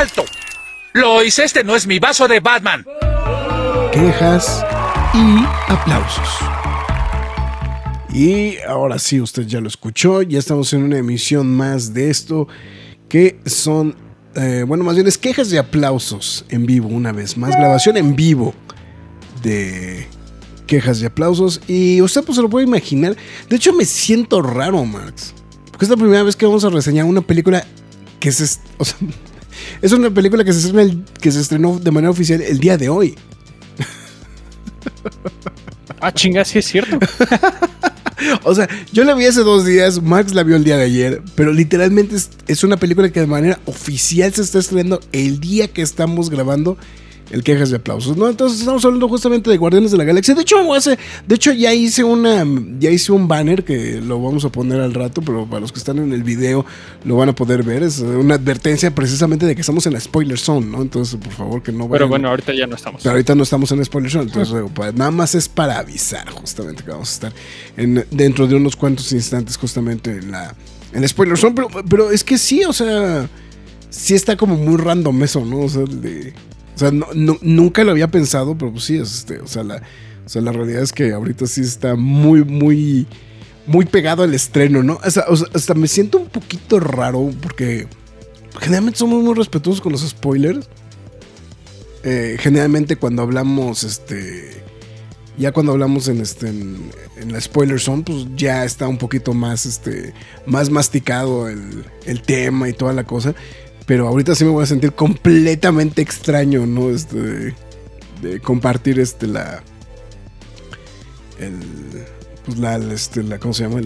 ¡Alto! Lois, este no es mi vaso de Batman. Quejas y aplausos. Y ahora sí, usted ya lo escuchó, ya estamos en una emisión más de esto, que son, eh, bueno, más bien es quejas y aplausos en vivo, una vez más, grabación en vivo de quejas y aplausos. Y usted pues se lo puede imaginar. De hecho, me siento raro, Max. Porque es la primera vez que vamos a reseñar una película que se... O sea, es una película que se, que se estrenó de manera oficial el día de hoy. Ah, chinga, sí es cierto. o sea, yo la vi hace dos días, Max la vio el día de ayer, pero literalmente es, es, una película que de manera oficial se está estrenando el día que estamos grabando el quejas de aplausos, ¿no? Entonces estamos hablando justamente de Guardianes de la Galaxia. De hecho, de hecho ya hice una, ya hice un banner que lo vamos a poner al rato, pero para los que están en el video lo van a poder ver. Es una advertencia precisamente de que estamos en la spoiler zone, ¿no? Entonces, por favor, que no vayan. Pero bueno, ahorita ya no estamos. Pero ahorita no estamos en la spoiler zone, entonces nada más es para avisar justamente que vamos a estar en, dentro de unos cuantos instantes justamente en la, en la spoiler zone. Pero, pero es que sí, o sea, sí está como muy random eso, ¿no? O sea, de o sea, nunca lo había pensado, pero pues sí, este, o, sea, la, la realidad es que ahorita sí está muy, muy, muy pegado al estreno, ¿no? O sea, hasta me siento un poquito raro porque generalmente somos muy respetuosos con los spoilers. Eh, generalmente cuando hablamos, este, ya cuando hablamos en este, en, la spoiler zone, pues ya está un poquito más, este, más masticado el, el tema y toda la cosa. Pero ahorita sí me voy a sentir completamente extraño, ¿no? Este, de, compartir este, la. El, pues la, este, la, ¿cómo se llama?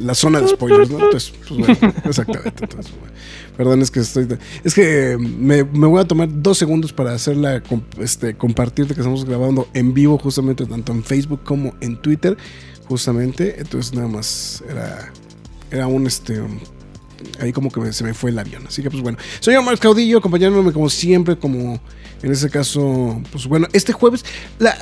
la, zona de spoilers, ¿no? Entonces, pues bueno, exactamente. Entonces, perdón, es que estoy. Es que me, me, voy a tomar dos segundos para hacerla, este, compartirte que estamos grabando en vivo, justamente, tanto en Facebook como en Twitter, justamente. Entonces, nada más era, era un, este, ahí como que se me fue el avión. Así que pues bueno, soy Omar Caudillo, acompañándome como siempre, como en ese caso, pues bueno, este jueves,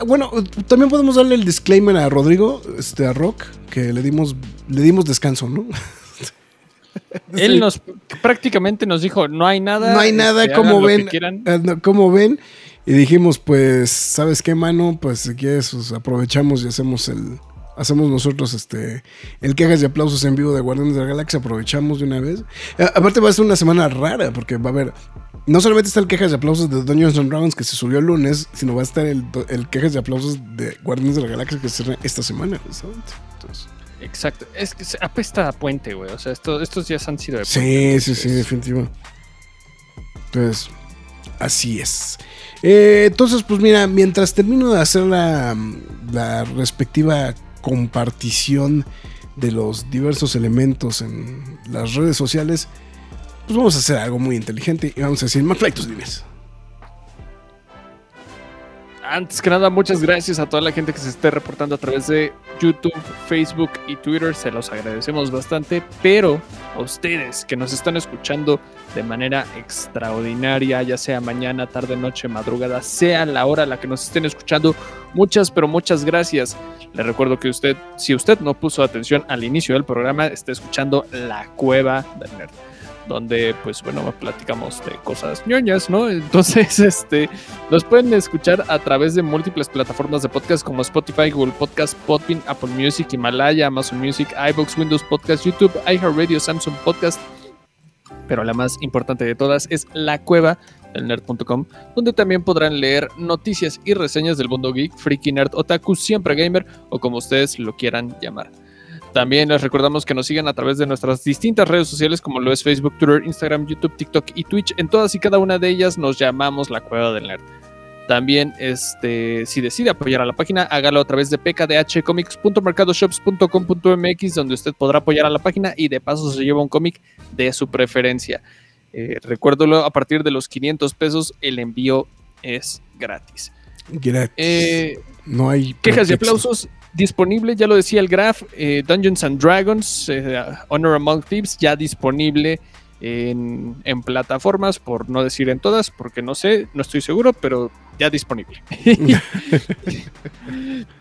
bueno, también podemos darle el disclaimer a Rodrigo, este, a Rock, que le dimos, le dimos descanso, ¿no? Él nos prácticamente nos dijo, no hay nada. No hay nada, este, como ven, eh, como ven. Y dijimos, pues, ¿sabes qué, mano? Pues si quieres, pues, aprovechamos y hacemos el, hacemos nosotros este el quejas y aplausos en vivo de Guardianes de la Galaxia, aprovechamos de una vez. aparte va a ser una semana rara porque va a haber no solamente está el quejas y aplausos de Dungeons and Dragons que se subió el lunes, sino va a estar el, el quejas y aplausos de Guardianes de la Galaxia que se esta semana, Exacto, es que apesta a puente, güey. O sea, estos días han sido de puente. Sí, sí, sí, definitivo. Entonces, así es. Eh, entonces, pues mira, mientras termino de hacer la, la respectiva compartición de los diversos elementos en las redes sociales, pues vamos a hacer algo muy inteligente y vamos a decir, McFly, tus dimes. Antes que nada, muchas gracias a toda la gente que se esté reportando a través de YouTube, Facebook y Twitter. Se los agradecemos bastante. Pero a ustedes que nos están escuchando de manera extraordinaria, ya sea mañana, tarde, noche, madrugada, sea la hora a la que nos estén escuchando, muchas, pero muchas gracias. Le recuerdo que usted, si usted no puso atención al inicio del programa, está escuchando La Cueva del Nerd donde pues bueno, platicamos de cosas ñoñas, ¿no? Entonces, este, nos pueden escuchar a través de múltiples plataformas de podcast como Spotify, Google Podcast, Podbean, Apple Music, Himalaya, Amazon Music, iBox, Windows Podcast, YouTube, iHeartRadio, Samsung Podcast. Pero la más importante de todas es la cueva del nerd.com, donde también podrán leer noticias y reseñas del mundo geek, freaky nerd, otaku, siempre gamer o como ustedes lo quieran llamar. También les recordamos que nos sigan a través de nuestras distintas redes sociales como lo es Facebook, Twitter, Instagram, YouTube, TikTok y Twitch. En todas y cada una de ellas nos llamamos la Cueva del Nerd. También, este, si decide apoyar a la página, hágalo a través de pkdhcomics.mercadoshops.com.mx, donde usted podrá apoyar a la página y de paso se lleva un cómic de su preferencia. Eh, recuérdalo, a partir de los 500 pesos el envío es gratis. Gratis. Eh, no hay. quejas y aplausos disponible, ya lo decía el Graph, eh, Dungeons and Dragons, eh, Honor Among Thieves, ya disponible en, en plataformas, por no decir en todas, porque no sé, no estoy seguro, pero ya disponible.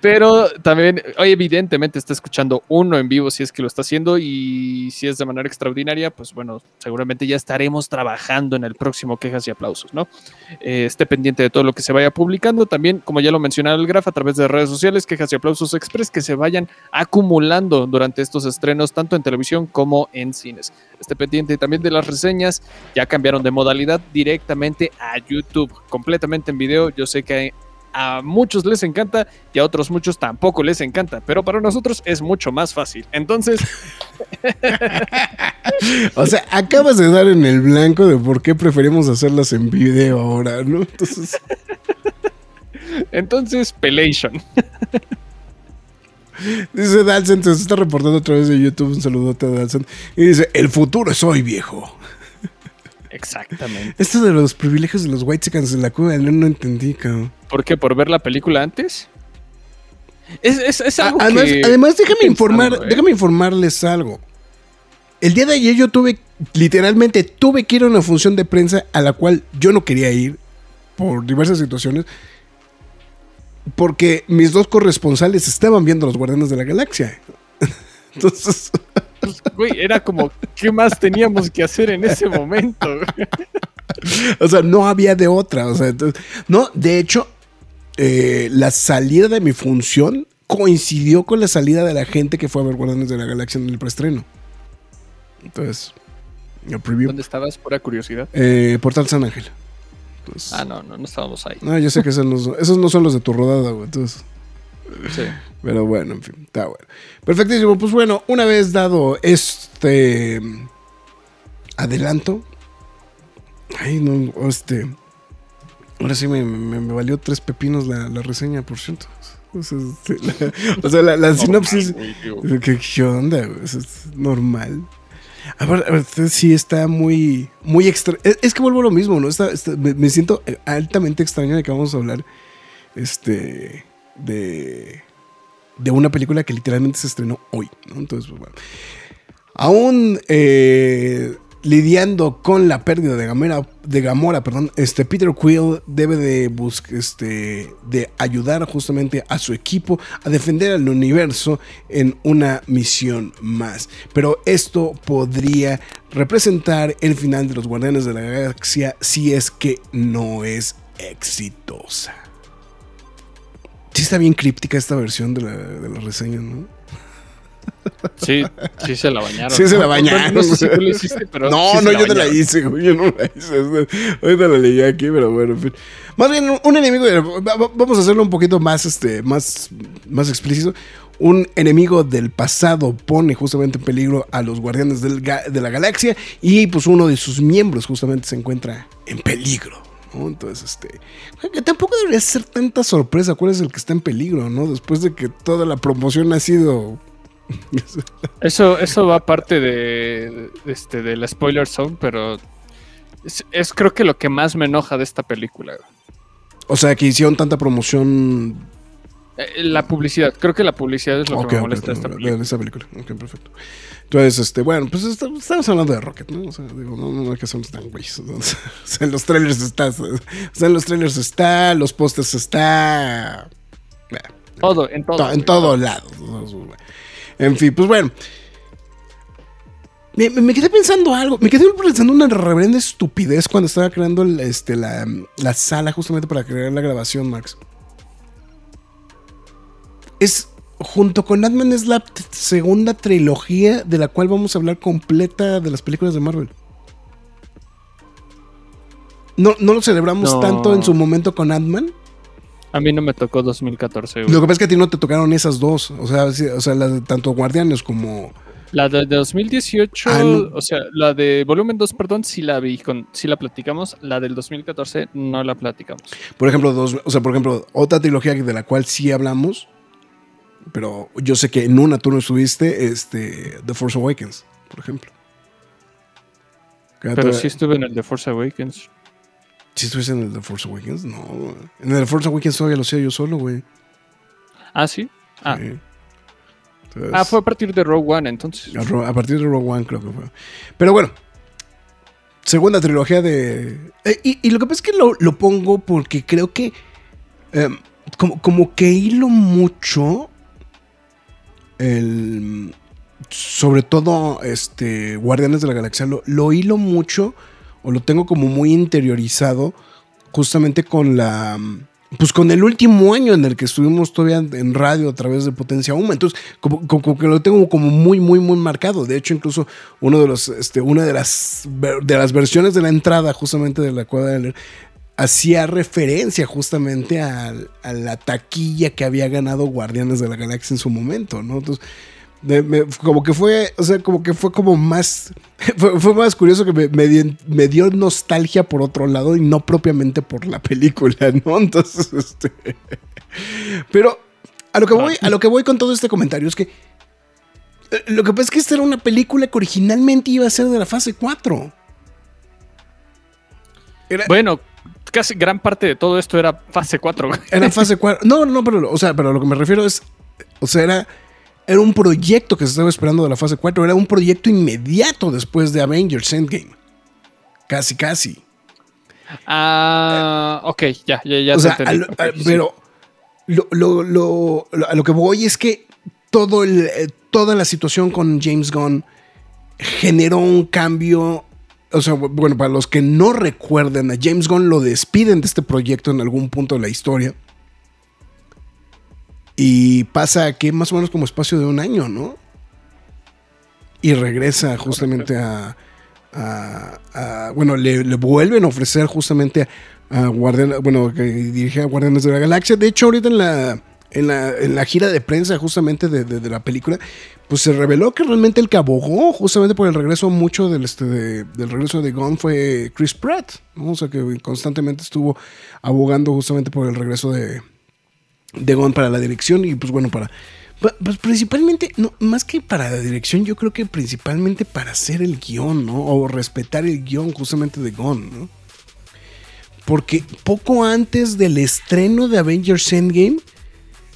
pero también, hoy evidentemente está escuchando uno en vivo si es que lo está haciendo y si es de manera extraordinaria, pues bueno, seguramente ya estaremos trabajando en el próximo quejas y aplausos, ¿no? Eh, esté pendiente de todo lo que se vaya publicando. También, como ya lo mencionaba el Graf, a través de redes sociales, quejas y aplausos express que se vayan acumulando durante estos estrenos, tanto en televisión como en cines. Esté pendiente también de las reseñas, ya cambiaron de modalidad directamente a YouTube, completamente en video. Yo sé que a muchos les encanta y a otros muchos tampoco les encanta, pero para nosotros es mucho más fácil. Entonces, O sea, acabas de dar en el blanco de por qué preferimos hacerlas en video ahora, ¿no? Entonces, entonces, Pelation. dice Dalsen, se está reportando a través de YouTube. Un saludote a Dalsen. Y dice: El futuro es hoy, viejo. Exactamente. Esto de los privilegios de los White Chickens en la cueva, no, no entendí, cabrón. ¿Por qué? ¿Por ver la película antes? Es, es, es algo Además, que- además, déjame pensando, informar, ¿eh? déjame informarles algo. El día de ayer yo tuve, literalmente, tuve que ir a una función de prensa a la cual yo no quería ir por diversas situaciones. Porque mis dos corresponsales estaban viendo los Guardianes de la Galaxia. Entonces, Güey, era como, ¿qué más teníamos que hacer en ese momento? o sea, no había de otra. O sea, entonces- no, de hecho, eh, la salida de mi función coincidió con la salida de la gente que fue a ver Guardianes de la Galaxia en el preestreno. Entonces, el preview. ¿Dónde estabas? Pura curiosidad. Eh, Portal San Ángel. Entonces, Ah, no, no, no estábamos ahí. no, yo sé que esos no, esos no son los de tu rodada, güey. Entonces, Sí. pero bueno, en fin, está bueno. Perfectísimo. Pues bueno, una vez dado este adelanto. Ay, no, este. Ahora sí me, me- me valió tres pepinos la, la reseña, por cierto. O sea, este, la, o sea, la- la sinopsis. ¿Qué, qué onda? es normal. A ver, a ver, este sí está muy, muy extra. Es, es que vuelvo a lo mismo, ¿no? Está- está- me, me siento altamente extraño de que vamos a hablar este, de, de una película que literalmente se estrenó hoy. Entonces, pues. Aún eh, lidiando con la pérdida de Gamora, de Gamora perdón, este Peter Quill debe de, bus- este, de ayudar justamente a su equipo a defender al universo en una misión más. Pero esto podría representar el final de los Guardianes de la Galaxia si es que no es exitosa. Sí está bien críptica esta versión de la, de la reseña, ¿no? Sí, sí se la bañaron. Sí se la No, bañaron. No, sé si tú lo hiciste, pero. No, sí no, la yo te la hice, güey. Yo no la hice. Ahorita la leí aquí, pero bueno, en fin. Más bien, un enemigo. Vamos a hacerlo un poquito más, este, más, más explícito. Un enemigo del pasado pone justamente en peligro a los guardianes del de la galaxia. Y pues uno de sus miembros justamente se encuentra en peligro. ¿No? Entonces, este. que Tampoco debería ser tanta sorpresa cuál es el que está en peligro, ¿no? Después de que toda la promoción ha sido. Eso, eso va parte de, de este, de la spoiler zone, pero es, es creo que lo que más me enoja de esta película. O sea, que hicieron tanta promoción Eh, La publicidad, creo que la publicidad es lo que me molesta de esta película. de perfecto. Entonces, este, bueno, pues está- estamos hablando de Rocket, ¿no? O sea, digo, no, no hay que ser tan güeyes. O sea, en los trailers está, o sea, en los trailers está, los pósters está. Bueno, Todo, en todo. to- en todos lados. En fin, pues bueno. Me, me- me quedé pensando algo. Me quedé pensando una reverenda estupidez cuando estaba creando el- este, la, la sala justamente para crear la grabación, Max. Es, junto con Ant-Man, es la segunda trilogía de la cual vamos a hablar completa de las películas de Marvel. No, no lo celebramos No. tanto en su momento con Ant-Man. A mí no me tocó 2014. güey. Lo que pasa es que a ti no te tocaron esas dos. O sea, sí, o sea las de tanto Guardianes como. La de 2018, Ah, no. o sea, la de volumen 2, perdón, sí la vi, con, sí la platicamos. La del 2014 no la platicamos. Por ejemplo, dos, o sea, por ejemplo, otra trilogía de la cual sí hablamos. Pero yo sé que en una tú no estuviste, este, The Force Awakens, por ejemplo. Pero sí estuve en el The Force Awakens. ¿Sí estuviste en el The Force Awakens? No, güey. En el The Force Awakens todavía lo hacía yo solo, güey. Ah, sí. Ah, Sí. Entonces, ah fue a partir de Rogue One, entonces. a, partir de Rogue One creo que fue. Pero bueno. Segunda trilogía de... eh, y, y lo que pasa es que lo, lo pongo porque creo que... eh, como, como que hilo mucho el... Sobre todo, este, Guardianes de la Galaxia, lo, lo hilo mucho o lo tengo como muy interiorizado justamente con la... Pues con el último año en el que estuvimos todavía en radio a través de Potencia Uma. Entonces, como, que lo tengo como muy, muy, muy marcado. De hecho, incluso uno de los, este, una de las, de las versiones de la entrada justamente de la cuadra hacía referencia justamente a, la taquilla que había ganado Guardianes de la Galaxia en su momento, ¿no? Entonces, como que fue, o sea, como que fue como más, fue, más curioso que me, me di- me dio nostalgia por otro lado y no propiamente por la película, ¿no? Entonces, este, pero a lo que voy, a lo que voy con todo este comentario es que eh, lo que pasa es que esta era una película que originalmente iba a ser de la fase 4. Era, Bueno, casi gran parte de todo esto era fase 4. güey. Era fase 4. No, no, pero, o sea, pero a lo que me refiero es. O sea, era, era un proyecto que se estaba esperando de la fase 4. Era un proyecto inmediato después de Avengers Endgame. Casi, casi. Ah, ok, ya, ya, ya. o sea, a lo- a- pero lo, lo- lo- lo- a lo que voy es que todo el- eh, toda la situación con James Gunn generó un cambio. O sea, bueno, para los que no recuerden, a James Gunn lo despiden de este proyecto en algún punto de la historia. Y pasa que más o menos como espacio de un año, ¿no? Y regresa justamente a. bueno, le, vuelven a ofrecer justamente a, a Guardian, bueno, que dirige a Guardianes de la Galaxia. De hecho, ahorita en la, en la, en la gira de prensa justamente de, de- la película, pues se reveló que realmente el que abogó justamente por el regreso mucho del, este, de- del regreso de Gunn fue Chris Pratt, ¿no? O sea, que constantemente estuvo abogando justamente por el regreso de, de Gunn para la dirección y pues bueno, para... pa- Pues principalmente, no, más que para la dirección, yo creo que principalmente para hacer el guion, ¿no? O respetar el guion justamente de Gunn, ¿no? Porque poco antes del estreno de Avengers Endgame,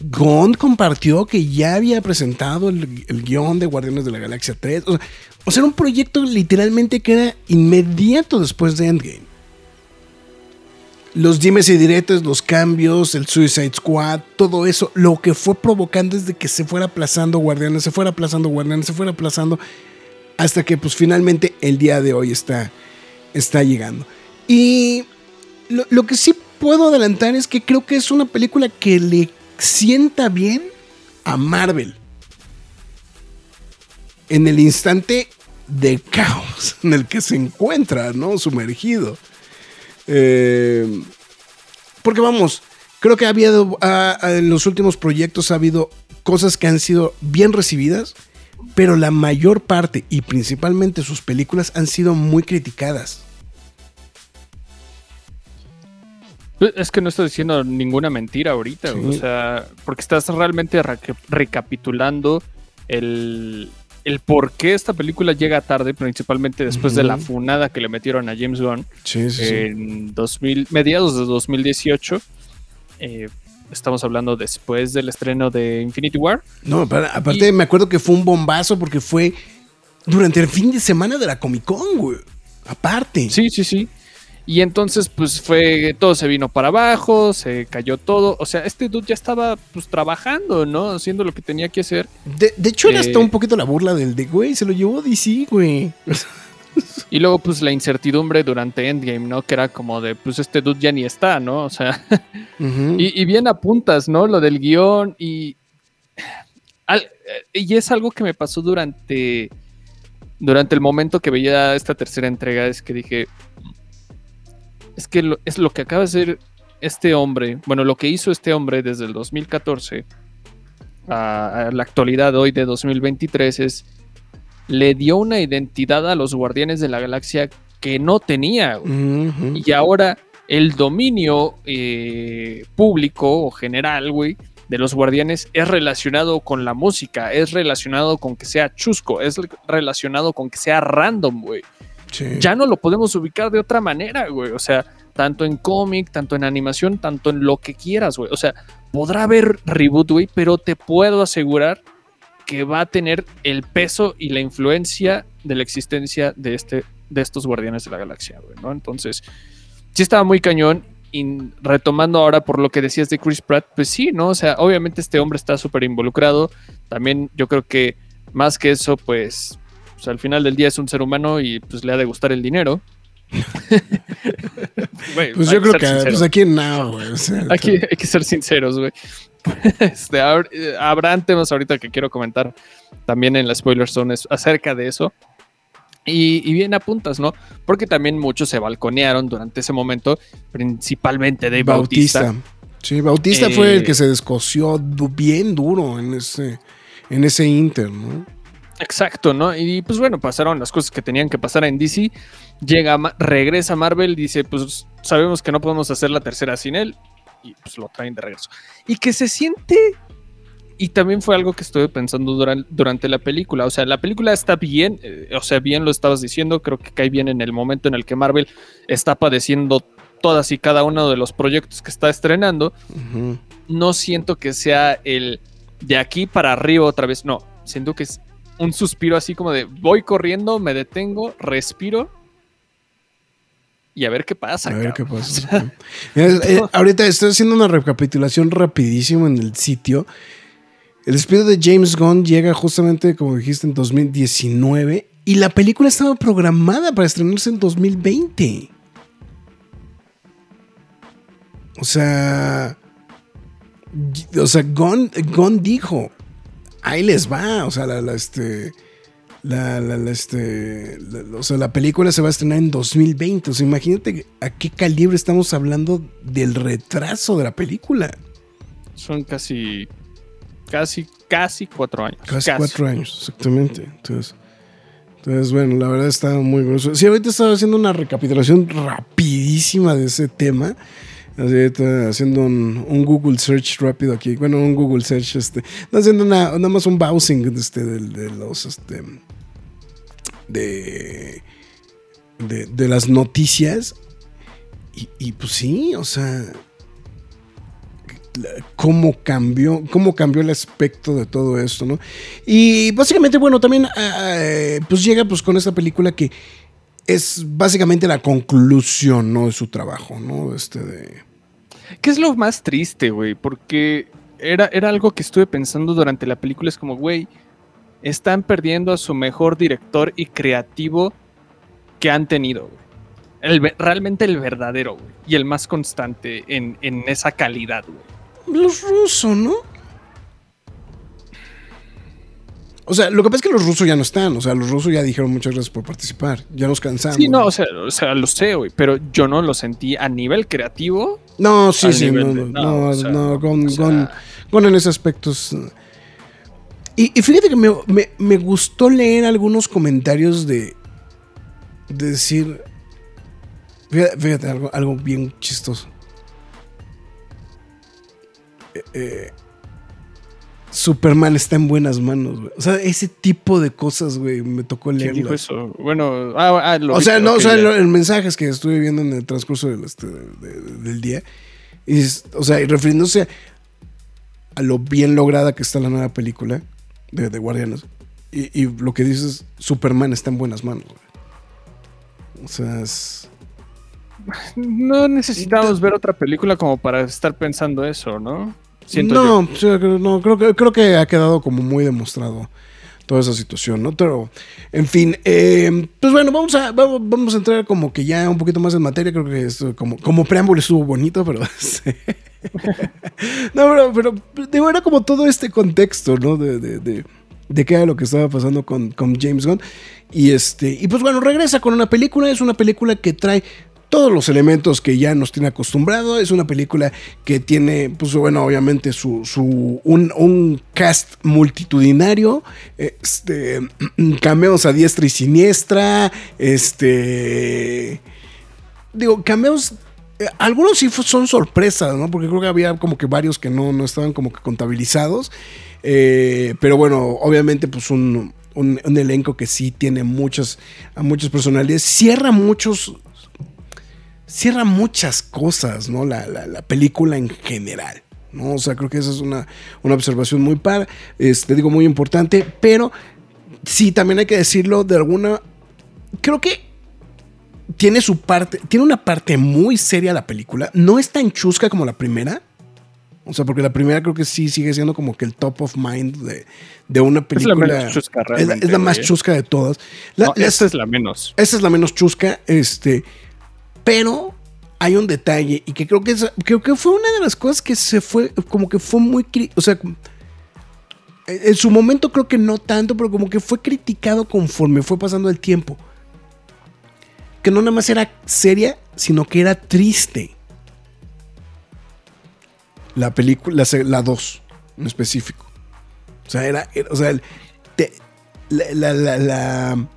Gunn compartió que ya había presentado el, el guion de Guardianes de la Galaxia 3. O sea, era un proyecto literalmente que era inmediato después de Endgame. Los dimes y diretes, los cambios, el Suicide Squad, todo eso, lo que fue provocando es de que se fuera aplazando Guardianes, se fuera aplazando Guardianes, se fuera aplazando, hasta que pues finalmente el día de hoy está, está llegando. Y lo que sí puedo adelantar es que creo que es una película que le sienta bien a Marvel. En el instante de caos en el que se encuentra, ¿no? Sumergido. Eh, porque vamos, creo que ha habido, en los últimos proyectos ha habido cosas que han sido bien recibidas, pero la mayor parte y principalmente sus películas han sido muy criticadas. Es que no estás diciendo ninguna mentira ahorita, Sí. o sea, porque estás realmente re- recapitulando el, el por qué esta película llega tarde, principalmente después de la funada que le metieron a James Gunn Sí, sí, en 2000, mediados de 2018. Eh, estamos hablando después del estreno de Infinity War. No, para- aparte me acuerdo que fue un bombazo porque fue durante el fin de semana de la Comic Con, güey. Aparte. Sí, sí, sí. Y entonces, pues fue, todo se vino para abajo, se cayó todo. O sea, este dude ya estaba pues trabajando, ¿no? Haciendo lo que tenía que hacer. De, de hecho, era Eh, hasta un poquito la burla del de, güey, se lo llevó DC, güey. Y luego, pues la incertidumbre durante Endgame, ¿no? Que era como de, pues este dude ya ni está, ¿no? O sea, y, y bien apuntas, ¿no? Lo del guion y... al- eh, y es algo que me pasó durante, durante el momento que veía esta tercera entrega, es que dije, es que lo, es lo que acaba de hacer este hombre, bueno, lo que hizo este hombre desde el 2014 a, a la actualidad hoy de 2023 es, le dio una identidad a los guardianes de la galaxia que no tenía. Y ahora el dominio eh, público o general, güey, de los guardianes es relacionado con la música, es relacionado con que sea chusco, es relacionado con que sea random, güey. Ya no lo podemos ubicar de otra manera, güey. O sea, tanto en cómic, tanto en animación, tanto en lo que quieras, güey. O sea, podrá haber reboot, güey, pero te puedo asegurar que va a tener el peso y la influencia de la existencia de, este, de estos Guardianes de la Galaxia, güey, ¿no? Entonces, sí estaba muy cañón. Y retomando ahora por lo que decías de Chris Pratt, pues sí, ¿no? O sea, obviamente este hombre está súper involucrado. También yo creo que más que eso, pues, pues, al final del día es un ser humano y pues le ha de gustar el dinero. Pues yo creo que pues aquí no, güey. o sea, Aquí hay que ser sinceros, güey. Este, hab- eh, habrán temas ahorita que quiero comentar también en la spoiler zone es- acerca de eso. Y, y bien apuntas, ¿no? Porque también muchos se balconearon durante ese momento, principalmente Dave Bautista. Bautista. Sí, Bautista fue el Eh, que se descoció bien duro en ese, en ese Inter, ¿no? Exacto, ¿no? Y pues bueno, pasaron las cosas que tenían que pasar en DC. Llega, regresa Marvel, dice, pues sabemos que no podemos hacer la tercera sin él. Y pues lo traen de regreso. Y que se siente... Y también fue algo que estuve pensando duran- durante la película. O sea, la película está bien, eh, o sea, bien lo estabas diciendo, creo que cae bien en el momento en el que Marvel está padeciendo todas y cada uno de los proyectos que está estrenando. No siento que sea el de aquí para arriba otra vez. No, siento que es un suspiro así como de voy corriendo, me detengo, respiro y a ver qué pasa. A ver qué pasa. Mira, eh, ahorita estoy haciendo una recapitulación rapidísimo en el sitio. El despido de James Gunn llega justamente, como dijiste, en 2019 y la película estaba programada para estrenarse en 2020. O sea, o sea, Gunn, Gunn dijo, ahí les va, o sea, la, la, este, la, la- la, este, la- o sea, la película se va a estrenar en 2020. O sea, imagínate a qué calibre estamos hablando del retraso de la película. Son casi, casi, casi cuatro años. Casi cuatro años, exactamente. Entonces, entonces, bueno, la verdad está muy grueso. Sí, ahorita estaba haciendo una recapitulación rapidísima de ese tema. Haciendo un, Google search rápido aquí. Bueno, un Google search, este. haciendo una, nada más un browsing este, de, de los, este, de, de, las noticias. Y, pues sí, o sea, cómo cambió, cómo cambió el aspecto de todo esto, ¿no? Y básicamente, bueno, también ah, eh, pues llega pues con esta película que es básicamente la conclusión, ¿no? De su trabajo, ¿no? Este de... ¿Qué es lo más triste, güey? Porque era, era algo que estuve pensando durante la película. Es como, güey, están perdiendo a su mejor director y creativo que han tenido, güey. El realmente el verdadero, güey. Y el más constante en, en esa calidad, güey. Los rusos, ¿no? O sea, lo que pasa es que los rusos ya no están. O sea, los rusos ya dijeron muchas gracias por participar. Ya nos cansamos. Sí, no, o sea, o sea, lo sé, güey. Pero yo no lo sentí a nivel creativo. No, sí, sí, no, de- no, no, no, o sea, no, con, o sea- con- con en ese aspecto. Y, y fíjate que me, me- me gustó leer algunos comentarios de, de decir, fíjate, fíjate, algo, algo bien chistoso. Eh, eh, Superman está en buenas manos, güey. O sea, ese tipo de cosas, güey, me tocó ¿Quién leer. dijo eso? Bueno, ah, ah, lo O sea, no, o sea, ya. lo- el mensaje es que estuve viendo en el transcurso del, este, del día. Y o sea, y refiriéndose a lo bien lograda que está la nueva película de, de Guardianes. Y, y lo que dices, Superman está en buenas manos. güey. O sea, es... No necesitamos ver otra película como para estar pensando eso, ¿no? Siento no, sí, no, creo, que, creo que ha quedado como muy demostrado toda esa situación, ¿no? Pero, en fin, eh, pues bueno, vamos a, vamos, vamos a entrar como que ya un poquito más en materia. Creo que esto como, como preámbulo estuvo bonito, pero... sí. no, pero, pero digo, era como todo este contexto, ¿no? De, de, de, de qué era lo que estaba pasando con, con James Gunn. Y, este, y pues bueno, regresa con una película. Es una película que trae todos los elementos que ya nos tiene acostumbrado. Es una película que tiene, pues bueno, obviamente su, su un, cast multitudinario, este, cameos a diestra y siniestra, este, digo, cameos, eh, algunos sí son sorpresas, ¿no? Porque creo que había como que varios que no, no estaban como que contabilizados. Eh, pero bueno, obviamente, pues un, un, elenco que sí tiene muchas, muchas personalidades. Cierra muchos. Cierra muchas cosas, ¿no? La, la- la película en general. ¿no? O sea, creo que esa es una, una observación muy para, este, digo, muy importante. Pero sí, también hay que decirlo de alguna. Creo que tiene su parte. Tiene una parte muy seria la película. No es tan chusca como la primera. O sea, porque la primera creo que sí sigue siendo como que el top of mind de, de una Es la película. menos chusca Es la- realmente. es la más güey. chusca de todas. La- No, esta es la menos. esa es la menos chusca, este, pero hay un detalle y que creo que, creo que fue una de las cosas que se fue, como que fue muy, o sea, en su momento creo que no tanto, pero como que fue criticado conforme fue pasando el tiempo. Que no nada más era seria, sino que era triste. La película, la 2 en específico. O sea, era, o sea, te- la-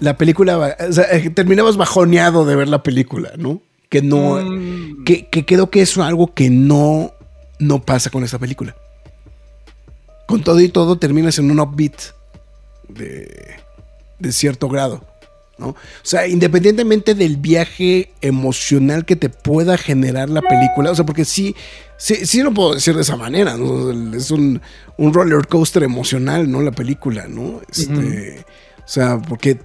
la película, o sea, eh, terminabas bajoneado de ver la película, ¿no? Que no, Mm, que, que creo que es algo que no, no pasa con esta película. Con todo y todo terminas en un upbeat de, de cierto grado, ¿no? O sea, independientemente del viaje emocional que te pueda generar la película, o sea, porque sí, sí, sí lo puedo decir de esa manera, ¿no? Es un, un roller coaster emocional, ¿no? La película, ¿no? Este, O sea, porque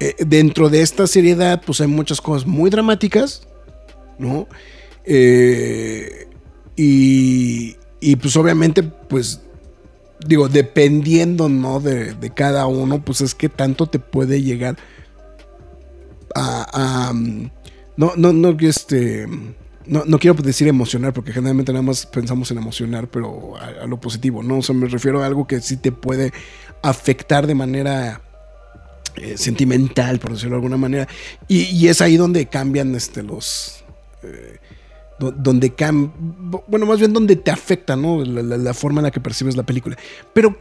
eh, dentro de esta seriedad, pues hay muchas cosas muy dramáticas, ¿no? Eh, y, y, pues obviamente, pues digo, dependiendo, ¿no? De, de cada uno, pues es que tanto te puede llegar a... no, no, no, este... No, no quiero decir emocionar, porque generalmente nada más pensamos en emocionar, pero a, a lo positivo, ¿no? O sea, me refiero a algo que sí te puede afectar de manera eh, sentimental, por decirlo de alguna manera. Y, es ahí donde cambian este, los. eh, do- donde cam bueno, más bien donde te afecta, ¿no? La, forma en la que percibes la película. Pero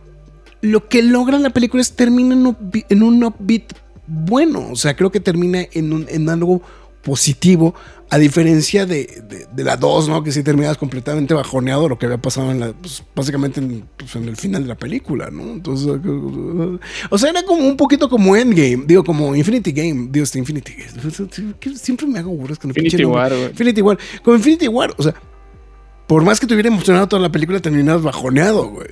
lo que logra la película es termina en un, en un upbeat bueno. O sea, creo que termina en, un- en algo positivo. A diferencia de, de- de la 2, ¿no? Que sí terminas completamente bajoneado lo que había pasado en la, pues, básicamente en, pues, en el final de la película, ¿no? Entonces, o sea, era como un poquito como Endgame, digo, como Infinity Game, digo, este Infinity Game. Siempre me hago burras con Infinity. War, güey. Infinity War. Como Infinity War, o sea, por más que te hubiera emocionado toda la película, terminabas bajoneado, güey.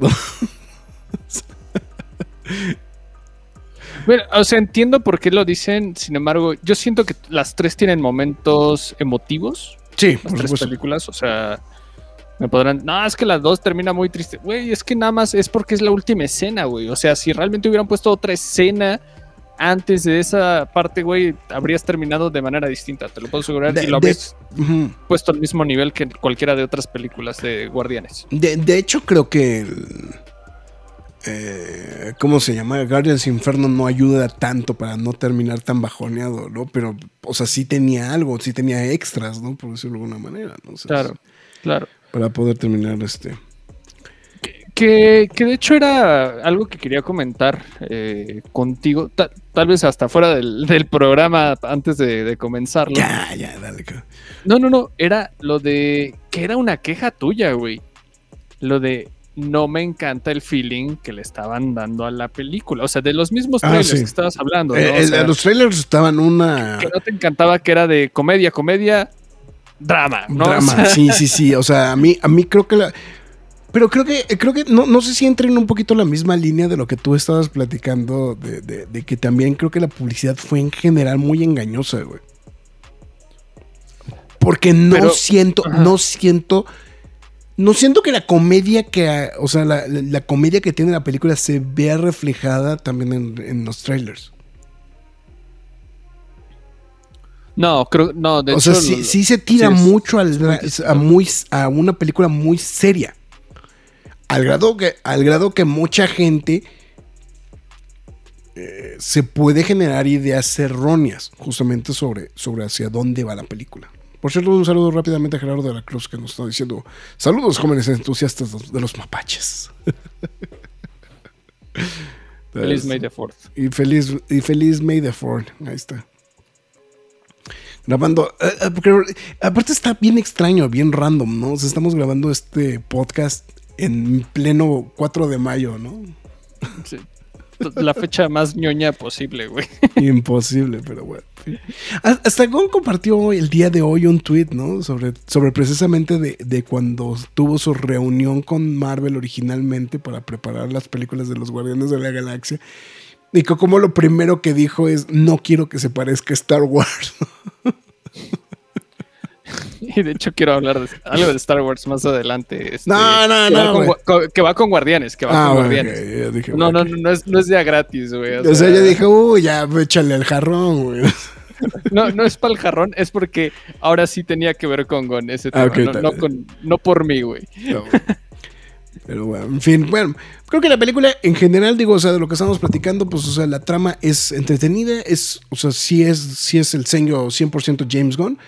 Bueno, o sea, entiendo por qué lo dicen, sin embargo, yo siento que las tres tienen momentos emotivos, Sí, las por tres supuesto. películas, o sea, me podrán, no, es que las dos termina muy triste, güey, es que nada más es porque es la última escena, güey, o sea, si realmente hubieran puesto otra escena antes de esa parte, güey, habrías terminado de manera distinta, te lo puedo asegurar, De- y lo de- habrías puesto al mismo nivel que cualquiera de otras películas de Guardianes. De, de hecho, creo que el, eh, ¿cómo se llama? Guardians Inferno no ayuda tanto para no terminar tan bajoneado, ¿no? Pero, o sea, sí tenía algo, sí tenía extras, ¿no? Por decirlo de alguna manera, ¿no? O sea, Claro, claro. Para poder terminar este. Que, que de hecho era algo que quería comentar eh, contigo, ta- tal vez hasta fuera del, del programa antes de, de comenzarlo. Ya, ya, dale. No, no, no, era lo de que era una queja tuya, güey. Lo de no me encanta el feeling que le estaban dando a la película. O sea, de los mismos Ah, trailers sí. que estabas hablando. ¿no? Eh, O el- sea, los trailers estaban una. que no te encantaba que era de comedia, comedia, drama, ¿no? Drama, O sea, sí, sí, sí. O sea, a mí, a mí creo que la. Pero creo que, creo que no, no sé si entra en un poquito la misma línea de lo que tú estabas platicando, de, de- de que también creo que la publicidad fue en general muy engañosa, güey. Porque no Pero- siento, ajá. no siento, no siento que la comedia que, o sea, la, comedia que tiene la película se vea reflejada también en, en los trailers. No, creo, no, de o hecho. sea, sí, se tira sí mucho al, a, muy, a una película muy seria. Al grado que, al grado que mucha gente eh, se puede generar ideas erróneas justamente sobre, sobre hacia dónde va la película. Por cierto, un saludo rápidamente a Gerardo de la Cruz que nos está diciendo saludos jóvenes entusiastas de- los mapaches. Feliz May the Fourth. Y feliz, y feliz May the Fourth. Ahí está. Grabando. eh, eh, porque aparte está bien extraño, bien random, ¿no? O sea, estamos grabando este podcast en pleno 4 de mayo, ¿no? Sí. La fecha más ñoña posible, güey. Imposible, pero bueno. Ha- Hasta Gon compartió el día de hoy un tweet, ¿no? Sobre, sobre precisamente de, de cuando tuvo su reunión con Marvel originalmente para preparar las películas de los Guardianes de la Galaxia. Y que como lo primero que dijo es, no quiero que se parezca a Star Wars. Y de hecho quiero hablar de algo de Star Wars más adelante. este, No, no, que va no, con güey. gua- co- que va con Guardianes, que va Ah, con bueno, Guardianes. ok, ya dije, No, no, bueno, no, no es, no es día gratis, güey. O sea, yo dije, uy, ya échale el jarrón, güey. No, no es para el jarrón, es porque ahora sí tenía que ver con Gon ese Ah, tema, no, no con, no por mí, güey. No, güey. Pero bueno, en fin, bueno, creo que la película en general, digo, o sea, de lo que estamos platicando, pues, o sea, la trama es entretenida, es, o sea, sí es, sí es el sello 100% James Gunn.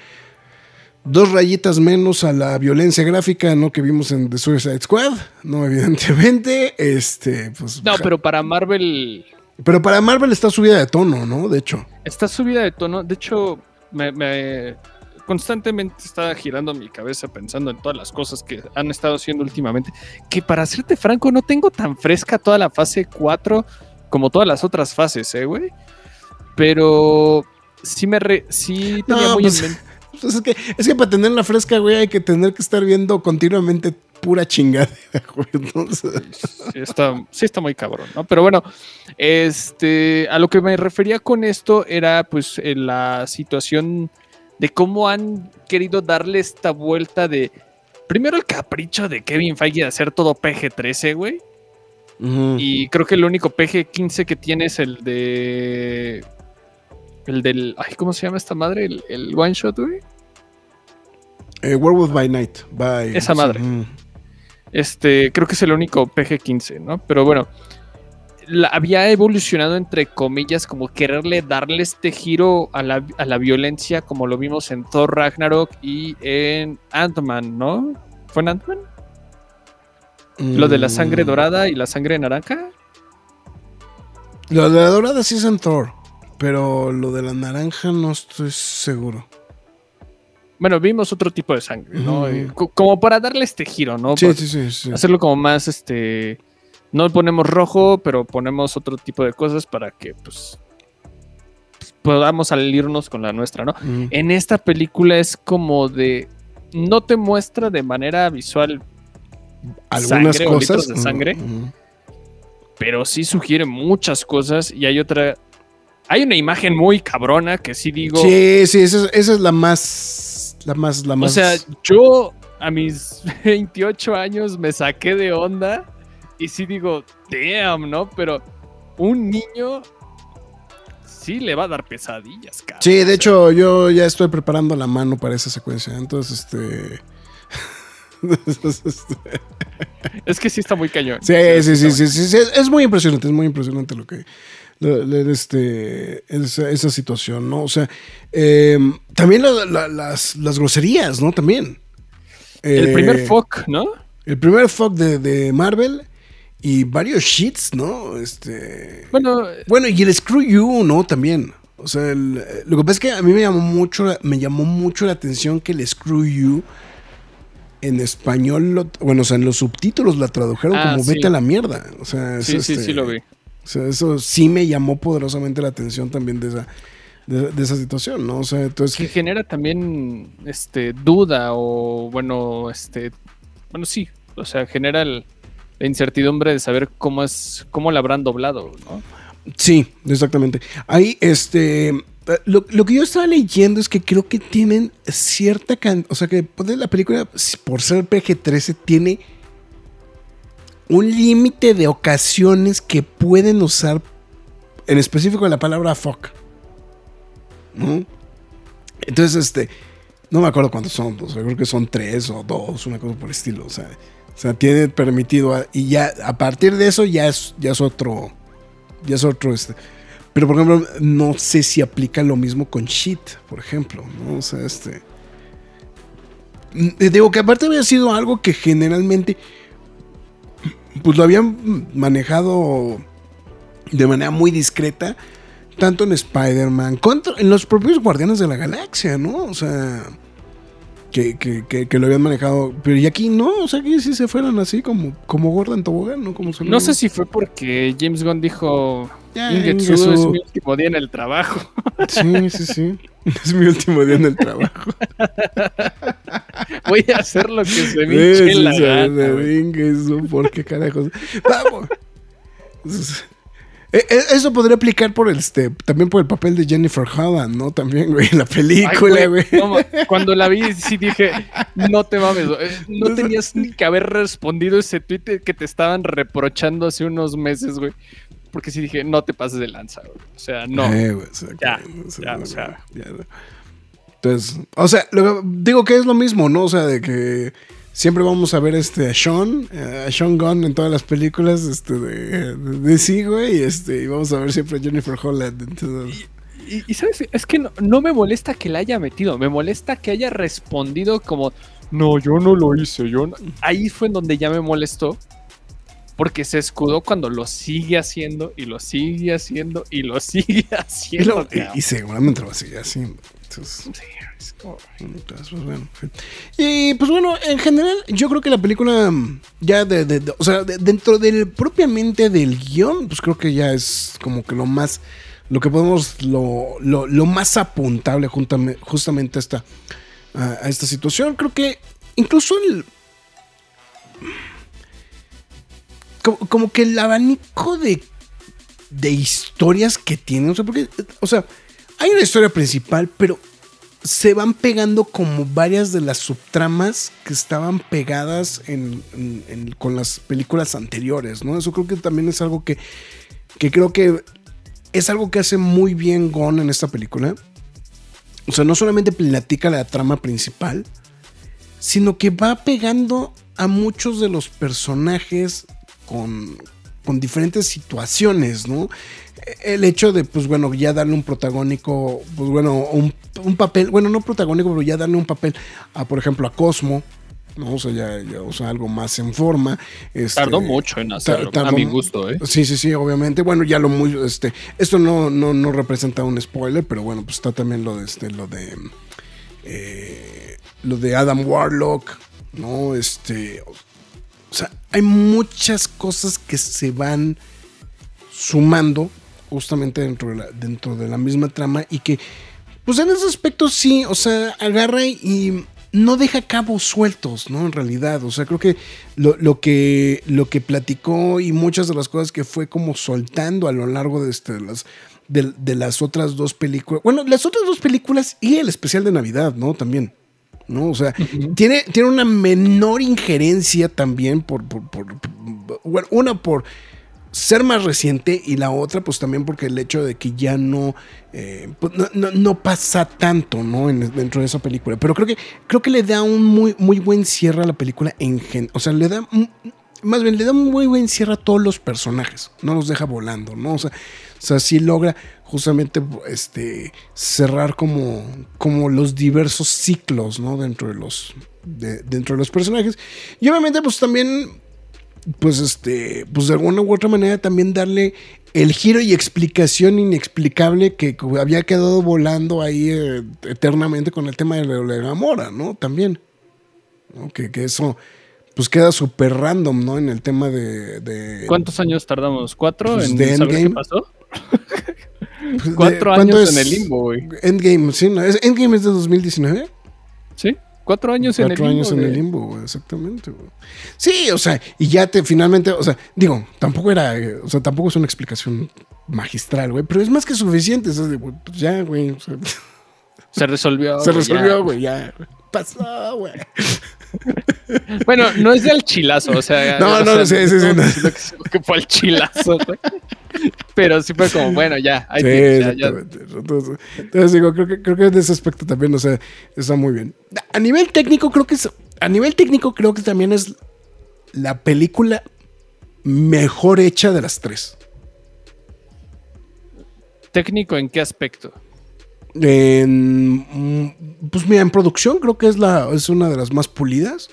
Dos rayitas menos a la violencia gráfica, ¿no? Que vimos en The Suicide Squad, ¿no? Evidentemente, este, pues... No, pero para Marvel Pero para Marvel está subida de tono, ¿no? De hecho. está subida de tono. De hecho, me, me- constantemente está girando mi cabeza pensando en todas las cosas que han estado haciendo últimamente. Que para serte franco, no tengo tan fresca toda la fase 4 como todas las otras fases, ¿eh, güey? Pero sí me re- sí tenía No, muy pues, en mente. Pues es que, es que para tenerla fresca, güey, hay que tener que estar viendo continuamente pura chingadera, güey. Entonces, Sí está, sí está muy cabrón, ¿no? Pero bueno, este, a lo que me refería con esto era pues en la situación de cómo han querido darle esta vuelta de, primero el capricho de Kevin Feige de hacer todo PG-13, güey, y creo que el único PG-15 que tiene es el de... El del... Ay, ¿cómo se llama esta madre? El, el one shot, güey. Eh, Werewolf by Night. by- Esa madre. Ujú. Este, creo que es el único PG-15, ¿no? Pero bueno, la- había evolucionado entre comillas como quererle darle este giro a la, a la violencia como lo vimos en Thor Ragnarok y en Ant-Man, ¿no? ¿Fue en Ant-Man? Lo de la sangre Mm. dorada y la sangre naranja. Lo de la dorada sí es en Thor. Pero lo de la naranja no estoy seguro. Bueno, vimos otro tipo de sangre, ¿no? Como para darle este giro, ¿no? Sí, sí, sí, sí. Hacerlo como más, este... No ponemos rojo, pero ponemos otro tipo de cosas para que, pues, podamos salirnos con la nuestra, ¿no? En esta película es como de... No te muestra de manera visual, Algunas sangre o cosas. litros de sangre. pero sí sugiere muchas cosas y hay otra... Hay una imagen muy cabrona que sí digo... Sí, sí, esa es, esa es la más. La más, la O más. sea, yo a mis 28 años me saqué de onda y sí digo, damn, ¿no? Pero un niño sí le va a dar pesadillas, cabrón. Sí, O de hecho, yo ya estoy preparando la mano para esa secuencia. Entonces, este. Es que sí está muy cañón. Sí, O sí, sí, sí, sí, Es muy impresionante, es muy impresionante lo que. Este, esa, esa situación, ¿no? O sea, eh, también la- la- las, las groserías, ¿no? También. El Eh, primer fuck, ¿no? El primer fuck de, de Marvel y varios shits, ¿no? Este. Bueno, Bueno, y el Screw You, ¿no? También. O sea, el- lo que pasa es que a mí me llamó mucho, me llamó mucho la atención que el Screw You en español, lo- bueno, o sea, en los subtítulos la tradujeron Ah, como sí. vete a la mierda. O sea, es sí, sí, este- sí lo vi. O sea, eso sí me llamó poderosamente la atención también de esa, de, de esa situación, ¿no? O sea, Que entonces. genera también este duda o bueno, este bueno, sí, o sea, genera el- la incertidumbre de saber cómo es cómo la habrán doblado, ¿no? Sí, exactamente. Ahí, este. Lo, lo que yo estaba leyendo es que creo que tienen cierta can O sea, que pues, la película, por ser PG-13, tiene un límite de ocasiones que pueden usar, en específico la palabra fuck. ¿No? Entonces, este. No me acuerdo cuántos son, o creo que son tres o dos, una cosa por el estilo. O sea, o sea tiene permitido. y ya, a partir de eso, ya es, ya es otro ya es otro este. Pero por ejemplo, no sé si aplica lo mismo con shit, por ejemplo. O sea, este. Mm, Digo que aparte había sido algo que generalmente. Pues lo habían manejado de manera muy discreta. Tanto en Spider-Man, en los propios Guardianes de la Galaxia, ¿no? O sea. que, que, que, que lo habían manejado. Pero y aquí no, o sea, aquí sí se fueron así como, como Gordon Tobogán, ¿no? Como se No sé si fue porque James Gunn dijo, Ya, Ingetsu es mi último día en el trabajo. Sí, sí, sí. Es mi último día en el trabajo. Voy a hacer lo que se me hinche sí, la sí, gana, de güey. Ingetsu, ¿por qué carajos? Vamos. Eh, eh, Eso podría aplicar por el este, también por el papel de Jennifer Holland, ¿no? También, güey, en la Ay, película, güey. no cuando la vi, sí dije, no te mames, no tenías ni que haber respondido ese tweet que te estaban reprochando hace unos meses, güey. Porque sí dije, no te pases de lanza, güey. O sea, no. Eh, güey, o sea, Ya, que- ya, o sea. ya, no. Entonces, o sea, lo- digo que es lo mismo, ¿no? O sea, de que siempre vamos a ver este a Sean, eh, a Sean Gunn en todas las películas este, de, de, sí, güey, y, este, y vamos a ver siempre a Jennifer Holland. Entonces, Y, y, sabes, es que no, no me molesta que la haya metido, me molesta que haya respondido como, no, yo no lo hice, yo no". Ahí fue en donde ya me molestó, porque se escudó cuando lo sigue haciendo y lo sigue haciendo y lo sigue y, haciendo. lo- y- seguramente va a seguir así. Entonces, Sí, es como- Entonces, pues, bueno. Y pues bueno, en general, yo creo que la película, mm, ya de, de- de- o sea, de- dentro del propiamente del guion, pues creo que ya es como que lo más, lo que podemos, lo, lo, lo más apuntable juntame- justamente a esta, a, a esta situación. Creo que incluso el... Como, como que el abanico de, de historias que tiene, o sea, porque, o sea, hay una historia principal, pero se van pegando como varias de las subtramas que estaban pegadas en- con las películas anteriores, ¿no? Eso creo que también es algo que, que creo que es algo que hace muy bien Gon en esta película. O sea, no solamente platica la trama principal, sino que va pegando a muchos de los personajes con, con diferentes situaciones, ¿no? El hecho de, pues bueno, ya darle un protagónico, pues bueno, un, un papel, bueno, no protagónico, pero ya darle un papel a, por ejemplo, a Cosmo, ¿no? O sea, ya, ya, o sea, algo más en forma. este, Tardó mucho en hacerlo, tardó- a mi gusto, ¿eh? Sí, sí, sí, obviamente. Bueno, ya lo muy, este, esto no, no, no representa un spoiler, pero bueno, pues está también lo de este, lo de eh, lo de Adam Warlock, ¿no? Este, o sea, hay muchas cosas que se van sumando justamente dentro de la, dentro de la misma trama y que, pues en ese aspecto sí, o sea, agarra y no deja cabos sueltos, ¿no? En realidad, o sea, creo que lo, lo que lo que platicó y muchas de las cosas que fue como soltando a lo largo de, este, las de, de las otras dos películas, bueno, las otras dos películas y el especial de Navidad, ¿no? También. ¿No? O sea, tiene, tiene una menor injerencia también por, por, por- por- bueno, una por ser más reciente y la otra pues también porque el hecho de que ya no, eh, pues, no, no- no pasa tanto, ¿no? En- dentro de esa película. Pero creo que, creo que le da un muy, muy buen cierre a la película en gen, o sea, le da... un- más bien, le da un muy buen cierre a todos los personajes. No los deja volando, ¿no? O sea, o sea sí logra justamente este, cerrar como, como los diversos ciclos, ¿no? Dentro de los, de- dentro de los personajes. Y obviamente, pues también, pues este, pues de alguna u otra manera también darle el giro y explicación inexplicable que había quedado volando ahí eh, eternamente con el tema de la, de la Gamora, ¿no? También. ¿no? Que, que eso pues queda súper random, ¿no? En el tema de... de ¿Cuántos años tardamos? ¿Cuatro Pues en de saber qué pasó? pues, Cuatro ¿cuándo años es en el limbo, güey. Endgame, sí, ¿no? ¿Es- ¿Endgame es de 2019? ¿Sí? Cuatro años en el Cuatro limbo. años en el limbo, güey, exactamente, güey. Sí, o sea, y ya te finalmente, o sea, digo, tampoco era, o sea, tampoco es una explicación magistral, güey, pero es más que suficiente, o sea, de, güey, pues ya, güey, o sea, Se resolvió. se resolvió, güey, ya, pasó, güey. Bueno, no es de al chilazo, o sea. No, o no, sea, sí, sí, sí, no diciendo que, que fue al chilazo. Pero sí fue como, bueno, ya, ahí Sí, tienes, ya. Entonces, entonces digo, creo que, creo que en ese aspecto también, o sea, está muy bien. A nivel técnico, creo que es, a nivel técnico, creo que también es la película mejor hecha de las tres. ¿Técnico en qué aspecto? En, mm, pues mira, en producción creo que es la es una de las más pulidas.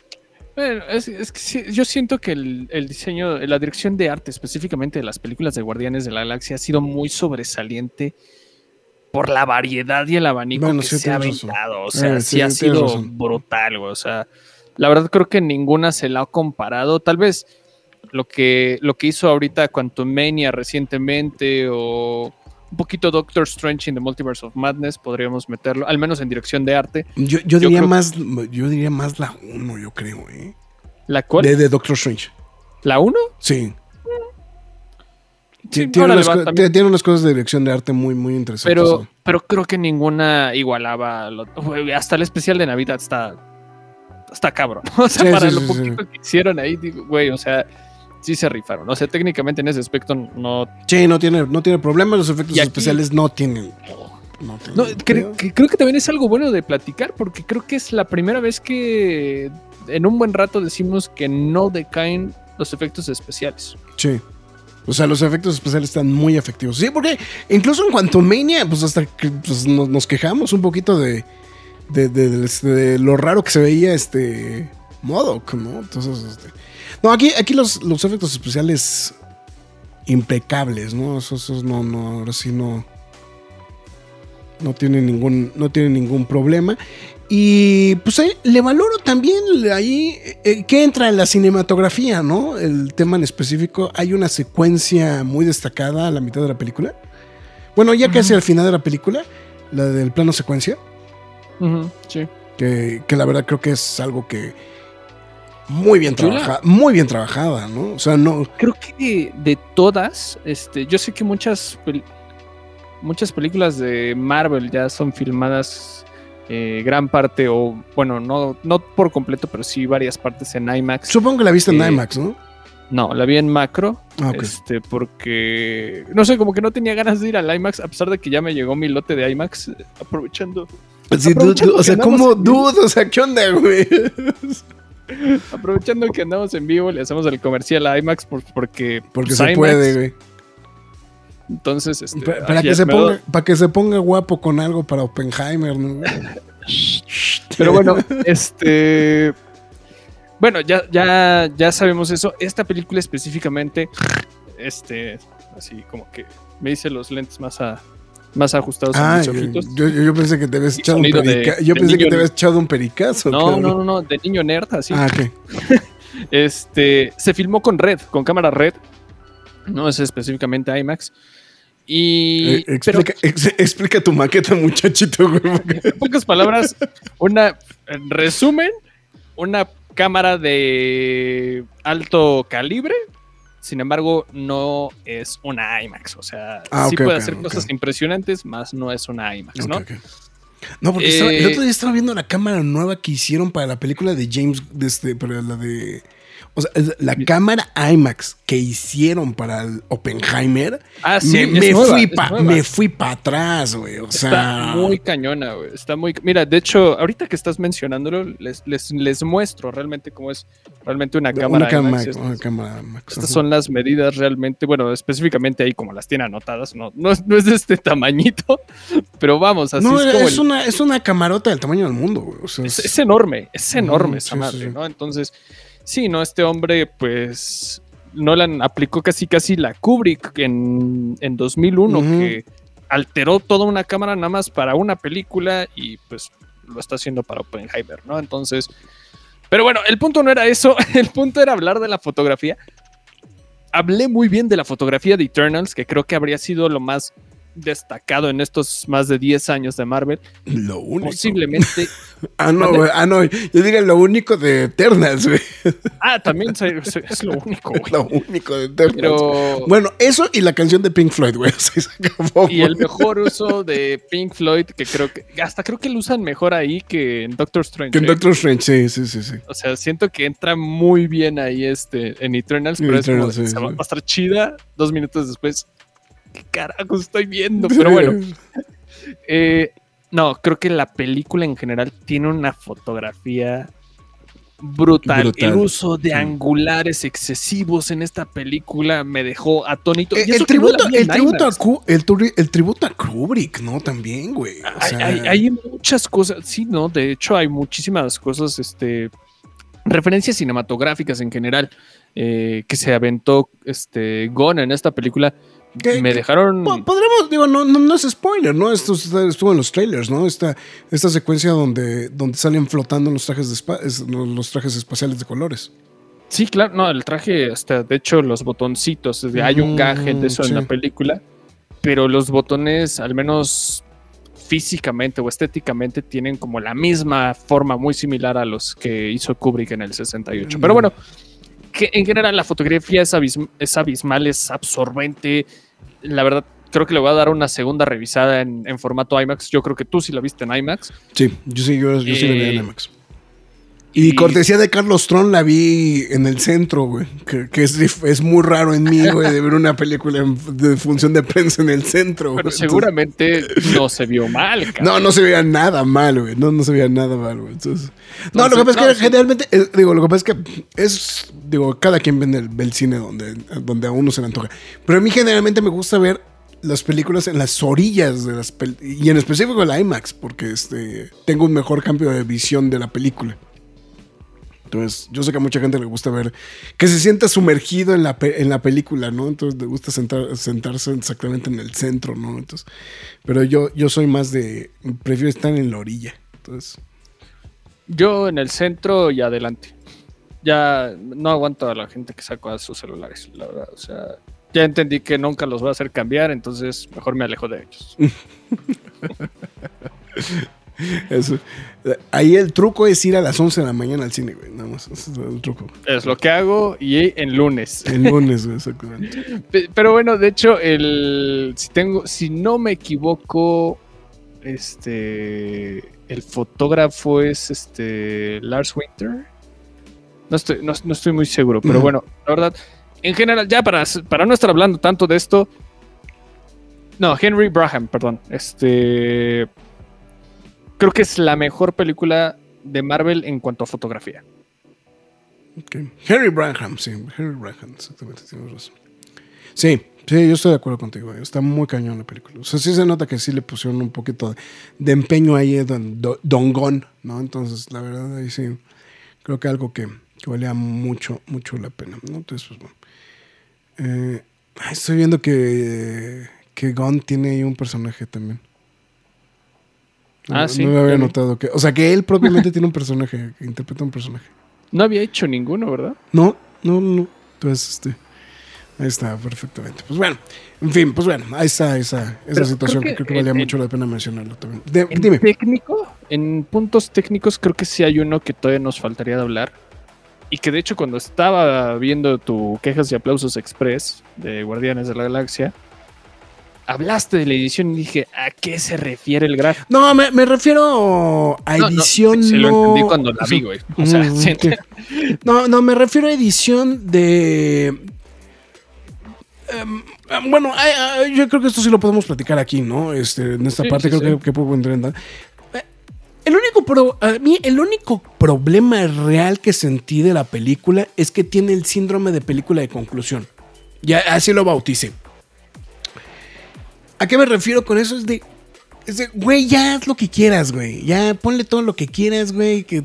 Bueno, es, es que sí, yo siento que el, el diseño, la dirección de arte, específicamente de las películas de Guardianes de la Galaxia, ha sido muy sobresaliente por la variedad y el abanico Bueno, que sí, se ha aventado. O sea, Eh, sí, sí, ha sido razón. brutal. O sea, la verdad creo que ninguna se la ha comparado. Tal vez lo que, lo que hizo ahorita Quantum Mania recientemente o un poquito Doctor Strange in the Multiverse of Madness podríamos meterlo, al menos en dirección de arte. Yo, yo diría más, yo diría más la 1, yo creo, ¿eh? ¿La cual? De, de Doctor Strange. ¿La 1? Sí. Sí, Ti- tiene, unas co- tiene unas cosas de dirección de arte muy, muy interesantes. Pero, pero creo que ninguna igualaba. lo- hasta el especial de Navidad está. Está cabrón. O sea, Sí, para sí, lo poquito que hicieron ahí, digo, güey, o sea, sí se rifaron. O sea, técnicamente en ese aspecto no. Sí, no tiene, no tiene problema. Los efectos aquí- especiales no tienen. No tienen no pedo. cre- que- creo que también es algo bueno de platicar, porque creo que es la primera vez que en un buen rato decimos que no decaen los efectos especiales. Sí. O sea, los efectos especiales están muy efectivos. Sí, porque incluso en Quantum Mania, pues hasta que pues, nos, nos quejamos un poquito de, de, de- de- de lo raro que se veía este Modoc, ¿no? Entonces, este, no, aquí, aquí los, los efectos especiales impecables, ¿no? Esos, esos no, no, ahora sí no. No tiene ningún, no tiene ningún problema. Y pues ahí le valoro también ahí eh, que entra en la cinematografía, ¿no? El tema en específico. Hay una secuencia muy destacada a la mitad de la película. Bueno, ya casi al final de la película, la del plano secuencia, Ujú, sí. que, que la verdad creo que es algo que muy bien trabajada, muy bien trabajada, ¿no? O sea, no. Creo que de todas, este, yo sé que muchas, pel- muchas películas de Marvel ya son filmadas eh, gran parte, o bueno, no, no por completo, pero sí varias partes en IMAX. Supongo que la viste en Eh, IMAX, ¿no? No, la vi en macro, Ah, ok. este, porque no sé, como que no tenía ganas de ir al IMAX, a pesar de que ya me llegó mi lote de IMAX, aprovechando, Sí, dude, aprovechando o sea, que andamos ¿cómo en vivo. dude? O sea, ¿qué onda, güey? aprovechando que andamos en vivo, le hacemos el comercial a IMAX por- porque, Porque pues, se IMAX, puede, güey. Entonces, este, Pa- Para, que se ponga, doy- para que se ponga guapo con algo para Oppenheimer, ¿no? Pero bueno, este. Bueno, ya, ya, ya sabemos eso. Esta película específicamente, este, así como que me hice los lentes más, a- más ajustados a Ah, mis yo, ojitos. yo- yo pensé que te habías echado un pericazo. Yo de pensé que niño- te habías echado un pericazo. No, no, no, no, de niño nerd, así. Ah, ok. Este, se filmó con Red, con cámara Red. No es específicamente IMAX. Y. Eh, pero- explica, ex- explica tu maqueta, muchachito, güey. En pocas palabras, una, en resumen, una cámara de alto calibre, sin embargo, no es una IMAX. O sea, Ah, sí puede hacer cosas impresionantes, más no es una IMAX, ¿no? No, porque estaba- el Eh, otro día estaba viendo la cámara nueva que hicieron para la película de James, de este, para la de. O sea, es la cámara IMAX que hicieron para el Oppenheimer. Ah, sí, me, me nueva, fui pa- me fui para atrás, güey. O sea. Está muy cañona, güey. Está muy. Mira, de hecho, ahorita que estás mencionándolo, les, les, les muestro realmente cómo es realmente una cámara. una, cámara, IMAX. Una cámara IMAX. Estas son las medidas realmente, bueno, específicamente ahí como las tiene anotadas, no, no, es, no es de este tamañito, pero vamos, así No, es como es, el- una, es una camarota del tamaño del mundo, güey. O sea, es, enorme, es enorme esa sí, madre, sí. ¿no? Entonces, sí, ¿no? Este hombre, pues, Nolan aplicó casi casi la Kubrick en, en 2001, Ujú. que alteró toda una cámara nada más para una película y pues lo está haciendo para Oppenheimer, ¿no? Entonces, pero bueno, el punto no era eso, el punto era hablar de la fotografía. Hablé muy bien de la fotografía de Eternals, que creo que habría sido lo más destacado en estos más de 10 años de Marvel. lo único. Posiblemente Ah, no, güey. Ah, no. Yo diría lo único de Eternals, güey. Ah, también soy- soy- es lo único, güey. Lo único de Eternals. Pero. Bueno, eso y la canción de Pink Floyd, güey. Se acabó, y el mejor uso de Pink Floyd, que creo que. Hasta creo que lo usan mejor ahí que en Doctor Strange. Que en ¿eh? Doctor Strange, sí, sí, sí, sí. O sea, siento que entra muy bien ahí este, en Eternals, pero es como, Eternals, sí, va sí. va a estar chida dos minutos después. ¿Qué carajo estoy viendo? Pero bueno, eh, no, creo que la película en general tiene una fotografía brutal. Brutal, El uso de sí. angulares excesivos en esta película me dejó atónito. Eh, el, no tributo, el, tributo a IMAX. Ku- el, turi- el tributo a Kubrick, ¿no? También, güey. O Hay, sea, hay- hay muchas cosas, sí, ¿no? De hecho, hay muchísimas cosas, este, referencias cinematográficas en general eh, que se aventó este, Gon en esta película. ¿Qué- me dejaron... Po- Podremos, digo, no, no, no es spoiler, ¿no? Esto estuvo en los trailers, ¿no? Esta, esta secuencia donde, donde salen flotando los trajes, de los trajes espaciales de colores. Sí, claro, no, el traje, hasta de hecho los botoncitos, hay un gaje de eso Mm, en la sí. película, pero los botones, al menos físicamente o estéticamente, tienen como la misma forma muy similar a los que hizo Kubrick en el 68. Pero Mm. bueno, que en general la fotografía es, abism- es abismal, es absorbente. La verdad, creo que le voy a dar una segunda revisada en, en formato IMAX. Yo creo que tú sí la viste en IMAX. Sí, yo sí, yo, yo sí la vi en Eh, IMAX. Y, y- cortesía de Carlos Tron la vi en el centro, güey. Que, que es, muy raro en mí, güey, de ver una película en- de función de prensa en el centro. Pero güey. seguramente no se vio mal, cabrón. No, no se veía nada mal, güey. No, no se veía nada mal, güey. Entonces, no, lo que pasa es que sí. generalmente, eh, digo, lo que pasa es que es, digo, cada quien ve el, cine donde, donde a uno se le antoja. Pero a mí generalmente me gusta ver las películas en las orillas de las y en específico el IMAX, porque este, tengo un mejor cambio de visión de la película. Entonces, yo sé que a mucha gente le gusta ver que se sienta sumergido en la, pe- en la película, ¿no? Entonces, le gusta sentar- sentarse exactamente en el centro, ¿no? Entonces, pero yo, yo soy más de. Prefiero estar en la orilla. Entonces, Yo en el centro y adelante. Ya no aguanto a la gente que saca sus celulares, la verdad. O sea, ya entendí que nunca los voy a hacer cambiar, entonces mejor me alejo de ellos. eso. Ahí el truco es ir a las 11 de la mañana al cine, güey. Nada más. Ese es el truco. Es lo que hago y en lunes. El lunes, güey, exactamente. Pe- Pero bueno, de hecho, el si tengo, si no me equivoco, este el fotógrafo es este Lars Winter. No estoy, no, no estoy muy seguro, pero bueno, la verdad, en general, ya para, para no estar hablando tanto de esto. No, Henry Braham, perdón. Este. Creo que es la mejor película de Marvel en cuanto a fotografía. Ok. Henry Branham, sí. Henry Branham, exactamente. Tienes razón. Sí, sí, yo estoy de acuerdo contigo. güey. Está muy cañón la película. O sea, sí se nota que sí le pusieron un poquito de, empeño ahí a Don, Don- Dongón, ¿no? Entonces, la verdad, ahí sí. Creo que algo que, valía mucho, mucho la pena. Entonces, pues bueno. Eh, estoy viendo que, que Gon tiene ahí un personaje también. Ah, No- sí, No me había notado que. O sea, que él propiamente tiene un personaje, que interpreta un personaje. No había hecho ninguno, ¿verdad? No, no, no. Entonces, este. Ahí está, perfectamente. Pues bueno, en fin, pues bueno, ahí está esa, esa situación creo que que creo que valía en- mucho la pena mencionarlo también. De- En dime. técnico, en puntos técnicos, creo que sí hay uno que todavía nos faltaría de hablar. Y que de hecho, cuando estaba viendo tu quejas y aplausos express de Guardianes de la Galaxia, hablaste de la edición y dije, ¿a qué se refiere el gráfico? No, me, me refiero a No, no, edición. sí, lo entendí cuando la vi, güey. O sea, Mm. No, no, me refiero a edición de. Em, em, bueno, yo creo que esto sí lo podemos platicar aquí, ¿no? Este, en esta Sí, parte sí, creo sí. Que, que puedo entrar en- Eh, El único, pro- a mí, el único problema real que sentí de la película es que tiene el síndrome de película de conclusión. Ya así lo bauticé. ¿A qué me refiero con eso? Es de, güey, ya haz lo que quieras, güey. Ya ponle todo lo que quieras, güey. Que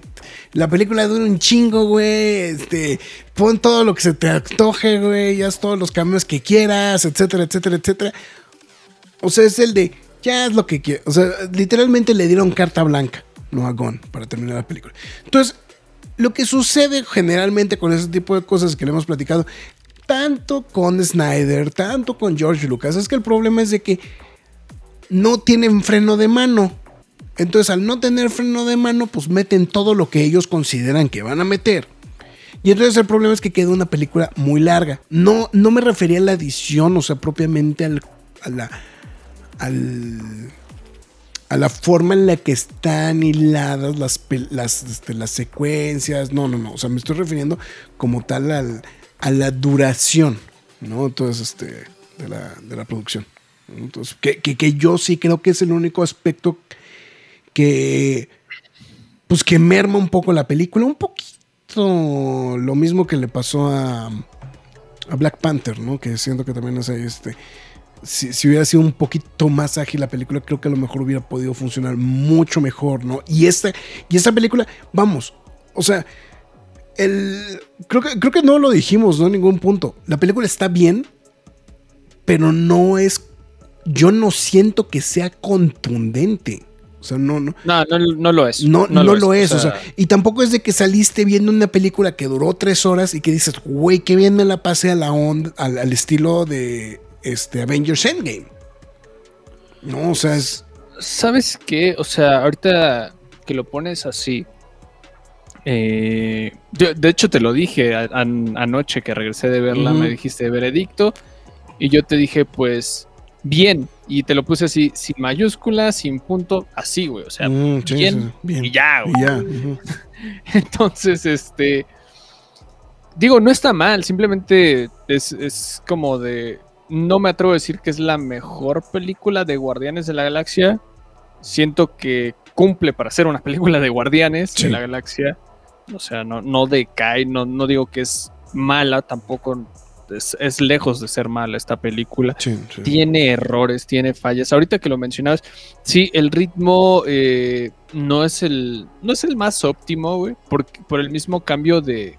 la película dure un chingo, güey. Este, pon todo lo que se te antoje, güey. Ya haz todos los cambios que quieras, etcétera, etcétera, etcétera. O sea, es el de, ya haz lo que quieras. O sea, literalmente le dieron carta blanca, no a Gon, para terminar la película. Entonces, lo que sucede generalmente con ese tipo de cosas que le hemos platicado, tanto con Snyder, tanto con George Lucas, es que el problema es de que no tienen freno de mano. Entonces, al no tener freno de mano, pues meten todo lo que ellos consideran que van a meter. Y entonces el problema es que queda una película muy larga. No, no me refería a la edición, o sea, propiamente a la. a la forma en la que están hiladas las, este, las secuencias. No, no, no. O sea, me estoy refiriendo como tal al- a la duración, ¿no? Entonces, este, de la, de la producción. Entonces, que, que, que yo sí creo que es el único aspecto que, pues, que merma un poco la película. Un poquito lo mismo que le pasó a, a Black Panther, ¿no? Que siento que también es ahí, este si, si hubiera sido un poquito más ágil la película, creo que a lo mejor hubiera podido funcionar mucho mejor, ¿no? Y esta, y esta película, vamos, o sea, el, creo, que, creo que no lo dijimos, ¿no? En ningún punto. La película está bien, pero no es. Yo no siento que sea contundente. O sea, no, no. No, no, no lo es. No, no, lo, es. O sea, y tampoco es de que saliste viendo una película que duró tres horas y que dices, güey, qué bien me la pasé a la onda, al, al estilo de este, Avengers Endgame. No, o sea, es. ¿Sabes qué? O sea, ahorita que lo pones así. Eh, yo- de hecho, te lo dije a- anoche que regresé de verla. Me dijiste veredicto. Y yo te dije, pues, bien. Y te lo puse así, sin mayúsculas, sin punto, así, güey. O sea, Mm, bien, sí, bien. y ya, güey. Y ya. Entonces, este. Digo, no está mal, simplemente es, es como de. No me atrevo a decir que es la mejor película de Guardianes de la Galaxia. Siento que cumple para ser una película de Guardianes Sí. de la Galaxia. O sea, no, no decae, no, no digo que es mala, tampoco es, es lejos de ser mala esta película Sí, sí. tiene errores, tiene fallas. Ahorita que lo mencionabas, sí, el ritmo eh, no es el no es el más óptimo, güey, por, por el mismo cambio de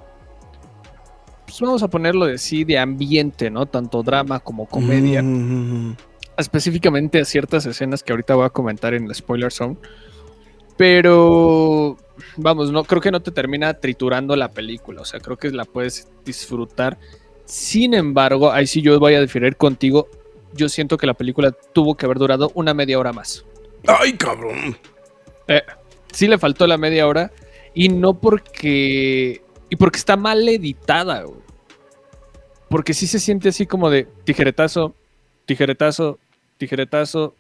pues vamos a ponerlo de sí, de ambiente, ¿no? Tanto drama como comedia. Mm, Específicamente a ciertas escenas que ahorita voy a comentar en la spoiler zone. Pero vamos, no creo que no te termina triturando la película. O sea, creo que la puedes disfrutar. Sin embargo, ahí sí yo voy a diferir contigo. Yo siento que la película tuvo que haber durado una media hora más. Ay, cabrón. Sí le faltó la media hora. Y no porque. Y porque está mal editada, güey. Porque sí se siente así como de tijeretazo, tijeretazo, tijeretazo,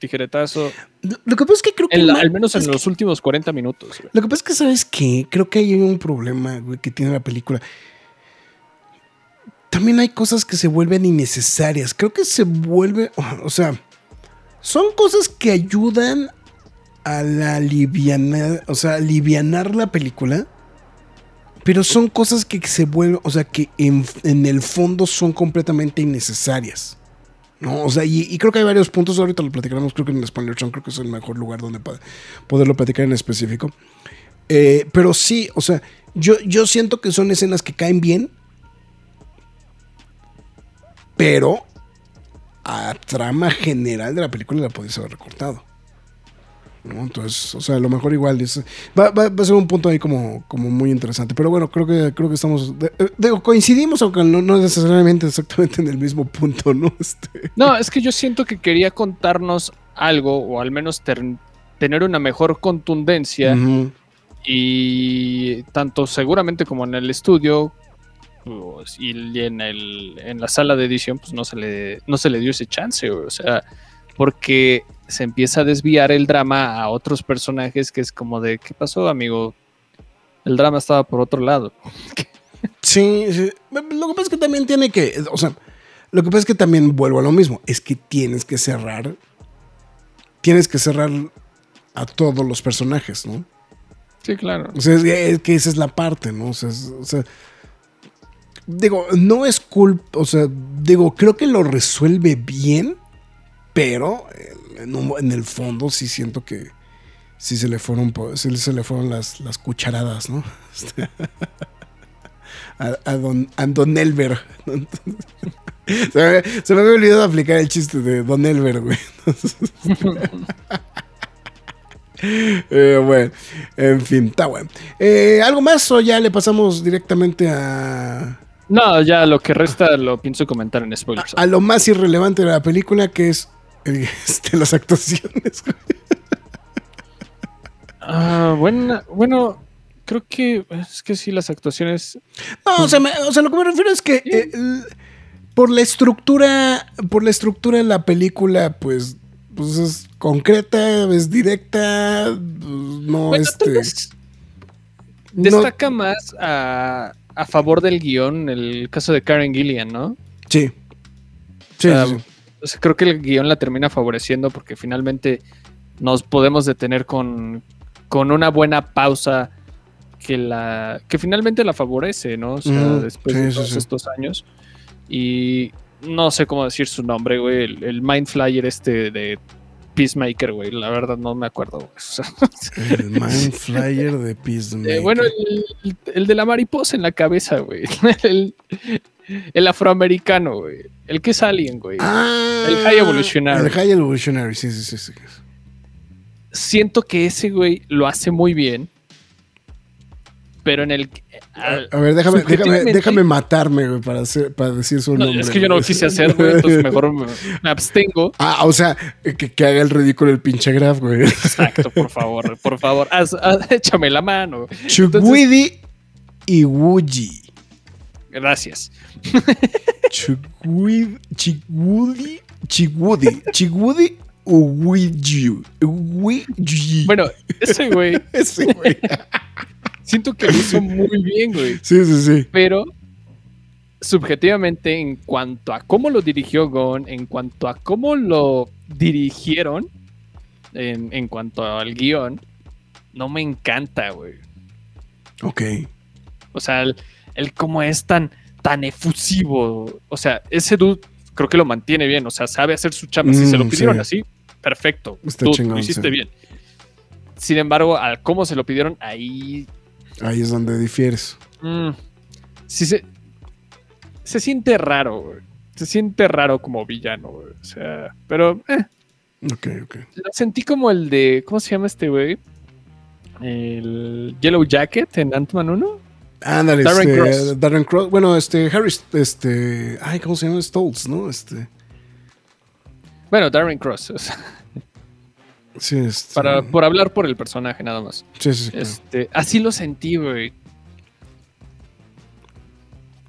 tijeretazo. Lo que pasa es que creo que. En la- ma- al menos en que- los últimos 40 minutos. güey. Lo que pasa es que, ¿sabes qué? Creo que hay un problema, güey, que tiene la película. También hay cosas que se vuelven innecesarias. Creo que se vuelve. O sea, son cosas que ayudan a la alivianar. O sea, alivianar la película. Pero son cosas que se vuelven. O sea, que en, en el fondo son completamente innecesarias. ¿No? O sea, y, creo que hay varios puntos, ahorita lo platicaremos, creo que en el Zone, creo que es el mejor lugar donde poderlo platicar en específico. Eh, pero sí, o sea, yo, yo siento que son escenas que caen bien, pero a trama general de la película la podéis haber recortado. ¿No? Entonces, o sea, a lo mejor igual va, va- va a ser un punto ahí como, como muy interesante. Pero bueno, creo que, creo que estamos. de- eh, coincidimos, aunque no, no necesariamente exactamente en el mismo punto, ¿no? Este, No, es que yo siento que quería contarnos algo, o al menos ter- tener una mejor contundencia. Y tanto seguramente como en el estudio pues, y en, el, en la sala de edición, pues no se le, no se le dio ese chance, o sea, porque se empieza a desviar el drama a otros personajes que es como de, ¿qué pasó, amigo? El drama estaba por otro lado. Sí, sí. Lo que pasa es que también tiene que, o sea, lo que pasa es que también vuelvo a lo mismo, es que tienes que cerrar, tienes que cerrar a todos los personajes, ¿no? Sí, claro. O sea, es que, es que esa es la parte, ¿no? O sea, es- o sea, digo, no es culpa, o sea, digo, creo que lo resuelve bien, pero en, un- en el fondo sí siento que sí se le fueron, sí se le fueron las, las cucharadas, ¿no? Este, a, a don, a don Elber. Se me, se me había olvidado aplicar el chiste de Don Elber, güey. Eh, bueno, en fin, está bueno. Eh, ¿Algo más o ya le pasamos directamente a, No, ya lo que resta lo pienso comentar en spoilers. a lo más irrelevante de la película, que es este, las actuaciones? Ah, buena- bueno, creo que es que sí, las actuaciones No, o sea, me- o sea, lo que me refiero es que eh, por la estructura, por la estructura de la película, pues, pues es concreta, es directa, no Bueno, este. no- Destaca más a, a favor del guion el caso de Karen Gillian, ¿no? sí. Sí, O sea, sí, sí. O sea, creo que el guion la termina favoreciendo porque finalmente nos podemos detener con, con una buena pausa que la que finalmente la favorece, ¿no? O sea, Mm, después sí, de sí, todos sí. estos años. Y no sé cómo decir su nombre, güey. El, el Mind Flyer este de Peacemaker, güey. La verdad no me acuerdo. güey. O sea, El Mind Flyer de Peacemaker. eh, bueno, el, el de la mariposa en la cabeza, güey. El, el afroamericano, güey. El que es alien, güey. Ah, el High Evolutionary. El High Evolutionary, sí, sí, sí. sí. Siento que ese güey lo hace muy bien. Pero en el. Al- A ver, déjame, déjame, déjame matarme, güey, para, hacer, para decir su No, nombre. es que yo no quise hacer, güey. Entonces mejor me, me abstengo. Ah, o sea, que, que haga el ridículo el pinche Graf, güey. Exacto, por favor, por favor. haz- haz- échame la mano. Chugwidi y Wuji. Gracias. Chugwidi, Chigwudi, Chigwudi, Chigwudi Uwiji. Uwiji. Bueno, ese güey, Ese, güey. Siento que lo hizo muy bien, güey. Sí, sí, sí. Pero subjetivamente, en cuanto a cómo lo dirigió Gon, en cuanto a cómo lo dirigieron, en, en cuanto al guion, no me encanta, güey. Ok. O sea, el, el cómo es tan, tan efusivo. O sea, ese dude creo que lo mantiene bien. O sea, sabe hacer su chamba. si se lo Mm, pidieron sí. así, perfecto. Está Dude, chingón, lo hiciste sí. bien. Sin embargo, al cómo se lo pidieron, ahí Ahí es donde difieres. Mm, sí se, se siente raro, güey. Se siente raro como villano, güey. O sea, pero eh, Ok, ok. lo sentí como el de. ¿Cómo se llama este güey? El Yellow Jacket en Ant-Man 1. Ándale, Darren este, Cross. Darren Cross. Bueno, este, Harris, este. Ay, ¿cómo se llama? Stoltz, ¿no? Este. Bueno, Darren Cross. o sea, Sí, este. para, por hablar por el personaje, nada más. Sí, sí, sí. claro. Este, así lo sentí, güey.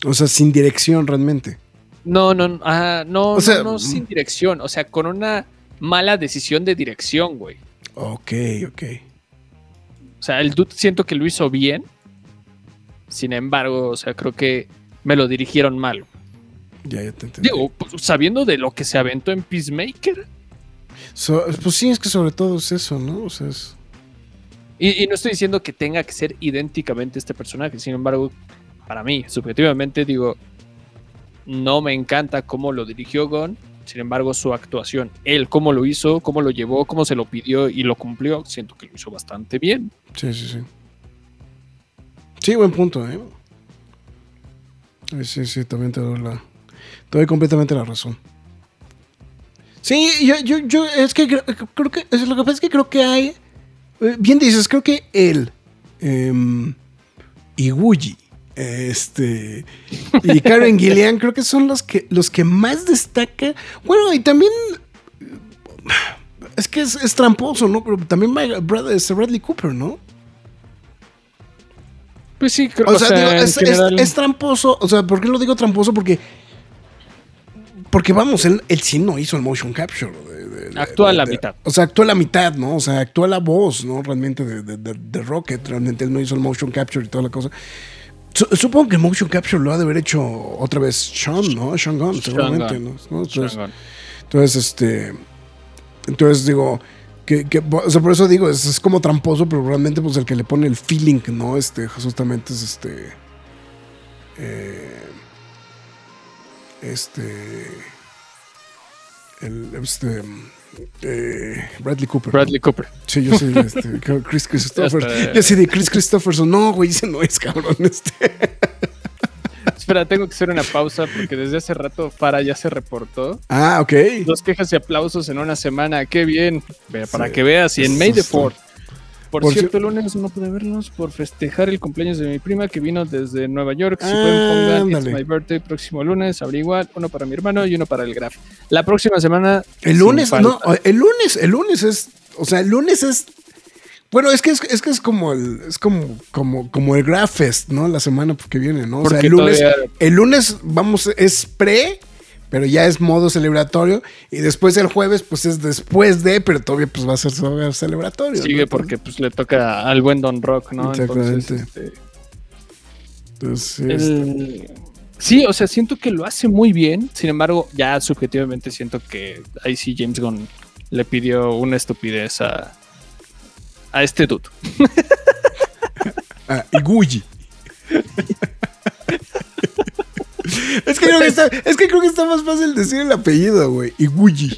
O sea, sin dirección realmente. No, no, no, ah, no, O sea, no, no, sin dirección. O sea, con una mala decisión de dirección, güey. Ok, ok. O sea, el dude siento que lo hizo bien. Sin embargo, o sea, creo que me lo dirigieron mal. Ya, ya te entendí. Digo, pues, sabiendo de lo que se aventó en Peacemaker. So- pues sí, es que sobre todo es eso, ¿no? O sea, es. Y, y no estoy diciendo que tenga que ser idénticamente este personaje. Sin embargo, para mí, subjetivamente, digo, no me encanta cómo lo dirigió Gon. Sin embargo, su actuación, él cómo lo hizo, cómo lo llevó, cómo se lo pidió y lo cumplió, siento que lo hizo bastante bien. Sí, sí, sí. Sí, buen punto, ¿eh? Sí, Sí, también te doy la. Te doy completamente la razón. Sí, yo, yo, yo, es que creo, creo que. es- Lo que pasa es que creo que hay. eh, Bien dices, creo que él. em, y Wuji. Este. Y Karen Gillian, creo que son los que, los que más destaca. Bueno, y también. Es que es, es tramposo, ¿no? Pero también my brother, es Bradley Cooper, ¿no? Pues sí, creo O sea, es- general- es tramposo. O sea, ¿por qué lo digo tramposo? Porque. Porque vamos, él, él sí no hizo el motion capture. de- de- de- Actúa la mitad. O sea, actúa la mitad, ¿no? O sea, actúa la voz, ¿no? Realmente de, Rocket. Realmente él no hizo el motion capture y toda la cosa. Su- supongo que el motion capture lo ha de haber hecho otra vez Sean, ¿no? Sean Gunn, seguramente, Gunn. ¿no? Entonces, Changón. entonces, este. Entonces digo. Que, que- o sea, por eso digo, es, es como tramposo, pero realmente, pues el que le pone el feeling, ¿no? Este, justamente es este. eh, este. El, este. eh, Bradley Cooper. Bradley Cooper. Sí, yo soy este, Chris Christopher. Hasta- Yo sí de Chris Christopherson. No, güey, ese no es cabrón. Este. Espera, tengo que hacer una pausa porque desde hace rato Farah ya se reportó. Ah, ok. Dos quejas y aplausos en una semana. Qué bien. Para Sí. que veas. Y en May the está. 4th. Por, Por cierto, el lunes no pude verlos por festejar el cumpleaños de mi prima que vino desde Nueva York. Si pueden pongan It's. My Birthday próximo lunes, habrá igual, uno para mi hermano y uno para el Graf. La próxima semana. El lunes, no, el lunes, el lunes es, o sea, el lunes es, bueno, es que es, es que es como el, es como, como, como el ¿no? La semana que viene, ¿no? O sea, el lunes, todavía- el lunes, vamos, es pre, pero ya es modo celebratorio, y después el jueves, pues es después de, pero todavía pues va a ser celebratorio. Sigue ¿no? porque pues le toca al buen Don Rock, ¿no? Exactamente. Entonces, este, Entonces, sí, El- Sí, o sea, siento que lo hace muy bien. Sin embargo, ya subjetivamente siento que ahí sí James Gunn le pidió una estupidez a, a este dude. Ah, Iguchi. es, que creo que está, es que creo que está más fácil decir el apellido, güey. Iguchi.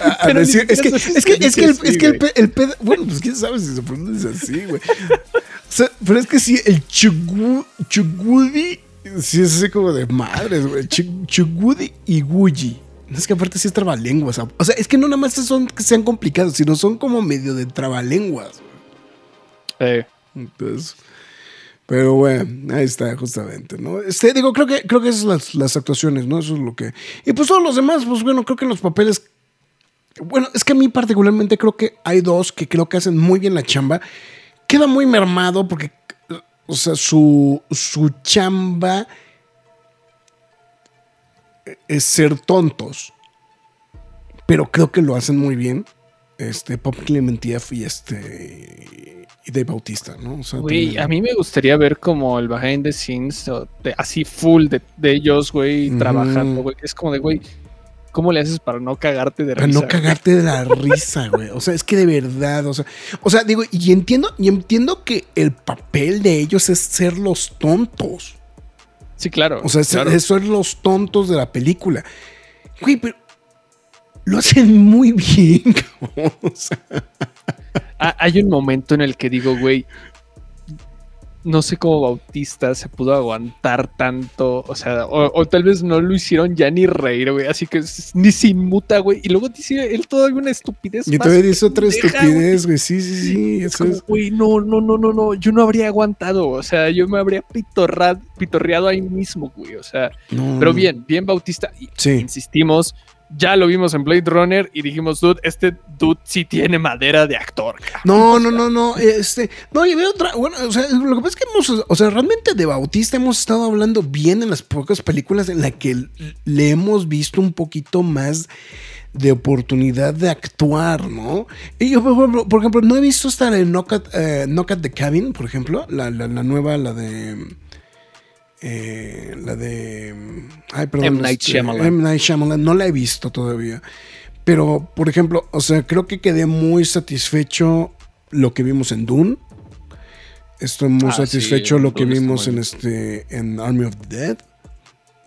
a, decir, es que, es que, es que, el, es que el, pedo, bueno, pues quién sabe si se pronuncia así, güey. O sea, pero es que sí, el chugu, chugudi, sí es así como de madres, güey. Chu- Chugudi y guji. Es que aparte sí es trabalenguas. O sea, es que no nada más son que sean complicados, sino son como medio de trabalenguas. güey. Eh, Entonces, pero bueno, ahí está, justamente, ¿no? Este, digo, creo que, creo que esas son las, las actuaciones, ¿no? Eso es lo que. Y pues todos los demás, pues bueno, creo que los papeles. Bueno, es que a mí particularmente creo que hay dos que creo que hacen muy bien la chamba. Queda muy mermado porque, o sea, su, su chamba es ser tontos. Pero creo que lo hacen muy bien. Este, Pop Clementieff y este. Y Dave Bautista, ¿no? O sea, Güey, a mí me gustaría ver como el behind the scenes, de- así full de, de ellos, güey, trabajando, güey. Es como de, güey, ¿cómo le haces para no cagarte de Para risa? no cagarte de la risa, güey. O sea, es que de verdad, o sea, o sea, digo, y entiendo, y entiendo que el papel de ellos es ser los tontos. Sí, claro. O sea, es, claro. es ser los tontos de la película. Güey, pero lo hacen muy bien, cabrón. O sea, hay un momento en el que digo, güey, no sé cómo Bautista se pudo aguantar tanto, o sea, o, o tal vez no lo hicieron ya ni reír, güey, así que ni se inmuta, güey, y luego dice él todavía una estupidez. y todavía dice otra estupidez, güey. Sí, sí, sí. Es Eso como, es. güey, no, no, no, no, no, yo no habría aguantado, o sea, yo me habría pitorra- pitorreado ahí mismo, güey, o sea, No, pero bien, bien Bautista, Sí. insistimos, ya lo vimos en Blade Runner y dijimos, dude, este dude sí tiene madera de actor. No, no, no, no. Este, no, y veo otra. Bueno, o sea, lo que pasa es que hemos, o sea, realmente de Bautista hemos estado hablando bien en las pocas películas en las que le hemos visto un poquito más de oportunidad de actuar, ¿no? Y yo, por ejemplo, por ejemplo, no he visto hasta de Knock at, eh, Knock the Cabin, por ejemplo, la, la nueva, la de. Eh, la de. Ay, perdón. M. Night Shyamalan. M. Night Shyamalan. No la he visto todavía. Pero, por ejemplo, o sea, creo que quedé muy satisfecho lo que vimos en Dune. Estoy muy Ah, satisfecho sí, lo que vimos en este en Army of the Dead,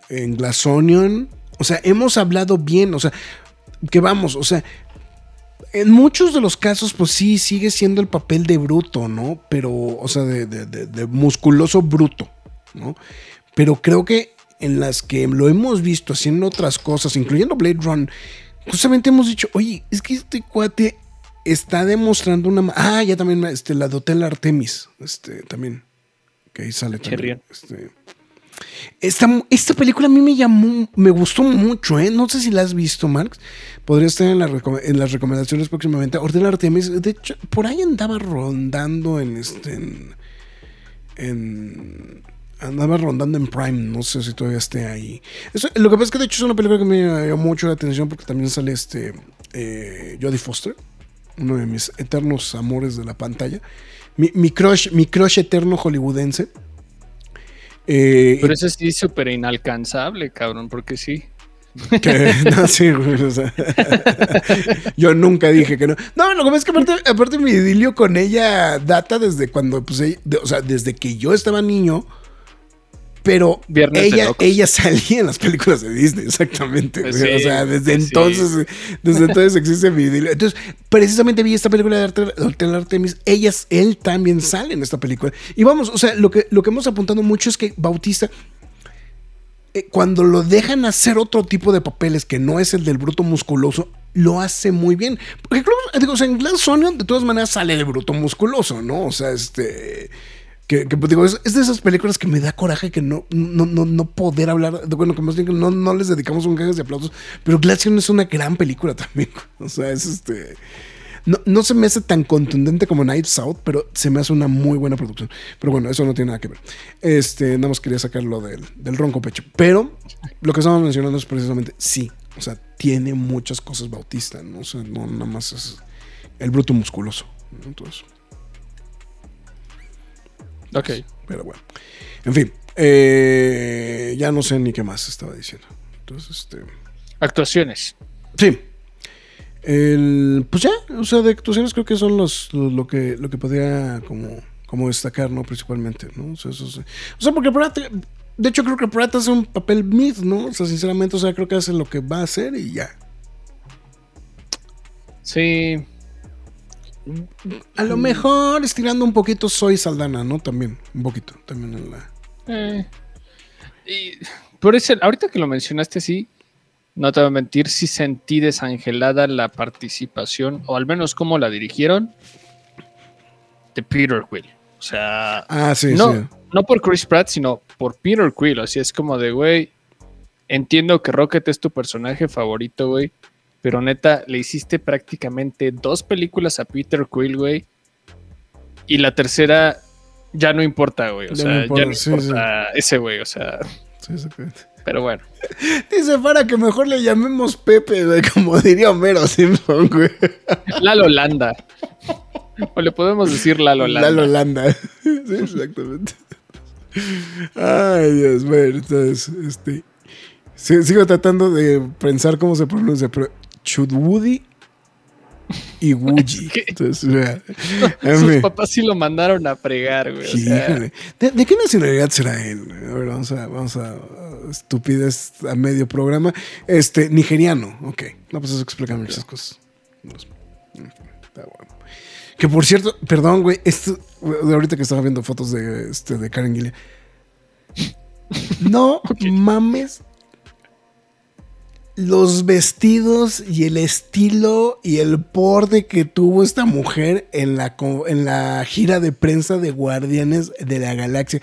en Glass Onion. O sea, hemos hablado bien, o sea, que vamos, o sea, en muchos de los casos, pues sí, sigue siendo el papel de bruto, ¿no? Pero, o sea, de, de- de- de musculoso bruto, ¿no? Pero creo que en las que lo hemos visto haciendo otras cosas, incluyendo Blade Run, justamente hemos dicho, oye, es que este cuate está demostrando una... Ah, ya también, este, la de Hotel Artemis, este, también, que ahí sale también. Este, esta, esta película a mí me llamó, me gustó mucho, ¿eh? No sé si la has visto, Marx. Podría estar en, la recome- en las recomendaciones próximamente. Hotel Artemis, de hecho, por ahí andaba rondando en este. En, en- andaba rondando en Prime, no sé si todavía esté ahí. Eso- lo que pasa es que de hecho es una película que me llamó mucho la atención porque también sale este eh, Jodie Foster, uno de mis eternos amores de la pantalla. Mi, mi crush, mi crush eterno hollywoodense. Eh, Pero ese sí es súper inalcanzable, cabrón, porque sí. que- no, sí, güey, o sea, yo nunca dije que no. No, lo que pasa es que aparte, aparte mi idilio con ella data desde cuando, pues, de- o sea, desde que yo estaba niño, pero Viernes ella, ella salía en las películas de Disney, exactamente. Pues o sea, desde pues sí. entonces, desde entonces existe mi. Entonces, precisamente vi esta película de Arte- Hotel Artemis, ellas, él también sale en esta película. Y vamos, o sea, lo que, lo que hemos apuntado mucho es que Bautista eh, cuando lo dejan hacer otro tipo de papeles que no es el del bruto musculoso, lo hace muy bien. Porque, digo, o sea, en Glass Onion, de todas maneras, sale de bruto musculoso, ¿no? O sea, este. Que, que, pues, digo, es, de esas películas que me da coraje que no, no, no, no poder hablar. Bueno, que más bien no, no les dedicamos un cajas de aplausos. Pero Onion es una gran película también. O sea, es este. No, no se me hace tan contundente como Knives Out, pero se me hace una muy buena producción. Pero bueno, eso no tiene nada que ver. Este, nada más quería sacarlo del, del ronco pecho. Pero lo que estamos mencionando es precisamente, sí, o sea, tiene muchas cosas Bautista, ¿no? O no nada más es el bruto musculoso. ¿no? Entonces, Ok. pero bueno. En fin, eh, ya no sé ni qué más estaba diciendo. Entonces, este. Actuaciones. Sí. El, pues ya, o sea, de actuaciones creo que son los, lo, lo que lo que podría como, como destacar, ¿no? Principalmente, ¿no? O sea, eso. O sea, porque Pratt, de hecho creo que Pratt hace un papel mid, ¿no? O sea, sinceramente, o sea, creo que hace lo que va a hacer y ya. Sí. A lo mejor estirando un poquito soy Saldana, ¿no? También, un poquito, también en la... Eh, y por eso, ahorita que lo mencionaste así, no te voy a mentir, sí sentí desangelada la participación, o al menos cómo la dirigieron, de Peter Quill. O sea, Ah, sí, no, sí. no por Chris Pratt, sino por Peter Quill. Así es como de, güey, entiendo que Rocket es tu personaje favorito, güey, pero neta, le hiciste prácticamente dos películas a Peter Quill, güey, y la tercera ya no importa, güey. O Ya sea, no importa, ya no sí, importa ese, güey, o sea, Sí, exactamente. pero bueno. Dice para que mejor le llamemos Pepe, güey, como diría Homero Simpson, güey. Lalo Landa. O le podemos decir Lalo Landa. Lalo Landa. Sí, exactamente. Ay, Dios, bueno, entonces, este. sí, sigo tratando de pensar cómo se pronuncia, pero Chudwoody y Wuji. ¿Qué? Entonces, o sea, Sus papás sí lo mandaron a fregar, güey. o sea. ¿De, de qué nacionalidad será él? A ver, vamos a, vamos a, estupidez a medio programa. Este, nigeriano. Ok. No, pues eso explica muchas cosas. Está bueno. Que por cierto, perdón, güey, esto, ahorita que estaba viendo fotos de, este, de Karen Gillia. No mames los vestidos y el estilo y el porte que tuvo esta mujer en la, en la gira de prensa de Guardianes de la Galaxia.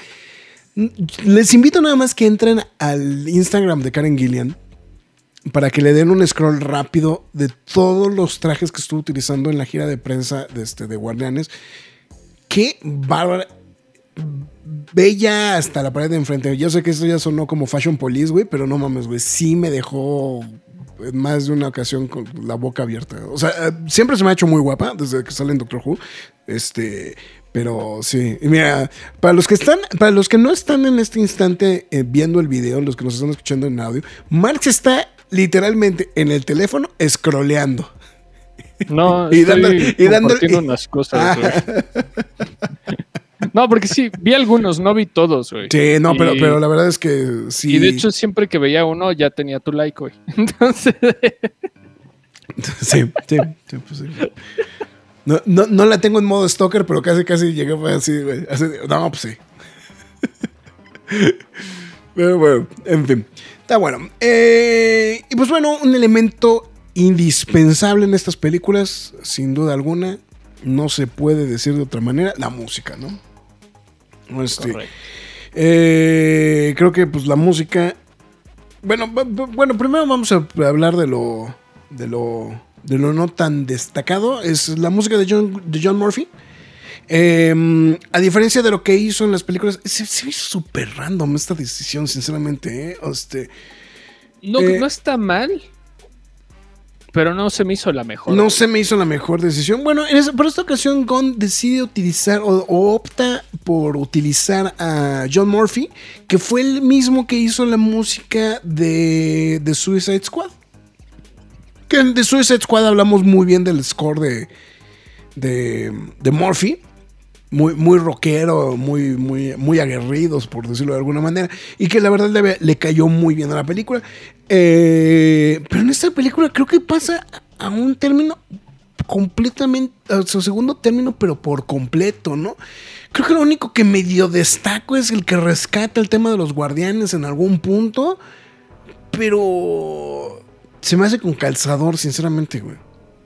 Les invito nada más que entren al Instagram de Karen Gillian para que le den un scroll rápido de todos los trajes que estuvo utilizando en la gira de prensa de, este, de Guardianes. Qué bárbara. Bella hasta la pared de enfrente. Yo sé que esto ya sonó como Fashion Police, güey, pero no mames, güey. Sí me dejó en más de una ocasión con la boca abierta. O sea, eh, siempre se me ha hecho muy guapa desde que sale en Doctor Who. Este, pero sí. Y mira, para los que están, para los que no están en este instante eh, viendo el video, los que nos están escuchando en audio, Marx está literalmente en el teléfono scrolleando. No, Y y dándole- y dándole- compartiendo unas cosas, Ah. No, porque sí, vi algunos, no vi todos, güey. Sí, no, pero, Y- pero la verdad es que sí. Y de hecho, siempre que veía uno, ya tenía tu like, güey. Entonces, Sí, sí, sí, pues sí. No, no, no la tengo en modo stalker, pero casi, casi llegué así, güey. así no, pues sí. Pero bueno, en fin. Está bueno. Eh, y pues bueno, un elemento indispensable en estas películas, sin duda alguna, no se puede decir de otra manera, la música, ¿no? Este, eh, creo que pues la música. Bueno, bu- bu- bueno, primero vamos a hablar de lo. de lo. de lo no tan destacado. Es la música de John, de John Murphy. Eh, a diferencia de lo que hizo en las películas, se, hizo súper random esta decisión, sinceramente. ¿eh? Este, No, eh, no está mal, pero no se me hizo la mejor. no se me hizo la mejor decisión. Bueno, en esa- por esta ocasión, Gunn decide utilizar o, o opta por utilizar a John Murphy, que fue el mismo que hizo la música de, de Suicide Squad. Que de Suicide Squad hablamos muy bien del score de, de, de Murphy. Muy, muy rockero, muy, muy, muy aguerridos, por decirlo de alguna manera. Y que la verdad le, le cayó muy bien a la película. Eh, pero en esta película creo que pasa a un término completamente, a su segundo término, pero por completo, ¿no? Creo que lo único que medio destaco es el que rescata el tema de los guardianes en algún punto, pero se me hace con calzador, sinceramente, güey.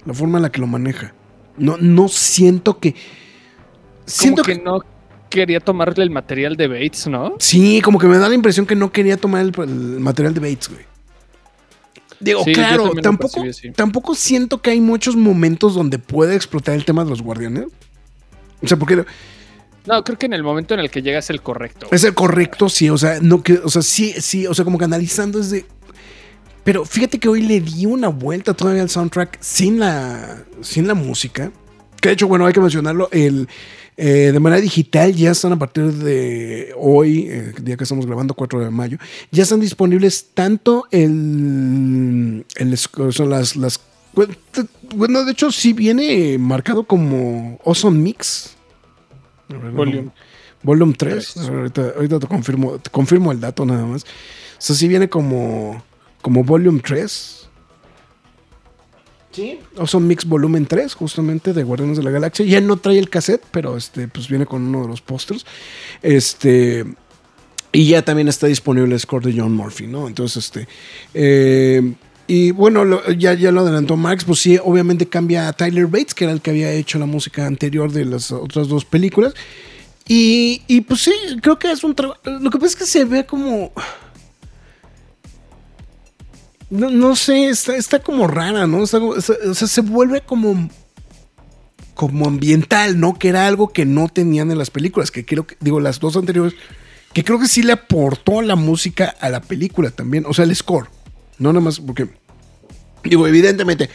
La forma en la que lo maneja. No, no siento que. Siento que, no quería tomarle el material de Bates, ¿no? Sí, como que me da la impresión que no quería tomar el, el material de Bates, güey. Digo, Sí, claro, tampoco, percibí tampoco siento que hay muchos momentos donde puede explotar el tema de los guardianes. O sea, porque No, creo que en el momento en el que llega es el correcto. es el correcto, sí, o sea, no que, o sea, sí, sí, o sea, como que analizando es de. Pero fíjate que hoy le di una vuelta todavía al soundtrack sin la, sin la música. Que de hecho, bueno, hay que mencionarlo. El, eh, de manera digital ya están a partir de hoy, eh, día que estamos grabando, 4 de mayo, ya están disponibles tanto el, el son las, las bueno, de hecho sí viene marcado como Awesome Mix. Volume. Volume 3. Tres. Ahorita, ahorita te, confirmo, te confirmo el dato nada más. O sea, sí viene como, como Volume 3. Sí. Son Mix Volumen 3, justamente, de Guardianes de la Galaxia. Ya no trae el cassette, pero este, pues viene con uno de los pósters. Este. Y ya también está disponible el score de John Murphy, ¿no? Entonces, este. eh, y bueno, ya, ya lo adelantó Max, pues sí, obviamente cambia a Tyler Bates, que era el que había hecho la música anterior de las otras dos películas. Y, y pues sí, creo que es un trabajo. Lo que pasa es que se ve como. No, no sé, está, está como rara, ¿no? Está como- está- o sea, se vuelve como. Como ambiental, ¿no? Que era algo que no tenían en las películas. Que creo que, digo, las dos anteriores. Que creo que sí le aportó la música a la película también. O sea, el score. No nada más porque. Digo, evidentemente,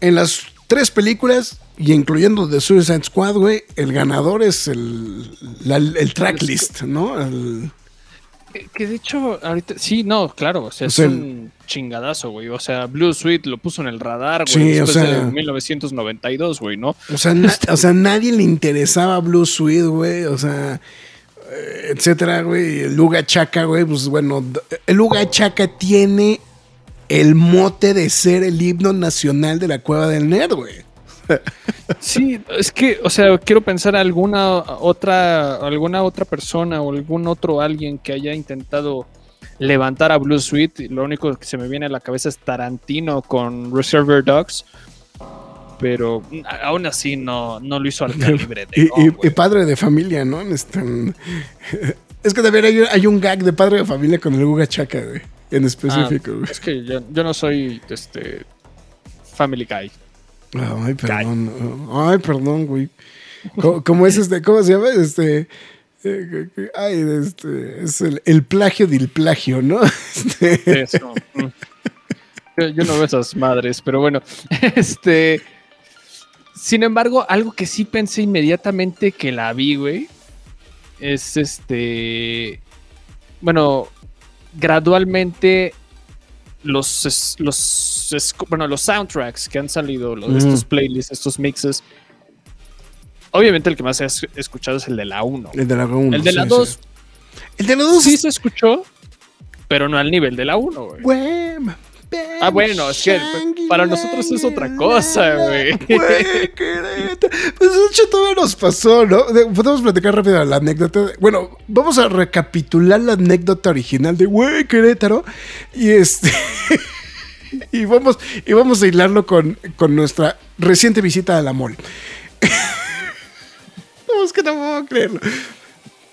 en las tres películas, y incluyendo The Suicide Squad, güey, el ganador es el, la- el tracklist, ¿no? El- Que, que de hecho, ahorita, sí, no, claro, o sea, O es sea, un chingadazo, güey. O sea, Blue Suite lo puso en el radar, güey, Sí, o después sea- de 1992, güey, ¿no? o, sea, na- o sea, nadie le interesaba Blue Suite, güey. O sea, eh, etcétera, güey. El Luga Chaka, güey, pues bueno, el Luga Chaka tiene el mote de ser el himno nacional de la cueva del nerd, güey. Sí, es que, o sea, quiero pensar alguna otra, alguna otra persona o algún otro alguien que haya intentado levantar a Blue Suite. Lo único que se me viene a la cabeza es Tarantino con Reservoir Dogs. Pero aún así no, no lo hizo al calibre de Y, padre de familia, ¿no? Este- es que también hay, hay un gag de padre de familia con el Luga Chaka, güey. En Ah, específico, güey. es que yo, yo no soy este Family Guy. Ay, perdón. Ay, perdón, güey. ¿Cómo, cómo es este? ¿Cómo se llama? Este. eh, Ay, este. Es el, el plagio del plagio, ¿no? Este, Eso. Yo, yo no veo esas madres, pero bueno. Este. Sin embargo, algo que sí pensé inmediatamente que la vi, güey. Es este. Bueno, gradualmente. Los, es- los, bueno, los soundtracks que han salido, los, Mm. estos playlists, estos mixes. Obviamente el que más he es- escuchado es el de la 1. el de la 1. El de la 2 El de la 2 sí se escuchó, pero no al nivel de la 1, güey. Ah, bueno, es que para nosotros es otra cosa, güey. Pues de hecho todavía nos pasó, ¿no? De- Podemos platicar rápido la anécdota. Bueno, vamos a recapitular la anécdota original de güey, Querétaro. Y este. y vamos, y vamos a hilarlo con, con nuestra reciente visita a la mall. no, es que no puedo creerlo.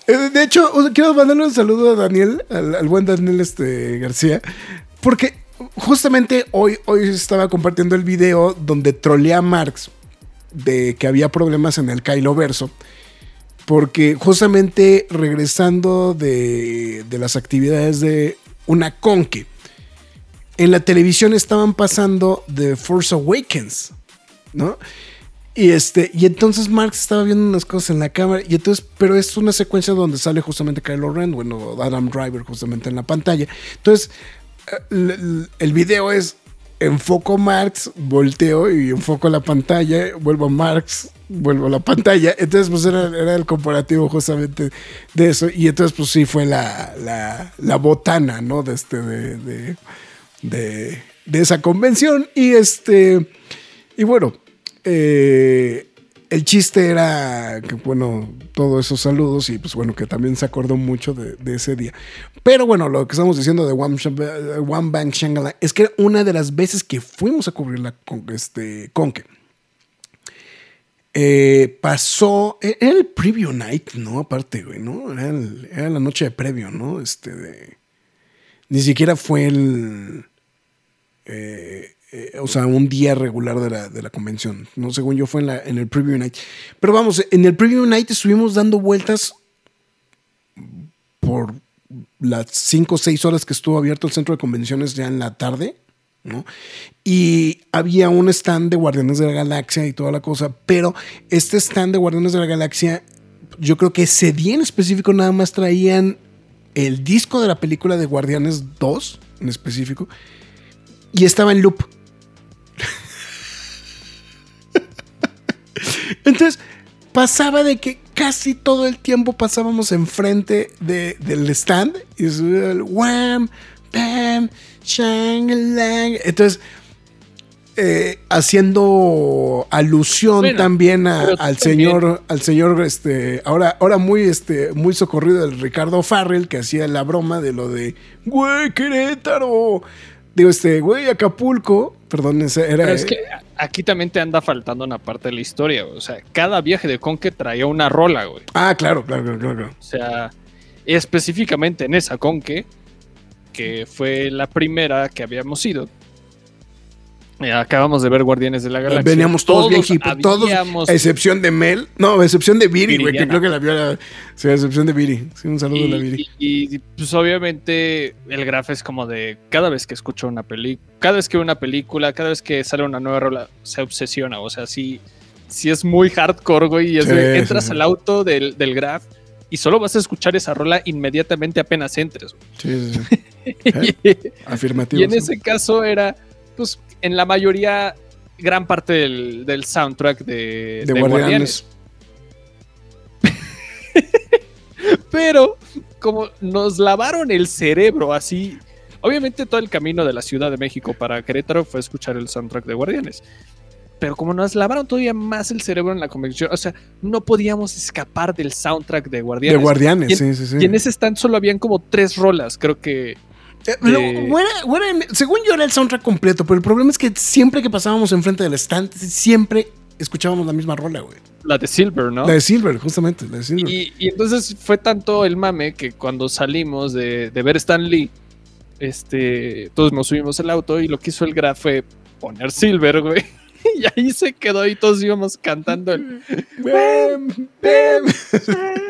Eh, De hecho, quiero mandarle un saludo a Daniel, al, al buen Daniel este, García, porque justamente hoy, hoy estaba compartiendo el video donde trolea a Marx de que había problemas en el Kylo Verso, porque justamente regresando de, de las actividades de una conque, en la televisión estaban pasando The Force Awakens, ¿no? Y este, y entonces Marx estaba viendo unas cosas en la cámara, y entonces, pero es una secuencia donde sale justamente Kylo Ren, bueno, Adam Driver justamente en la pantalla. Entonces, el video es enfoco Marx, volteo y enfoco la pantalla, vuelvo a Marx, vuelvo a la pantalla. Entonces, pues era, era el comparativo justamente de eso. Y entonces, pues sí fue la, la, botana, ¿no? De este, de, de, de esa convención. Y este, y bueno, eh, el chiste era que, bueno, todos esos saludos y pues bueno, que también se acordó mucho de, ese día. Pero bueno, lo que estamos diciendo de One, One Shangala es que una de las veces que fuimos a cubrir la con, este, Conque. Eh, pasó, e- era el preview night, ¿no? Aparte, güey, ¿no? Era, era la noche de previo, ¿no? Este de... Ni siquiera fue el... eh, eh, o sea, un día regular de la, de la convención. No, según yo fue en, la, en el preview night. Pero vamos, en el preview night estuvimos dando vueltas por las 5 o 6 horas que estuvo abierto el centro de convenciones ya en la tarde. ¿no? Y había un stand de Guardianes de la Galaxia y toda la cosa, pero este stand de Guardianes de la Galaxia, yo creo que ese día en específico nada más traían el disco de la película de Guardianes 2 en específico y estaba en loop. Entonces, pasaba de que casi todo el tiempo pasábamos enfrente de, del stand y subía el wham, bam, shang, lang. Entonces, eh, haciendo alusión Bueno, también a- al también- señor, al señor, este, ahora, ahora muy, este, muy socorrido del Ricardo Farrell, que hacía la broma de lo de, güey, Querétaro. Digo, este, güey, Acapulco. Perdón, ese era. Pero es que aquí también te anda faltando una parte de la historia, güey. O sea, cada viaje de Conque traía una rola, güey. Ah, claro, claro, claro, claro. O sea, específicamente en esa Conque, que fue la primera que habíamos ido. Eh, acabamos de ver Guardianes de la Galaxia. Veníamos todos, bien hippie, todos, habíamos- a excepción de Mel. No, a excepción de Viri, güey, que creo que la vio. la- sí, a excepción de Viri. Sí, un saludo a la Y, Viri. y- y, pues obviamente el graf es como de cada vez que escucho una película, cada vez que veo una película, cada vez que sale una nueva rola, se obsesiona. O sea, sí, sí es muy hardcore, güey. Y es Sí, de, entras sí. al auto del, del graf y solo vas a escuchar esa rola inmediatamente apenas entres. güey. Sí, sí, sí. Eh, Afirmativo. y en ese caso era, pues, en la mayoría, gran parte del, del soundtrack de, de de Guardianes. Pero como nos lavaron el cerebro así, obviamente todo el camino de la Ciudad de México para Querétaro fue escuchar el soundtrack de Guardianes. Pero como nos lavaron todavía más el cerebro en la convención, o sea, no podíamos escapar del soundtrack de De Guardianes. Guardianes, Y en- sí, sí, sí. Y en ese stand solo habían como tres rolas, creo que Eh, según yo era el soundtrack completo, pero el problema es que siempre que pasábamos enfrente del stand, siempre escuchábamos la misma rola, güey. la de Silver, ¿no? La de Silver, justamente, la de Silver. Y, y entonces fue tanto el mame que cuando salimos de, de ver Stan Lee, este, todos nos subimos al auto y lo que hizo el Graf fue poner Silver, güey. Y ahí se quedó y todos íbamos cantando el... Bam, bam.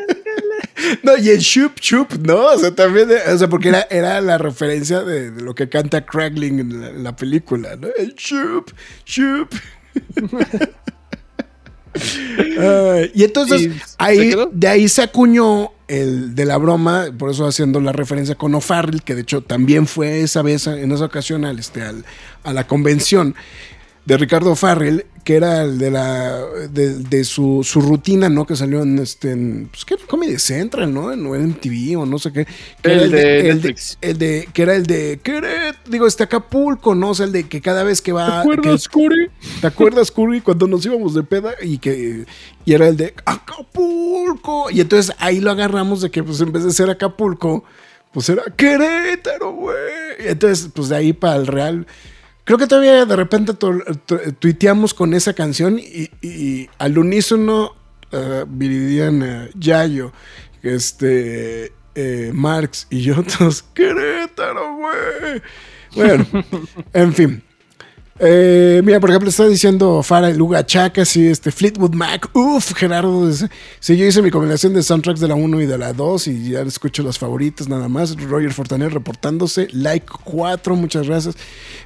No, y el Shoop Shoop, ¿no? O sea, también, eh, o sea, porque era, era la referencia de, de lo que canta Crackling en la, en la película, ¿no? El Shoop Shoop. Ay, y entonces, Y ahí, de ahí se acuñó el de la broma, por eso haciendo la referencia con O'Farrell, que de hecho también fue esa vez, en esa ocasión, al, este, al- a la convención de Ricardo Farrell, que era el de la de, de su, su rutina, ¿no? Que salió en este en, pues, ¿qué? Comedy Central, ¿no? En MTV o no sé qué. Que El era de el Netflix. el de que era el de Queret, digo, este Acapulco, ¿no? O sea, el de que cada vez que va ¿Te acuerdas, Curi? que- ¿Te acuerdas, Curry, cuando nos íbamos de peda y que y era el de Acapulco? Y entonces ahí lo agarramos de que pues en vez de ser Acapulco, pues era Querétaro, güey. Y entonces, pues de ahí para el Real. Creo que todavía de repente tu- tu- tuiteamos con esa canción y, y al unísono eh, Viridiana, Yayo, este, eh, Marx y yo todos, Querétaro, güey. Bueno, en fin. Eh, mira, por ejemplo, está diciendo Fara Luga Chaca, sí, este Fleetwood Mac. Uf, Gerardo. dice, Sí, yo hice mi combinación de soundtracks de la 1 y de la 2 y ya escucho las favoritas nada más. Roger Fortaner reportándose. Like 4, muchas gracias.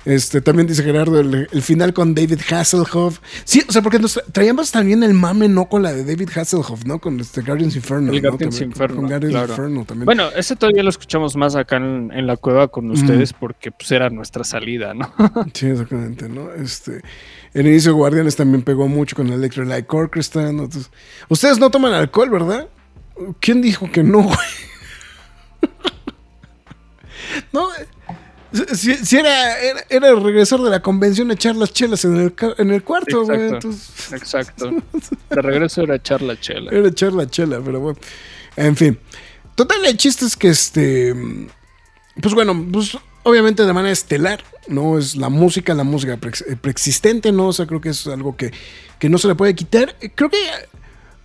Este, también dice Gerardo el, el final con David Hasselhoff. Sí, o sea, porque nos tra- traíamos también el mame, no con la de David Hasselhoff, ¿no? Con este Guardians Inferno. El ¿no? Guardians También, Inferno, Con Guardians claro. Inferno también. Bueno, ese todavía lo escuchamos más acá en, en la cueva con ustedes porque pues era nuestra salida, ¿no? Sí, exactamente, ¿no? Este, el inicio de Guardianes también pegó mucho con Electrolyte Orchestra. ¿no? Entonces, ustedes no toman alcohol, ¿verdad? ¿Quién dijo que no, güey? no, si, si era, era, era regresar de la convención a echar las chelas en el, en el cuarto, güey. Exacto. Entonces, Exacto. De regreso era echar la chela. era echar la chela, pero bueno. En fin. Total, el chiste es que este. Pues bueno, pues obviamente de manera estelar, ¿no? Es la música, la música eh, preexistente, ¿no? O sea, creo que es algo que, que no se le puede quitar. Creo que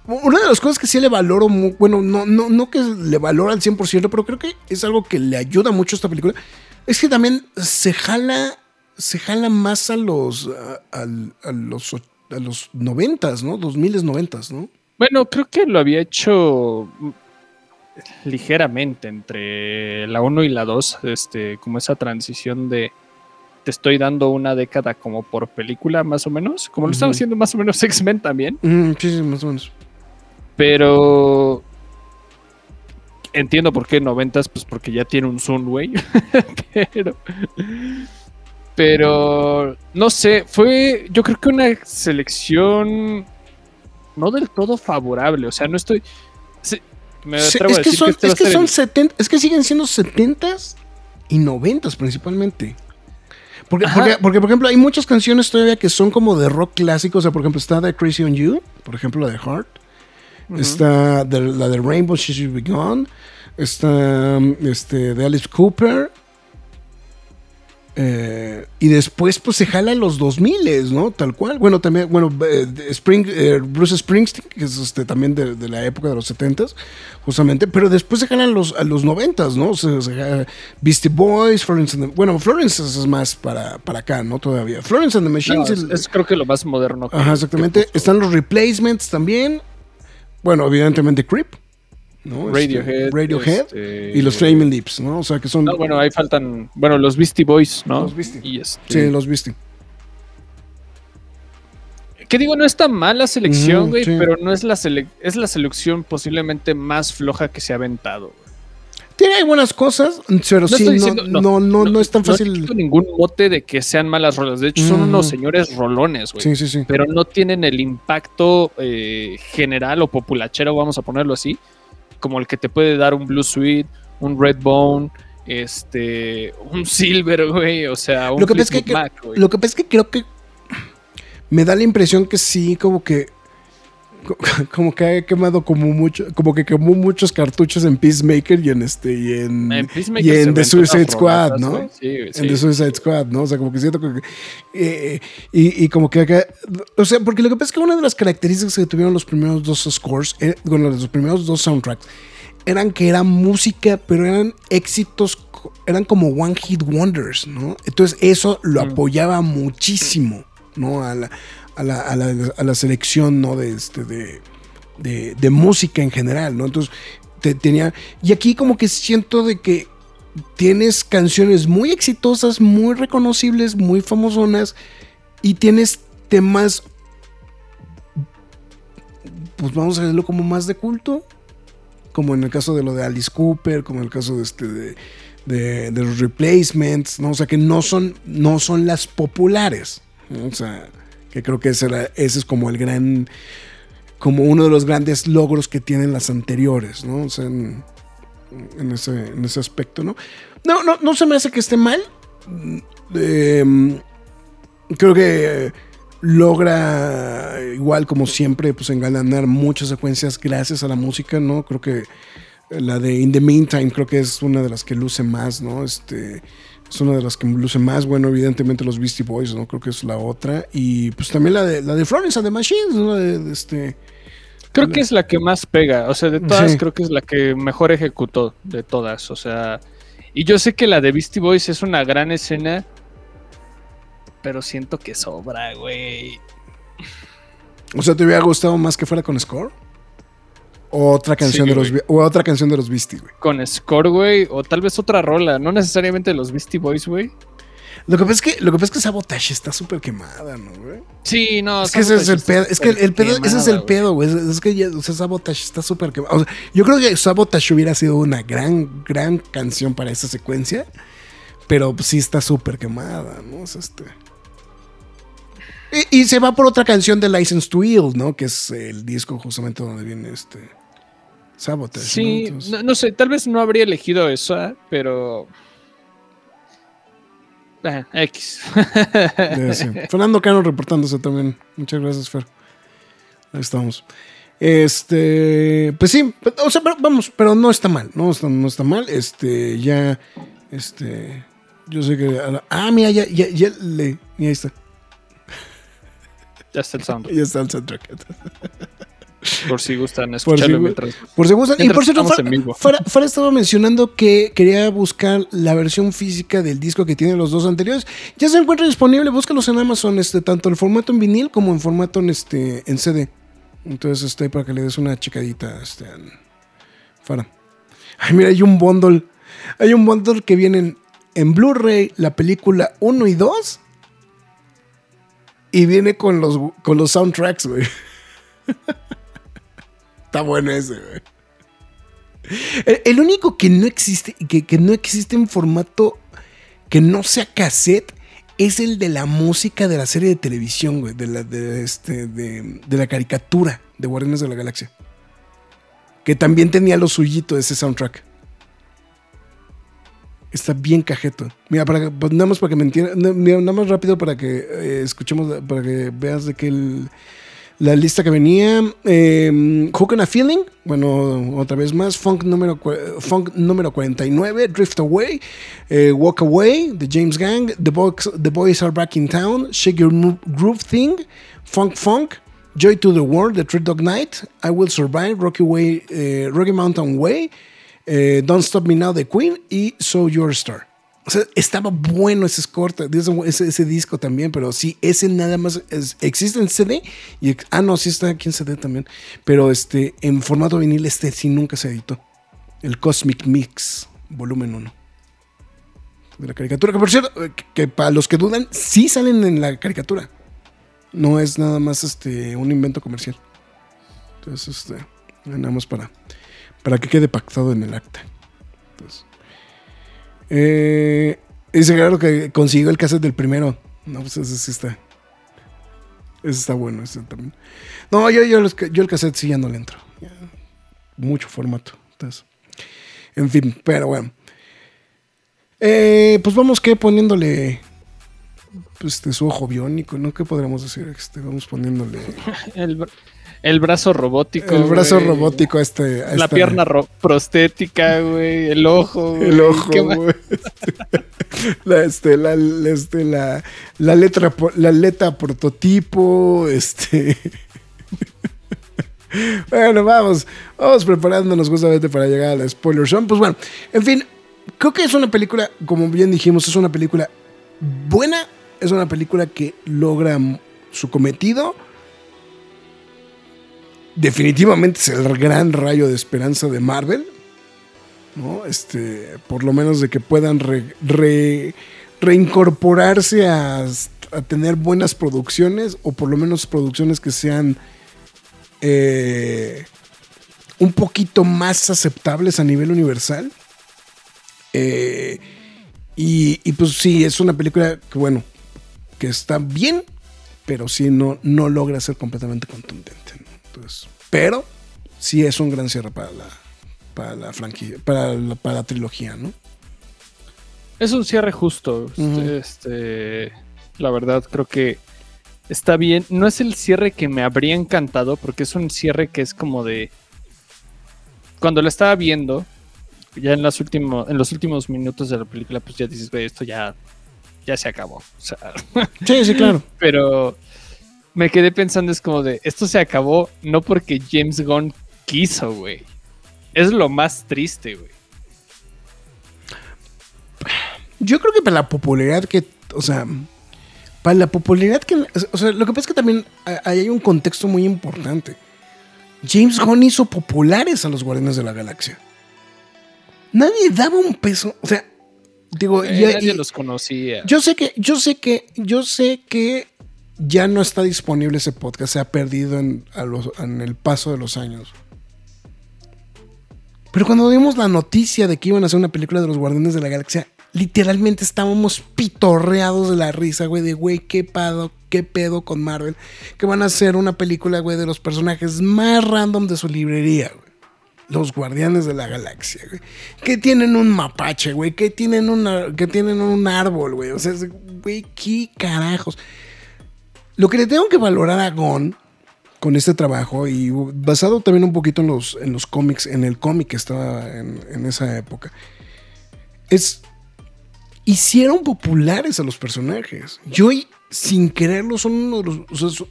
una de las cosas que sí le valoro, bueno, no, no, no que le valoro al 100%, pero creo que es algo que le ayuda mucho a esta película, es que también se jala, se jala más a los, a, al- a los, a los 90s, ¿no? 2000 noventas, ¿no? Bueno, creo que lo había hecho ligeramente entre la 1 y la 2, este, como esa transición de te estoy dando una década como por película, más o menos, como lo estaba Ujú. haciendo más o menos X-Men también, Mm, sí, sí, más o menos. pero entiendo por qué 90s, pues porque ya tiene un Zoom, güey, pero... Pero, no sé, fue yo creo que una selección no del todo favorable, o sea, no estoy... me es que decir son, este es que son el- 70, es que siguen siendo 70s y 90s principalmente. Porque, porque, porque, por ejemplo, hay muchas canciones todavía que son como de rock clásico. O sea, por ejemplo, está The Crazy on You, por ejemplo, la de Heart. Está de- la de Rainbow She Should Be Gone. Está este, de Alice Cooper. Eh, y después, pues se jala los 2000, ¿no? Tal cual. Bueno, también, bueno, eh, Spring, eh, Bruce Springsteen, que es este, también de, de la época de los 70s, justamente. Pero después se jalan los, a los 90s, ¿no? Se jala Beastie Boys, Florence and the- Bueno, Florence es más para, para acá, ¿no? Todavía. Florence and the No, Machines. es, el- es creo que lo más moderno. que- Ajá, exactamente. Están los replacements también. Bueno, evidentemente Creep. ¿No? Este, Radiohead, este, Y los Flaming Lips, ¿no? O sea, que son. No, bueno, ahí faltan, bueno, los Beastie Boys, ¿no? Los Beastie. Y este, Sí, los viste. Que digo, no está mal la selección, güey, sí. pero no es la sele- es la selección posiblemente más floja que se ha aventado. güey. Tiene buenas cosas, pero sí, no, diciendo- no, no, no, es tan No fácil. quito ningún mote de que sean malas rolas. De hecho, son Mm. unos señores rolones, güey. sí, sí, sí. Pero no tienen el impacto eh, general o populachero, vamos a ponerlo así, como el que te puede dar un Blue Suite, un Redbone, este, un Silver, güey, o sea, un Lo que pasa es que- Fleetwood Mac. Lo que pasa es que creo que me da la impresión que sí, como que como que ha quemado como mucho, como que quemó muchos cartuchos en Peacemaker y en este y en, En Peacemaker y en The Suicide Squad, ¿no? Sí, sí. en The Suicide Squad, ¿no? O sea, como que siento que. eh, y, y como que acá. O sea, porque lo que pasa es que una de las características que tuvieron los primeros dos scores, eh, bueno, los primeros dos soundtracks, eran que era música, pero eran éxitos, eran como One Hit Wonders, ¿no? Entonces, eso lo Mm. apoyaba muchísimo, ¿no? A la, a la, selección, ¿no? De este, de, de, de música en general, ¿no? Entonces, te- tenía. Y aquí, como que siento de que tienes canciones muy exitosas, muy reconocibles, muy famosonas y tienes temas, pues vamos a verlo como más de culto, como en el caso de lo de Alice Cooper, como en el caso de este de, de- de los replacements, ¿no? O sea que no son, no son las populares. O sea, que creo que ese, es como el gran, como uno de los grandes logros que tienen las anteriores, ¿no? O sea, en, ese, en ese aspecto, ¿no? No, no, no se me hace que esté mal. Eh, creo que logra igual como siempre pues engalanar muchas secuencias gracias a la música, ¿no? Creo que la de In the Meantime creo que es una de las que luce más, ¿no? Este es una de las que luce más, bueno, evidentemente los Beastie Boys, ¿no? Creo que es la otra y pues también la de la de Florence and the Machines, ¿no? De- de este Creo que es la que más pega, o sea, de todas Sí. creo que es la que mejor ejecutó de todas, o sea, y yo sé que la de Beastie Boys es una gran escena, pero siento que sobra, güey. O sea, ¿te hubiera gustado más que fuera con score? Otra canción Sí, de los o otra canción de los Beastie, güey. Con score, güey, o tal vez otra rola, no necesariamente de los Beastie Boys, güey. Lo que pasa es que lo que pasa es que Sabotage está súper quemada, ¿no, güey? Sí, no, Es que ese es el pedo, es que el, el pedo, quemada, ese es el pedo, güey. Es, es que ya, o sea, Sabotage está súper. O sea, yo creo que Sabotage hubiera sido una gran, gran canción para esa secuencia, pero sí está súper quemada, ¿no? O sea, este... Y, y se va por otra canción de License to Ill, ¿no? Que es el disco justamente donde viene este Sabotage. Sí, ¿no? Entonces- no, no sé, tal vez no habría elegido esa, pero... Ah, X. Fernando Cano reportándose también. Muchas gracias, Fer. Ahí estamos. Este, pues sí, o sea, pero vamos, pero no está mal, no está, no está mal. Este, ya, este, yo sé que. ah, mira, ya, ya, ya le. Mira, ahí está. ya está el sound. Ya está el soundtrack. Por si gustan Por escucharlo si- mientras. Por si gustan. Y por cierto, Fara, en estaba mencionando que quería buscar la versión física del disco que tienen los dos anteriores. Ya se encuentra disponible, búscalos en Amazon, este, tanto el formato en vinil como en formato en, este, en CD. Entonces, este, para que le des una checadita, este, en- Fara. Ay, mira, hay un bundle. Hay un bundle que vienen en Blu-ray, la película 1 y 2. Y viene con los, con los soundtracks, güey. Está bueno ese, güey. El, único que no existe, que, no existe en formato que no sea cassette, es el de la música de la serie de televisión, güey. De la, este, de, la caricatura de Guardianes de la Galaxia. Que también tenía lo suyito ese soundtrack. Está bien cajeto. Mira, para, pues, nada más para que me entiendan, nada más rápido para que eh, escuchemos, para que veas de que el, la lista que venía, eh, Hook and a Feeling, bueno, otra vez más, Funk número, Funk número 49, Drift Away, eh, Walk Away, The James Gang, The Boys, The Boys Are Back in Town, Shake Your Groove Thing, Funk Funk, Joy to the World, The Three Dog Night, I Will Survive, Rocky, Way, eh, Rocky Mountain Way, eh, Don't Stop Me Now, The Queen y So Your Star. O sea, estaba bueno ese score, ese, ese, disco también, pero sí, ese nada más existe en CD y ah no, sí está aquí en CD también, pero este en formato vinil este sí nunca se editó. El Cosmic Mix volumen 1 de la caricatura, que por cierto, eh, que, para los que dudan, sí salen en la caricatura. No es nada más este un invento comercial. Entonces, este, nada para para que quede pactado en el acta. Entonces, eh, dice claro que consiguió el cassette del primero. No, pues ese sí está. Ese está bueno, ese también. No, yo, yo, el cassette sí ya no le entro. Mucho formato. Entonces, en fin, pero bueno. Eh, pues vamos que poniéndole pues, este, su ojo biónico, ¿no? ¿Qué podríamos decir? Este, vamos poniéndole El, el brazo robótico. el brazo robótico este. La esta- pierna ro- prostética, güey. El ojo. El güey. ojo, güey. la, este, la, este, la, la letra, la letra prototipo, este. bueno, vamos, vamos preparándonos justamente para llegar a la spoiler zone. Pues bueno, en fin, creo que es una película, como bien dijimos, es una película buena, es una película que logra su cometido. Definitivamente es el gran rayo de esperanza de Marvel. ¿no? Este, por lo menos de que puedan re- re- reincorporarse a, tener buenas producciones o por lo menos producciones que sean eh, un poquito más aceptables a nivel universal. Eh, y, y pues sí, es una película que bueno, que está bien, pero sí no, no logra ser completamente contundente. Entonces, pero sí es un gran cierre para la, para la franquicia, para la, para la trilogía, ¿no? Es un cierre justo. este, este, la verdad, creo que está bien. No es el cierre que me habría encantado, porque es un cierre que es como de. Cuando lo estaba viendo, ya en, las último- en los últimos minutos de la película, pues ya dices, "Güey, esto ya, ya se acabó. O sea, Sí, sí, claro. pero me quedé pensando, es como de, esto se acabó no porque James Gunn quiso, güey. Es lo más triste, güey. Yo creo que para la popularidad que, o sea, para la popularidad que, o sea, lo que pasa es que también hay un contexto muy importante. James Gunn hizo populares a los Guardianes de la Galaxia. Nadie daba un peso, o sea, digo, Eh, ya- nadie y- los conocía. yo sé que, yo sé que, yo sé que ya no está disponible ese podcast, se ha perdido en, el paso de los años. Pero cuando vimos la noticia de que iban a hacer una película de los Guardianes de la Galaxia, literalmente estábamos pitorreados de la risa, güey, de güey, qué pedo, qué pedo con Marvel, que van a hacer una película, güey, de los personajes más random de su librería, güey. Los Guardianes de la Galaxia, güey. Que tienen un mapache, güey. Que tienen, una, que tienen un árbol, güey. O sea, güey, qué carajos. Lo que le tengo que valorar a Gon con este trabajo y basado también un poquito en los, en los cómics, en el cómic que estaba en, en esa época, es hicieron populares a los personajes. Yo sin quererlo son uno de los,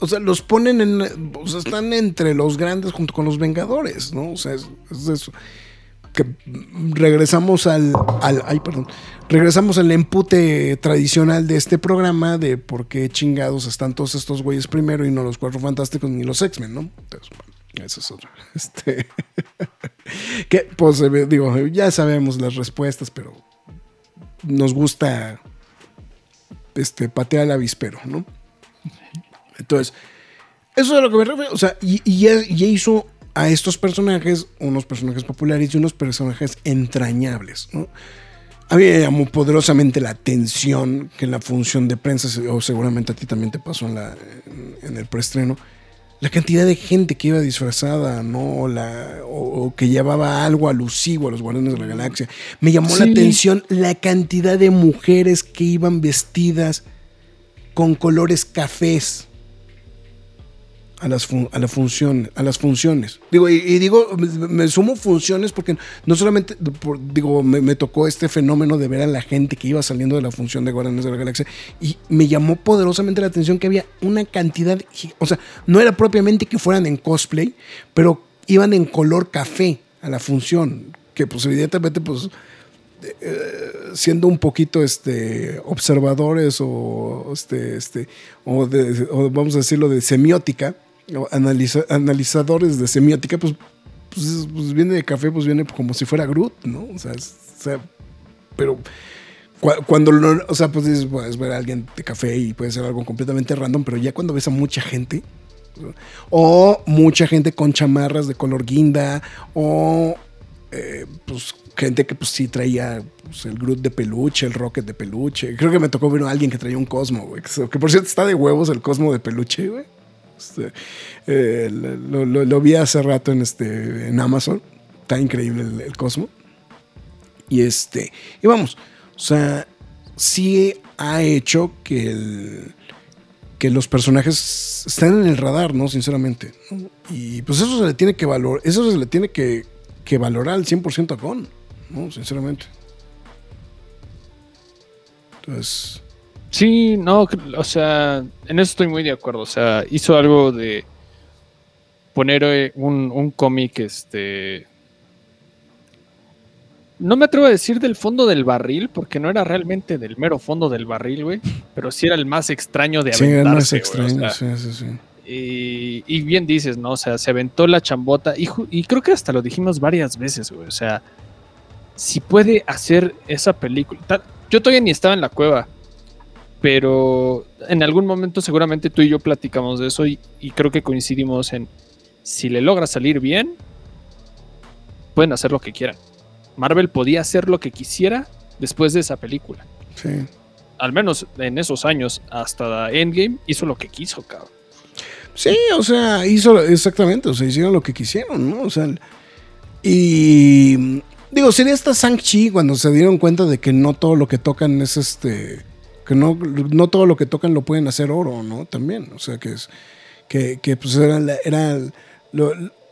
o sea, los ponen en, o sea, están entre los grandes junto con los Vengadores, ¿no? O sea, es, es eso. Que regresamos al, al, ay, perdón, regresamos al empute tradicional de este programa de por qué chingados están todos estos güeyes primero y no los Cuatro Fantásticos ni los X-Men, ¿no? Entonces, bueno, eso es otra. Este, que, pues, digo, ya sabemos las respuestas, pero nos gusta este, patear al avispero, ¿no? Entonces, eso es a lo que me refiero. O sea, y, ya hizo a estos personajes unos personajes populares y unos personajes entrañables, ¿no? A mí me llamó poderosamente la atención que en la función de prensa, o seguramente a ti también te pasó en, la, en, en el preestreno, la cantidad de gente que iba disfrazada, ¿no? O, la, o, o que llevaba algo alusivo a los Guardianes de la Galaxia. Me llamó la atención la cantidad de mujeres que iban vestidas con colores cafés a las, fun- a la función, a las funciones. Digo, y, digo, me, sumo funciones porque no solamente, digo, me, tocó este fenómeno de ver a la gente que iba saliendo de la función de Guardianes de la Galaxia y me llamó poderosamente la atención que había una cantidad, o sea, no era propiamente que fueran en cosplay, pero iban en color café a la función, que pues evidentemente pues siendo un poquito este observadores o este este o, de- o vamos a decirlo de semiótica analiza- analizadores de semiótica pues, pues, es- pues viene de café pues viene como si fuera Groot no o sea, pero cua- cuando lo, o sea pues dices, puedes ver a alguien de café y puede ser algo completamente random pero ya cuando ves a mucha gente o mucha gente con chamarras de color guinda o eh, pues gente que pues sí traía pues, el Groot de peluche, el Rocket de peluche. Creo que me tocó ver a alguien que traía un Cosmo, güey. Que por cierto está de huevos el Cosmo de peluche, güey. Este, eh, lo, vi hace rato en, este, en Amazon. Está increíble el, el Cosmo. Y este, y vamos, o sea, sí ha hecho que que los personajes estén en el radar, ¿no? Sinceramente. Y pues eso se le tiene que valorar, eso se le tiene que, que valorar al 100% a Gon, ¿no? Sinceramente. Entonces, Sí, no, o sea, en eso estoy muy de acuerdo. O sea, hizo algo de poner eh, un, un cómic, este... No me atrevo a decir del fondo del barril, porque no era realmente del mero fondo del barril, güey. Pero sí era el más extraño de sí, aventarse, es güey, o extraño, sea, sí, sí, sí. y, y bien dices, ¿no? O sea, se aventó la chambota y, y creo que hasta lo dijimos varias veces, güey. O sea, si puede hacer esa película. tal- yo todavía ni estaba en la cueva, pero en algún momento seguramente tú y yo platicamos de eso y, y creo que coincidimos en si le logra salir bien, pueden hacer lo que quieran. Marvel podía hacer lo que quisiera después de esa película. sí. Al menos en esos años, hasta Endgame, hizo lo que quiso, cabrón. Sí, o sea, hizo exactamente, o sea, hicieron lo que quisieron, ¿no? O sea, y digo, sería hasta Shang-Chi cuando se dieron cuenta de que no todo lo que tocan es este, que no, no todo lo que tocan lo pueden hacer oro, ¿no? También, o sea, que es, que, que pues era, era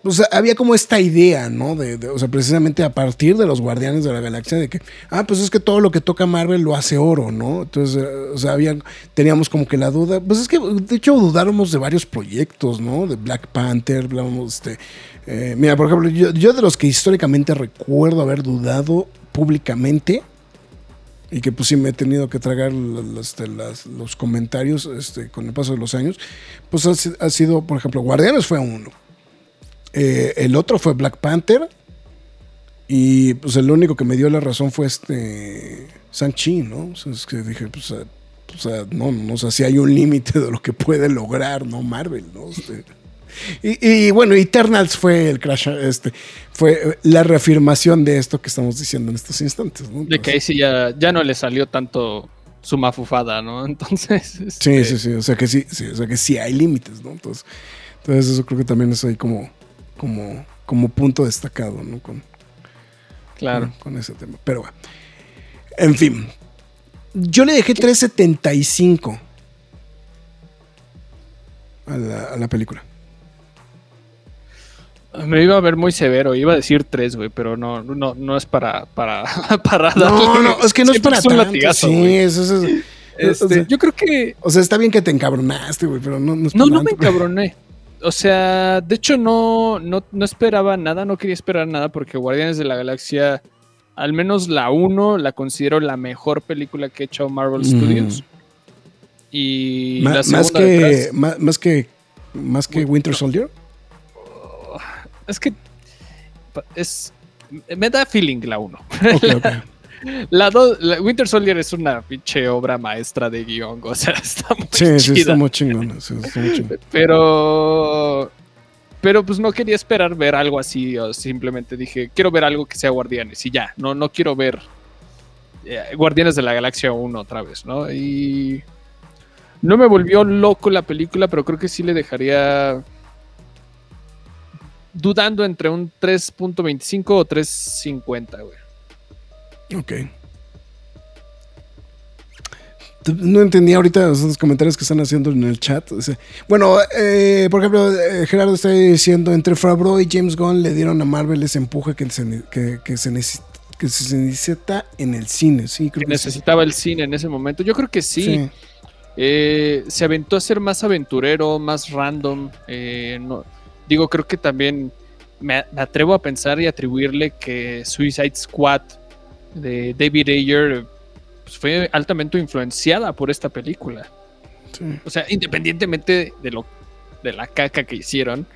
o sea, había como esta idea, ¿no? De, o sea, precisamente a partir de los Guardianes de la Galaxia, de que, ah, pues es que todo lo que toca Marvel lo hace oro, ¿no? Entonces, eh, o sea, había, teníamos como que la duda, pues es que, de hecho, dudáramos de varios proyectos, ¿no? De Black Panther, este, eh, mira, por ejemplo, yo, yo de los que históricamente recuerdo haber dudado públicamente, y que pues sí me he tenido que tragar este, los comentarios este, con el paso de los años, pues ha, si- ha sido, por ejemplo, Guardianes fue uno. Eh, el otro fue Black Panther. Y pues el único que me dio la razón fue este Shang-Chi, ¿no? O sea, es que dije, pues, o sea, no, no, o sea, si hay un límite de lo que puede lograr, ¿no? Marvel, ¿no? Este, y, y, bueno, Eternals fue el crash, este, fue la reafirmación de esto que estamos diciendo en estos instantes, ¿no? De que ahí sí ya, ya no le salió tanto su mafufada, ¿no? Entonces. Sí, este, sí, sí. O sea que sí, sí, o sea que sí hay límites, ¿no? Entonces, entonces eso creo que también es ahí como, como, como punto destacado, ¿no? Con, Claro. con, con ese tema. Pero bueno. En fin. Yo le dejé 375 a la, a la película. Me iba a ver muy severo, iba a decir tres, güey, pero no, no, no es para, para, para No, darle- no, es que no es para un tanto. latigazo, sí, eso, eso es- Este, o, sea, yo creo que o sea, está bien que te encabronaste, güey, pero no, no es No, no me encabroné. O sea, de hecho no, no, no esperaba nada, no quería esperar nada porque Guardianes de la Galaxia, al menos la 1, la considero la mejor película que ha hecho Marvel Mm. Studios. Y Ma- la más, que, detrás- más que más que Winter Soldier. Es que es me da feeling la 1. Ok, ok. La, la Winter Soldier es una pinche obra maestra de guion, o sea, está muy Sí, sí, chida. está muy chingón. sí, está muy chingón. Pero. Pero pues no quería esperar ver algo así. o simplemente dije, quiero ver algo que sea Guardianes. Y ya, no, no quiero ver eh, Guardianes de la Galaxia 1 otra vez, ¿no? Y. No me volvió loco la película, pero creo que sí le dejaría dudando entre un 3.25 o 3.50, güey. Ok. No entendía ahorita los comentarios que están haciendo en el chat. Bueno, eh, por ejemplo, eh, Gerardo está diciendo, entre Favreau y James Gunn le dieron a Marvel ese empuje que se, que, se necesita en el cine, sí. Creo que necesitaba el cine en ese momento. Yo creo que sí. Eh, se aventó a ser más aventurero, más random. no, digo, creo que también me, atrevo a pensar y atribuirle que Suicide Squad de David Ayer pues, fue altamente influenciada por esta película. O sea, independientemente de lo de la caca que hicieron,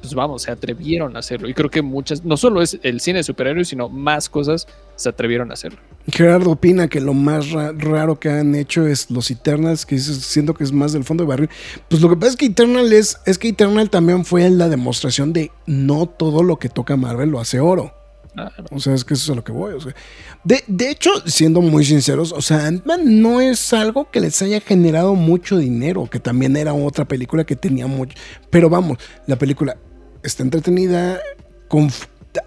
pues vamos, se atrevieron a hacerlo. Y creo que muchas, no solo es el cine de superhéroes, sino más cosas se atrevieron a hacerlo. Gerardo opina que lo más raro que han hecho es los Eternals, que siento que es más del fondo de barril. Pues lo que pasa es que Eternal es, es que Eternal también fue la demostración de no todo lo que toca Marvel lo hace oro. O sea, es que eso es a lo que voy. De, de, hecho, siendo muy sinceros, o sea, Ant-Man no es algo que les haya generado mucho dinero, que también era otra película que tenía mucho. Pero vamos, la película está entretenida,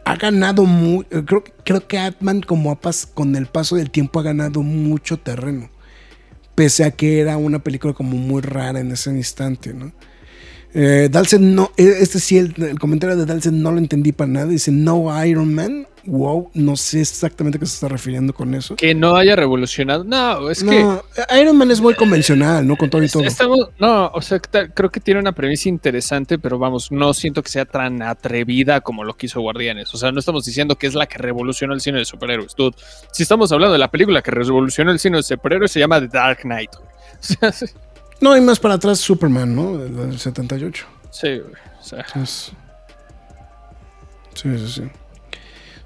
ha ganado mucho. Creo, creo que Ant-Man, como con el paso del tiempo, ha ganado mucho terreno. Pese a que era una película como muy rara en ese instante, ¿no? Eh, no, eh, este sí, el, comentario de Dalsen no lo entendí para nada. Dice no Iron Man. Wow, no sé exactamente a qué se está refiriendo con eso. Que no haya revolucionado. No, es que. Iron Man es muy convencional, ¿no? Con todo y todo. no, o sea, creo que tiene una premisa interesante, pero vamos, no siento que sea tan atrevida como lo que hizo Guardianes. O sea, no estamos diciendo que es la que revolucionó el cine de superhéroes. Dude, si estamos hablando de la película que revolucionó el cine de superhéroes, se llama The Dark Knight. O sea, no, hay más para atrás Superman, ¿no? Del 78. Sí, güey. O sea. Sí, sí, sí.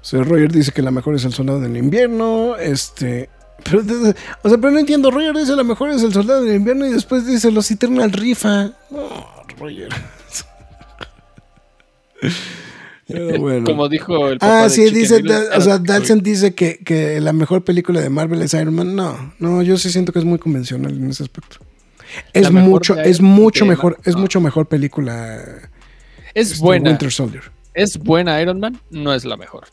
Sea, Roger dice que la mejor es el soldado del invierno. Este. Pero, o sea, pero no entiendo. Roger dice la mejor es el soldado del invierno y después dice los Eternal rifa. No, Roger. bueno. Como dijo el papá Ah, sí, dice, o sea, Dalton dice que, que, la mejor película de Marvel es Iron Man. No, no, yo sí siento que es muy convencional en ese aspecto. Es mucho, es mucho mejor, es mucho mejor película. Es este, buena. Winter Soldier. Es buena Iron Man, no es la mejor.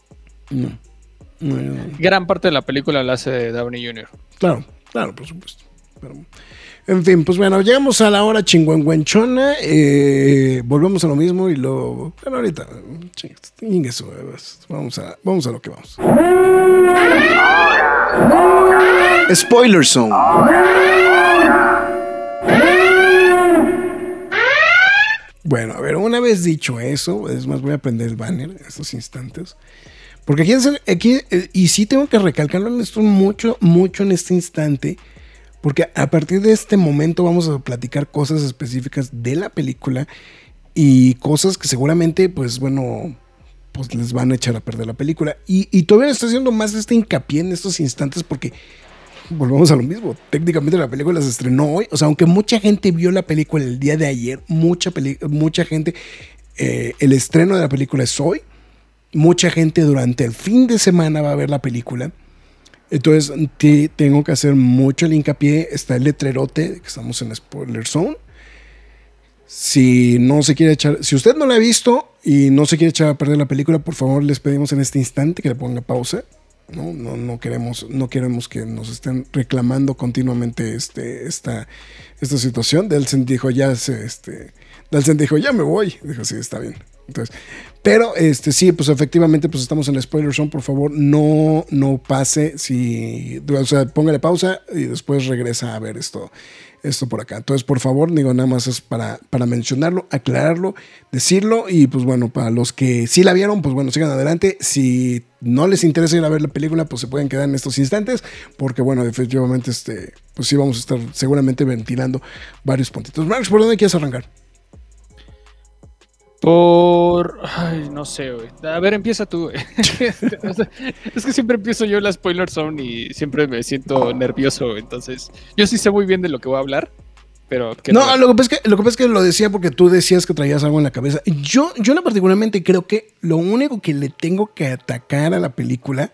No. Gran parte de la película la hace Downey Jr. Claro, claro, por supuesto. en fin, pues bueno, llegamos a la hora chingüengüenchona. Eh, volvemos a lo mismo y lo. Bueno, ahorita. eso, vamos, a, vamos a lo que vamos. Spoiler Zone. Bueno, a ver, una vez dicho eso, es más, voy a prender el banner en estos instantes. Porque aquí, eh, y sí tengo que recalcarlo en esto mucho, mucho en este instante. Porque a partir de este momento vamos a platicar cosas específicas de la película y cosas que seguramente, pues bueno, pues les van a echar a perder la película. Y, y todavía estoy haciendo más este hincapié en estos instantes porque volvemos a lo mismo. Técnicamente la película se estrenó hoy. O sea, aunque mucha gente vio la película el día de ayer, mucha, mucha gente, eh, el estreno de la película es hoy. Mucha gente durante el fin de semana va a ver la película. Entonces tengo que hacer mucho el hincapié. Está el letrerote que estamos en Spoiler Zone. Si no se quiere echar, si usted no la ha visto y no se quiere echar a perder la película, por favor les pedimos en este instante que le ponga pausa ¿no? No, no, queremos, no queremos que nos estén reclamando continuamente este, esta, esta situación. Delsen dijo, ya se, este, Delsen dijo, ya me voy. Dijo, sí, está bien. Entonces, pero este sí, pues efectivamente, pues estamos en la spoiler zone. Por favor, no, no pase. Si, o sea, póngale pausa y después regresa a ver esto esto por acá. Entonces, por favor, digo, nada más es para, para mencionarlo, aclararlo, decirlo. Y pues bueno, para los que sí la vieron, pues bueno, sigan adelante. Si no les interesa ir a ver la película, pues se pueden quedar en estos instantes, porque bueno, definitivamente, este, pues sí vamos a estar seguramente ventilando varios puntitos. Max, ¿por dónde quieres arrancar? Por. Ay, no sé, güey. A ver, empieza tú, güey. es que siempre empiezo yo la spoiler zone y siempre me siento nervioso, entonces. Yo sí sé muy bien de lo que voy a hablar, pero. No, lo que, pasa es que, lo que pasa es que lo decía porque tú decías que traías algo en la cabeza. Yo, yo no particularmente creo que lo único que le tengo que atacar a la película.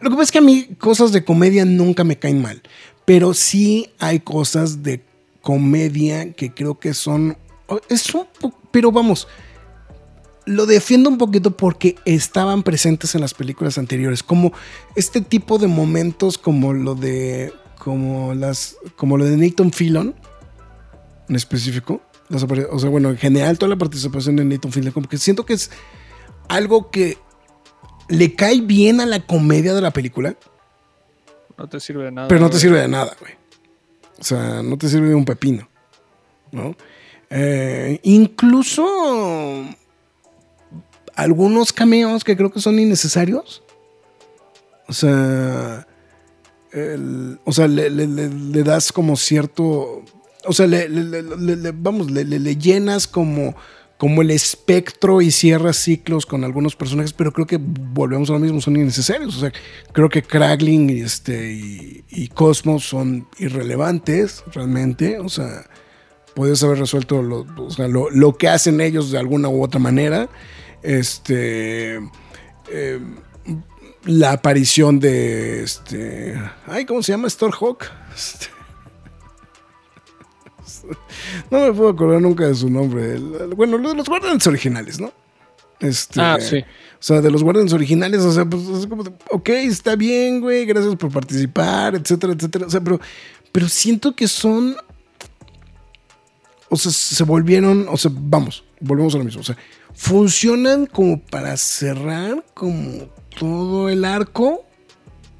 Lo que pasa es que a mí cosas de comedia nunca me caen mal, pero sí hay cosas de comedia que creo que son es un pero vamos, lo defiendo un poquito porque estaban presentes en las películas anteriores, como este tipo de momentos como lo de como las como lo de Nathan Fillon en específico, las o sea, bueno, en general toda la participación de Nathan Fillon como que siento que es algo que le cae bien a la comedia de la película, No te sirve de nada. pero no te sirve de nada, güey. O sea, no te sirve de un pepino, ¿no? Eh, incluso algunos cameos que creo que son innecesarios. O sea, o sea, le, das como cierto, o sea, le, vamos, le, le- le llenas como, como el espectro y cierras ciclos con algunos personajes, pero creo que volvemos a lo mismo, son innecesarios. O sea, creo que Kragling y, este, y, y Cosmos son irrelevantes realmente. O sea, puedes haber resuelto lo, o sea, lo, lo que hacen ellos de alguna u otra manera. Este. eh, la aparición de este. Ay, ¿cómo se llama? Starhawk. Este, no me puedo acordar nunca de su nombre. Bueno, de los Guardians originales, ¿no? Este, Ah, sí. O sea, de los Guardians originales, o sea, pues es como, de, ok, está bien, güey, gracias por participar, etcétera, etcétera. O sea, pero, pero siento que son. O sea, se volvieron, o sea, vamos, volvemos a lo mismo. O sea, funcionan como para cerrar como todo el arco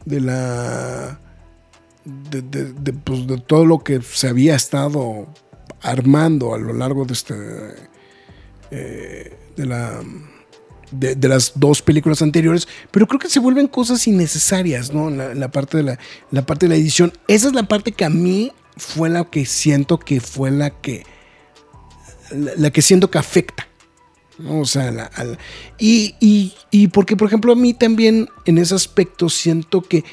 de la. De, de- pues, de todo lo que se había estado armando a lo largo de este. eh, de la. De, de las dos películas anteriores, pero creo que se vuelven cosas innecesarias, ¿no? La, la parte de la, la parte de la edición. Esa es la parte que a mí fue la que siento que fue la que. La, que siento que afecta. O sea, la- y, y, y porque, por ejemplo, a mí también en ese aspecto siento que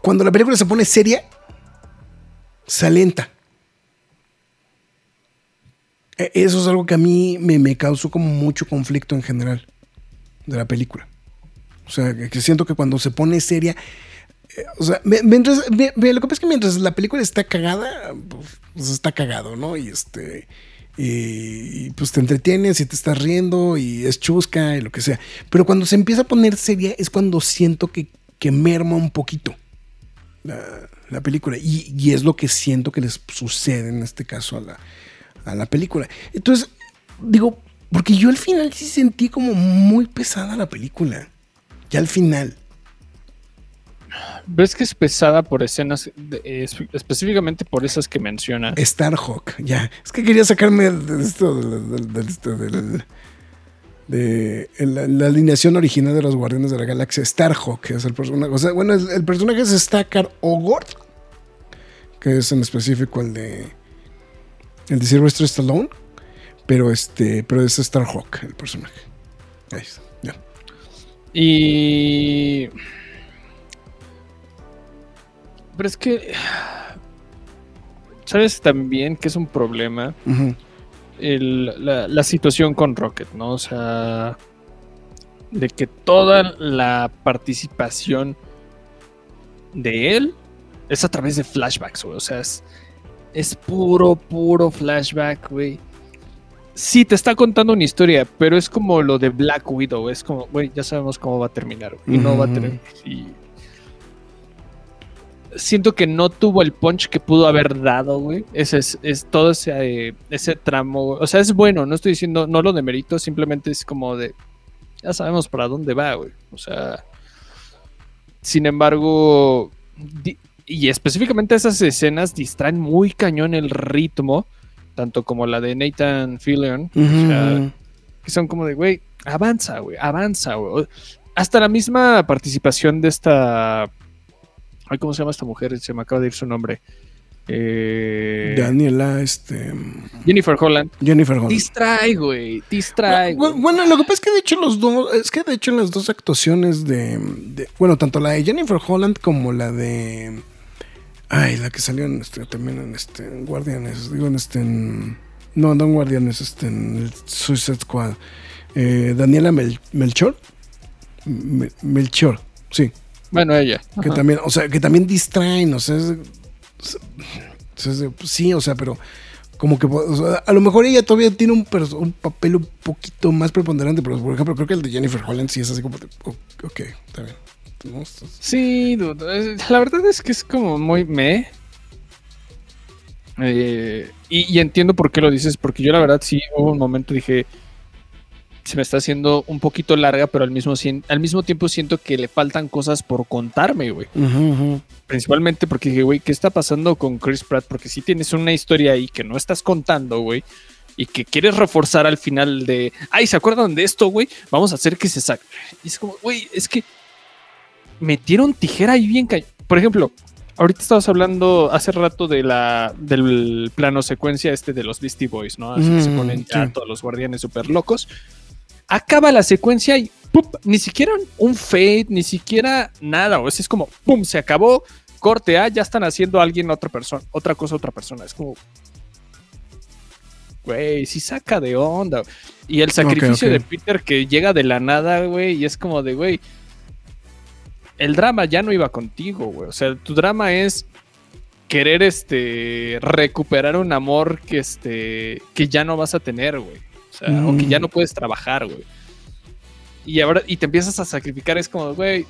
cuando la película se pone seria, se alenta. E- Eso es algo que a mí me, me causó como mucho conflicto en general de la película. O sea, que, siento que cuando se pone seria, o sea, mientras, lo que pasa es que mientras la película está cagada, pues, pues está cagado, ¿no? Y este, y, pues te entretienes y te estás riendo y es chusca y lo que sea. Pero cuando se empieza a poner seria es cuando siento que, que merma un poquito la, la película. Y, y es lo que siento que les sucede en este caso a la, a la película. Entonces, digo, porque yo al final sí sentí como muy pesada la película. Ya al final. ¿Ves que es pesada por escenas, de- es- específicamente por esas que mencionas? Starhawk, ya. Es que quería sacarme de esto, del- de la, la alineación original de los Guardianes de la Galaxia. Starhawk es el personaje. O sea, bueno, el, el personaje es Stakar Ogord, que es en específico el de el de Sylvester Stallone, pero este, pero es Starhawk el personaje. Ahí está, ya. Y. Pero es que. ¿Sabes también que es un problema? El- la, la situación con Rocket, ¿no? O sea, de que toda la participación de él es a través de flashbacks, güey. O sea, es, es puro, puro flashback, güey. Sí, te está contando una historia, pero es como lo de Black Widow. Es como, güey, ya sabemos cómo va a terminar. Y no va a y- Siento que no tuvo el punch que pudo haber dado, güey. Ese es, es todo ese, eh, ese tramo. güey. O sea, es bueno, no estoy diciendo, no lo demerito, simplemente es como de. Ya sabemos para dónde va, güey. O sea. Sin embargo. di- y específicamente esas escenas distraen muy cañón el ritmo. Tanto como la de Nathan Fillion. o sea, que son como de, güey, avanza, güey, avanza, güey. Hasta la misma participación de esta. Ay, ¿cómo se llama esta mujer? Se me acaba de ir su nombre. Eh, Daniela, este. Jennifer Holland. Jennifer Holland. Distrae, güey. Distrae. Bu- güey. Bueno, lo que pasa es que de hecho los dos, es que de hecho en las dos actuaciones de, de- bueno, tanto la de Jennifer Holland como la de, ay, la que salió en este, también en este, en Guardianes, digo en este, en- no, no en Guardianes, este, en el Suicide Squad, eh, Daniela Mel- Melchor, Me- Melchor, sí, Bueno, ella. que Ajá. también, o sea, que también distraen, o sea, es- es- es de- pues sí, o sea, pero, como que o sea, a lo mejor ella todavía tiene un, papel un poquito más preponderante, pero por ejemplo, creo que el de Jennifer Holland sí es así como de, "Oh, ok, está bien. Sí, dude, la verdad es que es como muy me. Eh, y, y entiendo por qué lo dices, porque yo la verdad sí hubo un momento dije, se me está haciendo un poquito larga, pero al mismo, al mismo tiempo siento que le faltan cosas por contarme, güey. Ujú. Principalmente porque dije, güey, ¿qué está pasando con Chris Pratt? Porque si tienes una historia ahí que no estás contando, güey, y que quieres reforzar al final de, ay, ¿se acuerdan de esto, güey? Vamos a hacer que se saque. Y es como, güey, es que metieron tijera ahí bien cañón. Por ejemplo, ahorita estabas hablando hace rato de la, del plano secuencia este de los Beastie Boys, ¿no? Así que se Mm, ponen ya sí. todos los guardianes súper locos. Acaba la secuencia y ¡pup! ni siquiera un fade, ni siquiera nada. O sea, es como, ¡pum! Se acabó, corte A, ya están haciendo a alguien otra persona, otra cosa otra persona. Es como, güey, sí saca de onda. Y el sacrificio de Peter que llega de la nada, güey, y es como de, güey, el drama ya no iba contigo, güey. O sea, tu drama es querer este recuperar un amor que este que ya no vas a tener, güey. O sea, o que ya Mm. no puedes trabajar, güey. Y ahora y te empiezas a sacrificar, es como, güey,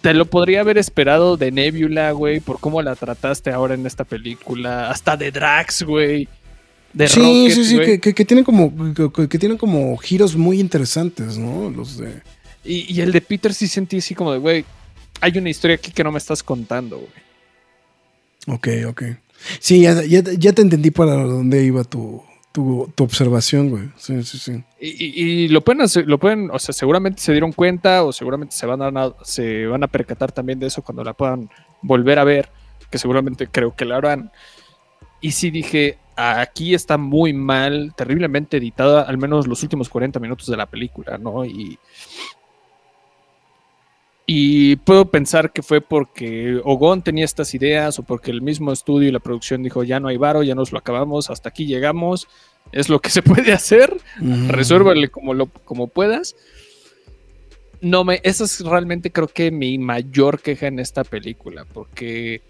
te lo podría haber esperado de Nebula, güey, por cómo la trataste ahora en esta película, hasta de Drax, güey. De Sí, Rocket, sí, sí, güey. que, que- que tienen como que, que tienen como giros muy interesantes, ¿no? Los de Y, y el de Peter sí sentí así como de, güey, hay una historia aquí que no me estás contando, güey. Ok, ok. Sí, ya, ya, ya te entendí para dónde iba tu, tu, tu observación, güey. Sí, sí, sí. Y, y- y lo pueden hacer- lo pueden, o sea, seguramente se dieron cuenta o seguramente se van a, se van a percatar también de eso cuando la puedan volver a ver, que seguramente creo que la harán. Y sí dije, aquí está muy mal, terriblemente editada, al menos los últimos 40 minutos de la película, ¿no? Y, y puedo pensar que fue porque Ogon tenía estas ideas o porque el mismo estudio y la producción dijo, ya no hay varo, ya nos lo acabamos, hasta aquí llegamos, es lo que se puede hacer Ujú. resuélvale como, lo, como puedas. No me, esa es realmente creo que mi mayor queja en esta película, porque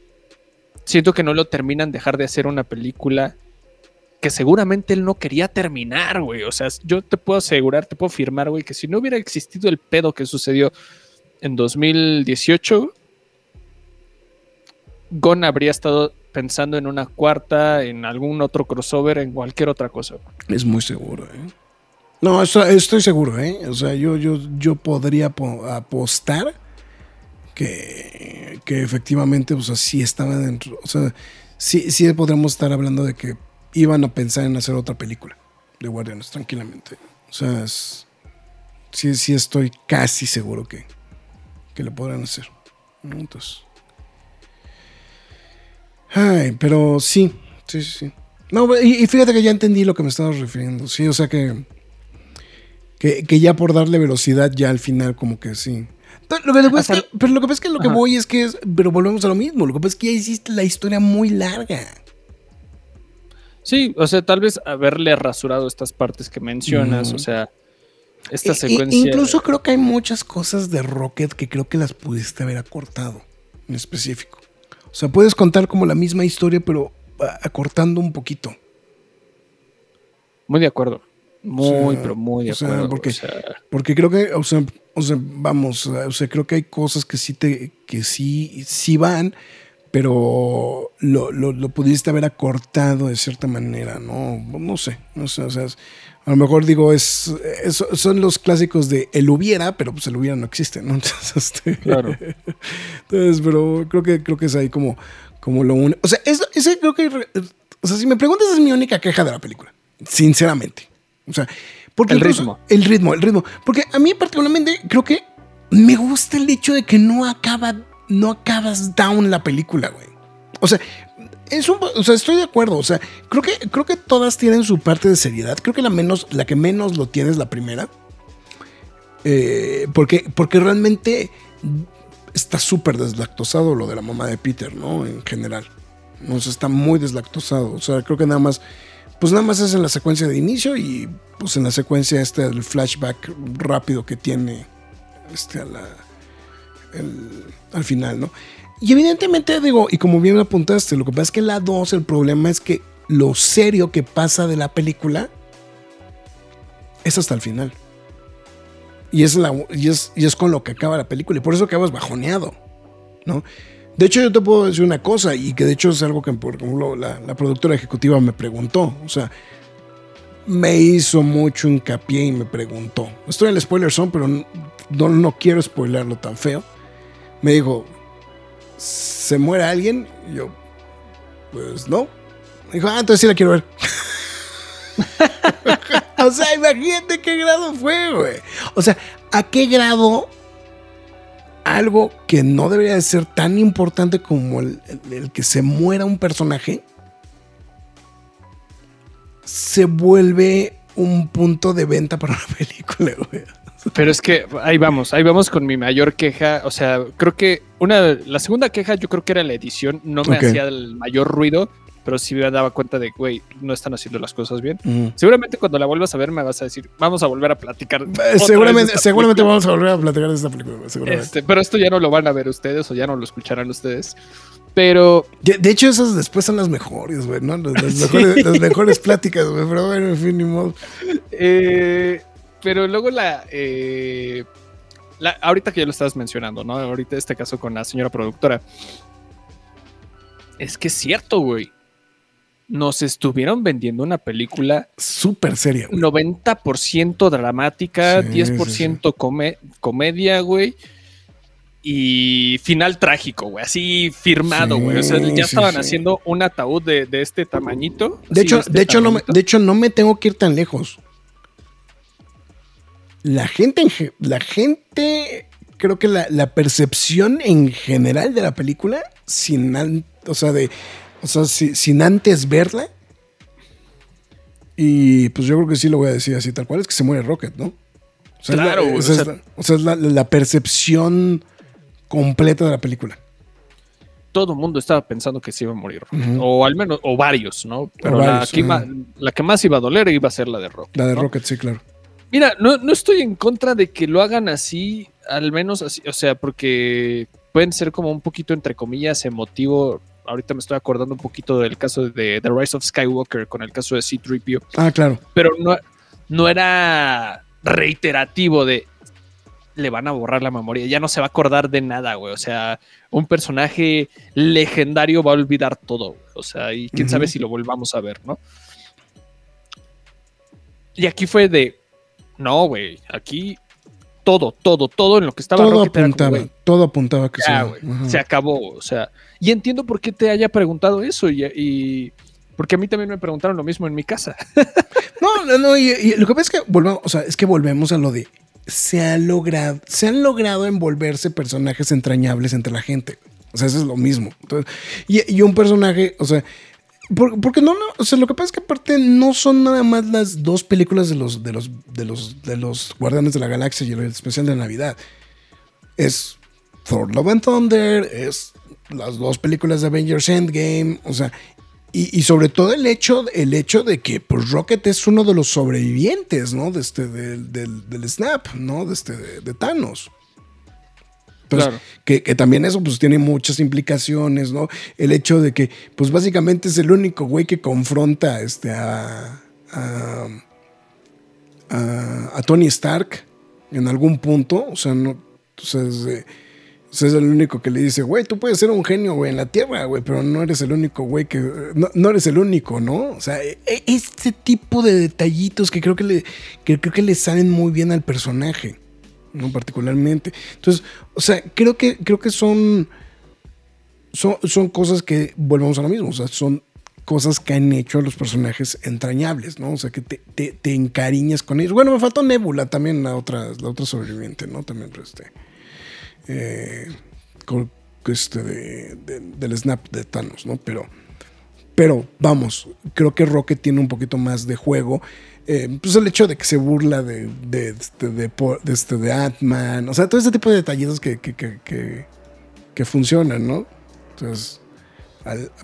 siento que no lo terminan dejar de hacer una película que seguramente él no quería terminar, güey. O sea, yo te puedo asegurar, te puedo firmar, güey, que si no hubiera existido el pedo que sucedió en 2018, Gon habría estado pensando en una cuarta, en algún otro crossover, en cualquier otra cosa. Es muy seguro, ¿eh? No, estoy seguro, ¿eh? O sea, yo, yo, yo podría po- apostar que, que efectivamente, o sea, estaba dentro. O sea, sí, sí podríamos estar hablando de que iban a pensar en hacer otra película de Guardianes, tranquilamente. O sea, es- sí, sí estoy casi seguro que, que lo podrán hacer. Entonces. Ay, pero sí, sí, sí, sí. No, y, y fíjate que ya entendí lo que me estabas refiriendo. Sí, o sea que, que. que ya por darle velocidad, ya al final, como que sí. Pero lo que, lo que pasa es que- pero lo que pasa es que lo que Ajá. voy es que. es- pero volvemos a lo mismo. Lo que pasa es que ya hiciste la historia muy larga. Sí, o sea, tal vez haberle rasurado estas partes que mencionas, o sea, esta I- i- secuencia. incluso creo que hay muchas cosas de Rocket que creo que las pudiste haber acortado en específico. O sea, puedes contar como la misma historia, pero ah, acortando un poquito. Muy de acuerdo. Muy, sea, pero muy de o sea, acuerdo. porque- o sea, Porque creo que, o sea, o sea, vamos, o sea, creo que hay cosas que sí te, que sí, sí van, pero lo, lo, lo pudiste haber acortado de cierta manera, ¿no? No sé, no sé, o sea, a lo mejor digo, es, es- son los clásicos de el hubiera, pero pues el hubiera no existe, ¿no? Entonces, este, Claro. entonces, pero creo que, creo que es ahí como, como lo único. O sea, es, ese creo que, o sea, si me preguntas, es mi única queja de la película, sinceramente. O sea, porque El incluso- ritmo. El ritmo, el ritmo. Porque a mí particularmente creo que me gusta el hecho de que no acaba, no acabas down la película, güey. O sea, es un, o sea, estoy de acuerdo. O sea, creo que, creo que todas tienen su parte de seriedad. Creo que la menos, la que menos lo tiene es la primera. Eh, porque, porque realmente está súper deslactosado lo de la mamá de Peter, ¿no? En general. O sea, está muy deslactosado. O sea, creo que nada más. Pues nada más es en la secuencia de inicio y pues en la secuencia este del flashback rápido que tiene este el- al final, ¿no? Y evidentemente digo, y como bien apuntaste, lo que pasa es que la 2 el problema es que lo serio que pasa de la película es hasta el final. Y es, la, y es, y es con lo que acaba la película. Y por eso acabas bajoneado. ¿no? De hecho, yo te puedo decir una cosa, y que de hecho es algo que, por ejemplo, la, la productora ejecutiva me preguntó. O sea, me hizo mucho hincapié y me preguntó. Estoy en el spoiler zone, pero no, no quiero spoilerlo tan feo. Me dijo, ¿se muere alguien? Y yo, pues no. Me dijo, ah, entonces sí la quiero ver. o sea, imagínate qué grado fue, güey. O sea, ¿a qué grado algo que no debería de ser tan importante como el, el- el que se muera un personaje se vuelve un punto de venta para una película, güey? Pero es que ahí vamos, ahí vamos con mi mayor queja. O sea, creo que una, la segunda queja yo creo que era la edición. No me hacía el mayor ruido, pero sí me daba cuenta de, güey, no están haciendo las cosas bien. Mm. Seguramente cuando la vuelvas a ver me vas a decir, vamos a volver a platicar. Eh, seguramente seguramente película". vamos a volver a platicar de esta película, seguramente. Este, pero esto ya no lo van a ver ustedes o ya no lo escucharán ustedes. Pero De, de hecho, esas después son las mejores, güey, ¿no? Las, las Sí. mejores, las mejores pláticas, güey. Pero bueno, en fin, ni modo. Eh, pero luego la, eh, la- Ahorita que ya lo estabas mencionando, ¿no? Ahorita este caso con la señora productora. Es que es cierto, güey. Nos estuvieron vendiendo una película Súper seria, güey. 90% dramática, Sí, 10% come- comedia, güey. Y final trágico, güey. Así firmado, Sí, güey. O sea, ya sí, estaban sí. haciendo un ataúd de, de este tamañito. De hecho, este de, hecho no me, de hecho, no me tengo que ir tan lejos. La gente, en ge- la gente, creo que la, la percepción en general de la película, sin, an- o sea, de, o sea, si- sin antes verla, y pues yo creo que sí lo voy a decir así tal cual, es que se muere Rocket, ¿no? O sea, es la- Claro, o sea, es la- o sea, es la, la percepción completa de la película. todo el mundo estaba pensando que se iba a morir. O al menos, o varios, ¿no? Pero varios, la, que la que más iba a doler iba a ser la de Rock. La de ¿no? Rocket, sí, claro. Mira, no, no estoy en contra de que lo hagan así, al menos así, o sea, porque pueden ser como un poquito, entre comillas, emotivo. Ahorita me estoy acordando un poquito del caso de The Rise of Skywalker con el caso de C-3PO, Ah, claro. pero no, no era reiterativo de le van a borrar la memoria, ya no se va a acordar de nada, güey. O sea, un personaje legendario va a olvidar todo, güey. O sea, y quién sabe si lo volvamos a ver, ¿no? Y aquí fue de, no, güey, aquí todo, todo, todo en lo que estaba Todo Rocket como, apuntaba, güey, todo apuntaba que ya, Ajá. se acabó, o sea, y entiendo por qué te haya preguntado eso y, y- porque a mí también me preguntaron lo mismo en mi casa. No, no, no, y, y lo que pasa es que volvemos, o sea, es que volvemos a lo de se ha logrado, se han logrado envolverse personajes entrañables entre la gente. O sea, eso es lo mismo. Entonces, y, y un personaje, o sea, por- porque no, o sea, lo que pasa es que aparte no son nada más las dos películas de los, de los, de los, de los Guardianes de la Galaxia y el especial de Navidad. Es Thor Love and Thunder, es las dos películas de Avengers Endgame, o sea, y, y sobre todo el hecho, el hecho de que pues, Rocket es uno de los sobrevivientes, ¿no? De este, del, del- del Snap, ¿no? De, este, de, de Thanos. Entonces, Claro. que, que también eso pues tiene muchas implicaciones, ¿no? El hecho de que, pues básicamente es el único güey que confronta este, a, a, a- a Tony Stark en algún punto, o sea, no, o sea, es, de- o sea, es el único que le dice, güey, tú puedes ser un genio, güey, en la Tierra, güey, pero no eres el único, güey, que... No, no eres el único, ¿no? O sea, e- e- este tipo de detallitos que creo que le, que creo que le salen muy bien al personaje, ¿no? Particularmente. Entonces, o sea, creo que, creo que son, son, cosas que, volvemos a lo mismo, o sea, son cosas que han hecho a los personajes entrañables, ¿no? O sea, que te, te, te encariñas con ellos. Bueno, me faltó Nebula también, la otra, la otra sobreviviente, ¿no? También, este eh, este de- del snap de Thanos, ¿no? Pero, pero vamos, creo que Rocket tiene un poquito más de juego. Eh, pues el hecho de que se burla de, de, este, de, de este, de Ant-Man, o sea, todo ese tipo de detallitos que, que, que, que- funcionan, ¿no? Entonces,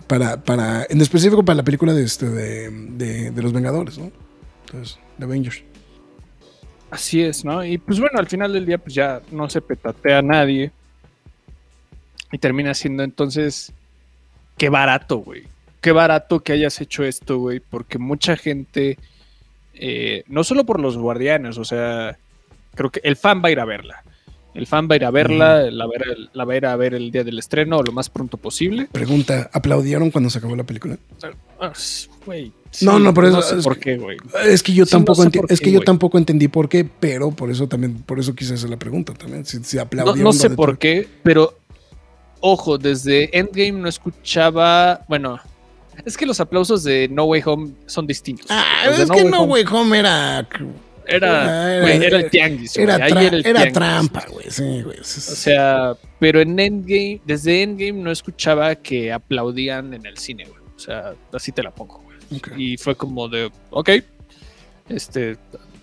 para, para, en específico para la película de, este, de los Vengadores, ¿no? Entonces, de Avengers. Así es, ¿no? Y pues bueno, al final del día pues ya no se petatea a nadie. Y termina siendo entonces, qué barato, güey. qué barato que hayas hecho esto, güey, porque mucha gente, eh, no solo por los guardianes, o sea, creo que el fan va a ir a verla. El fan va a ir a verla, la, va a ir- la va a ir a ver el día del estreno lo más pronto posible. Pregunta, ¿aplaudieron cuando se acabó la película? Ah, güey, No, no, por eso- No sé es por que- qué, güey. Es que yo Sí, no tampoco sé es qué, que yo tampoco entendí por qué, pero por eso también por eso quise hacer la pregunta también, si, si No, aplaudieron. no sé por qué, pero ojo, desde Endgame no escuchaba. Bueno, es que los aplausos de No Way Home son distintos. Ah, Los es que Way No Way Home era Era, era- el tianguis. era, tra- el era tianguis. trampa, güey, sí, güey. O sea, pero en Endgame, desde Endgame no escuchaba que aplaudían en el cine, güey. O sea, así te la pongo, güey. Y fue como de, ok, este,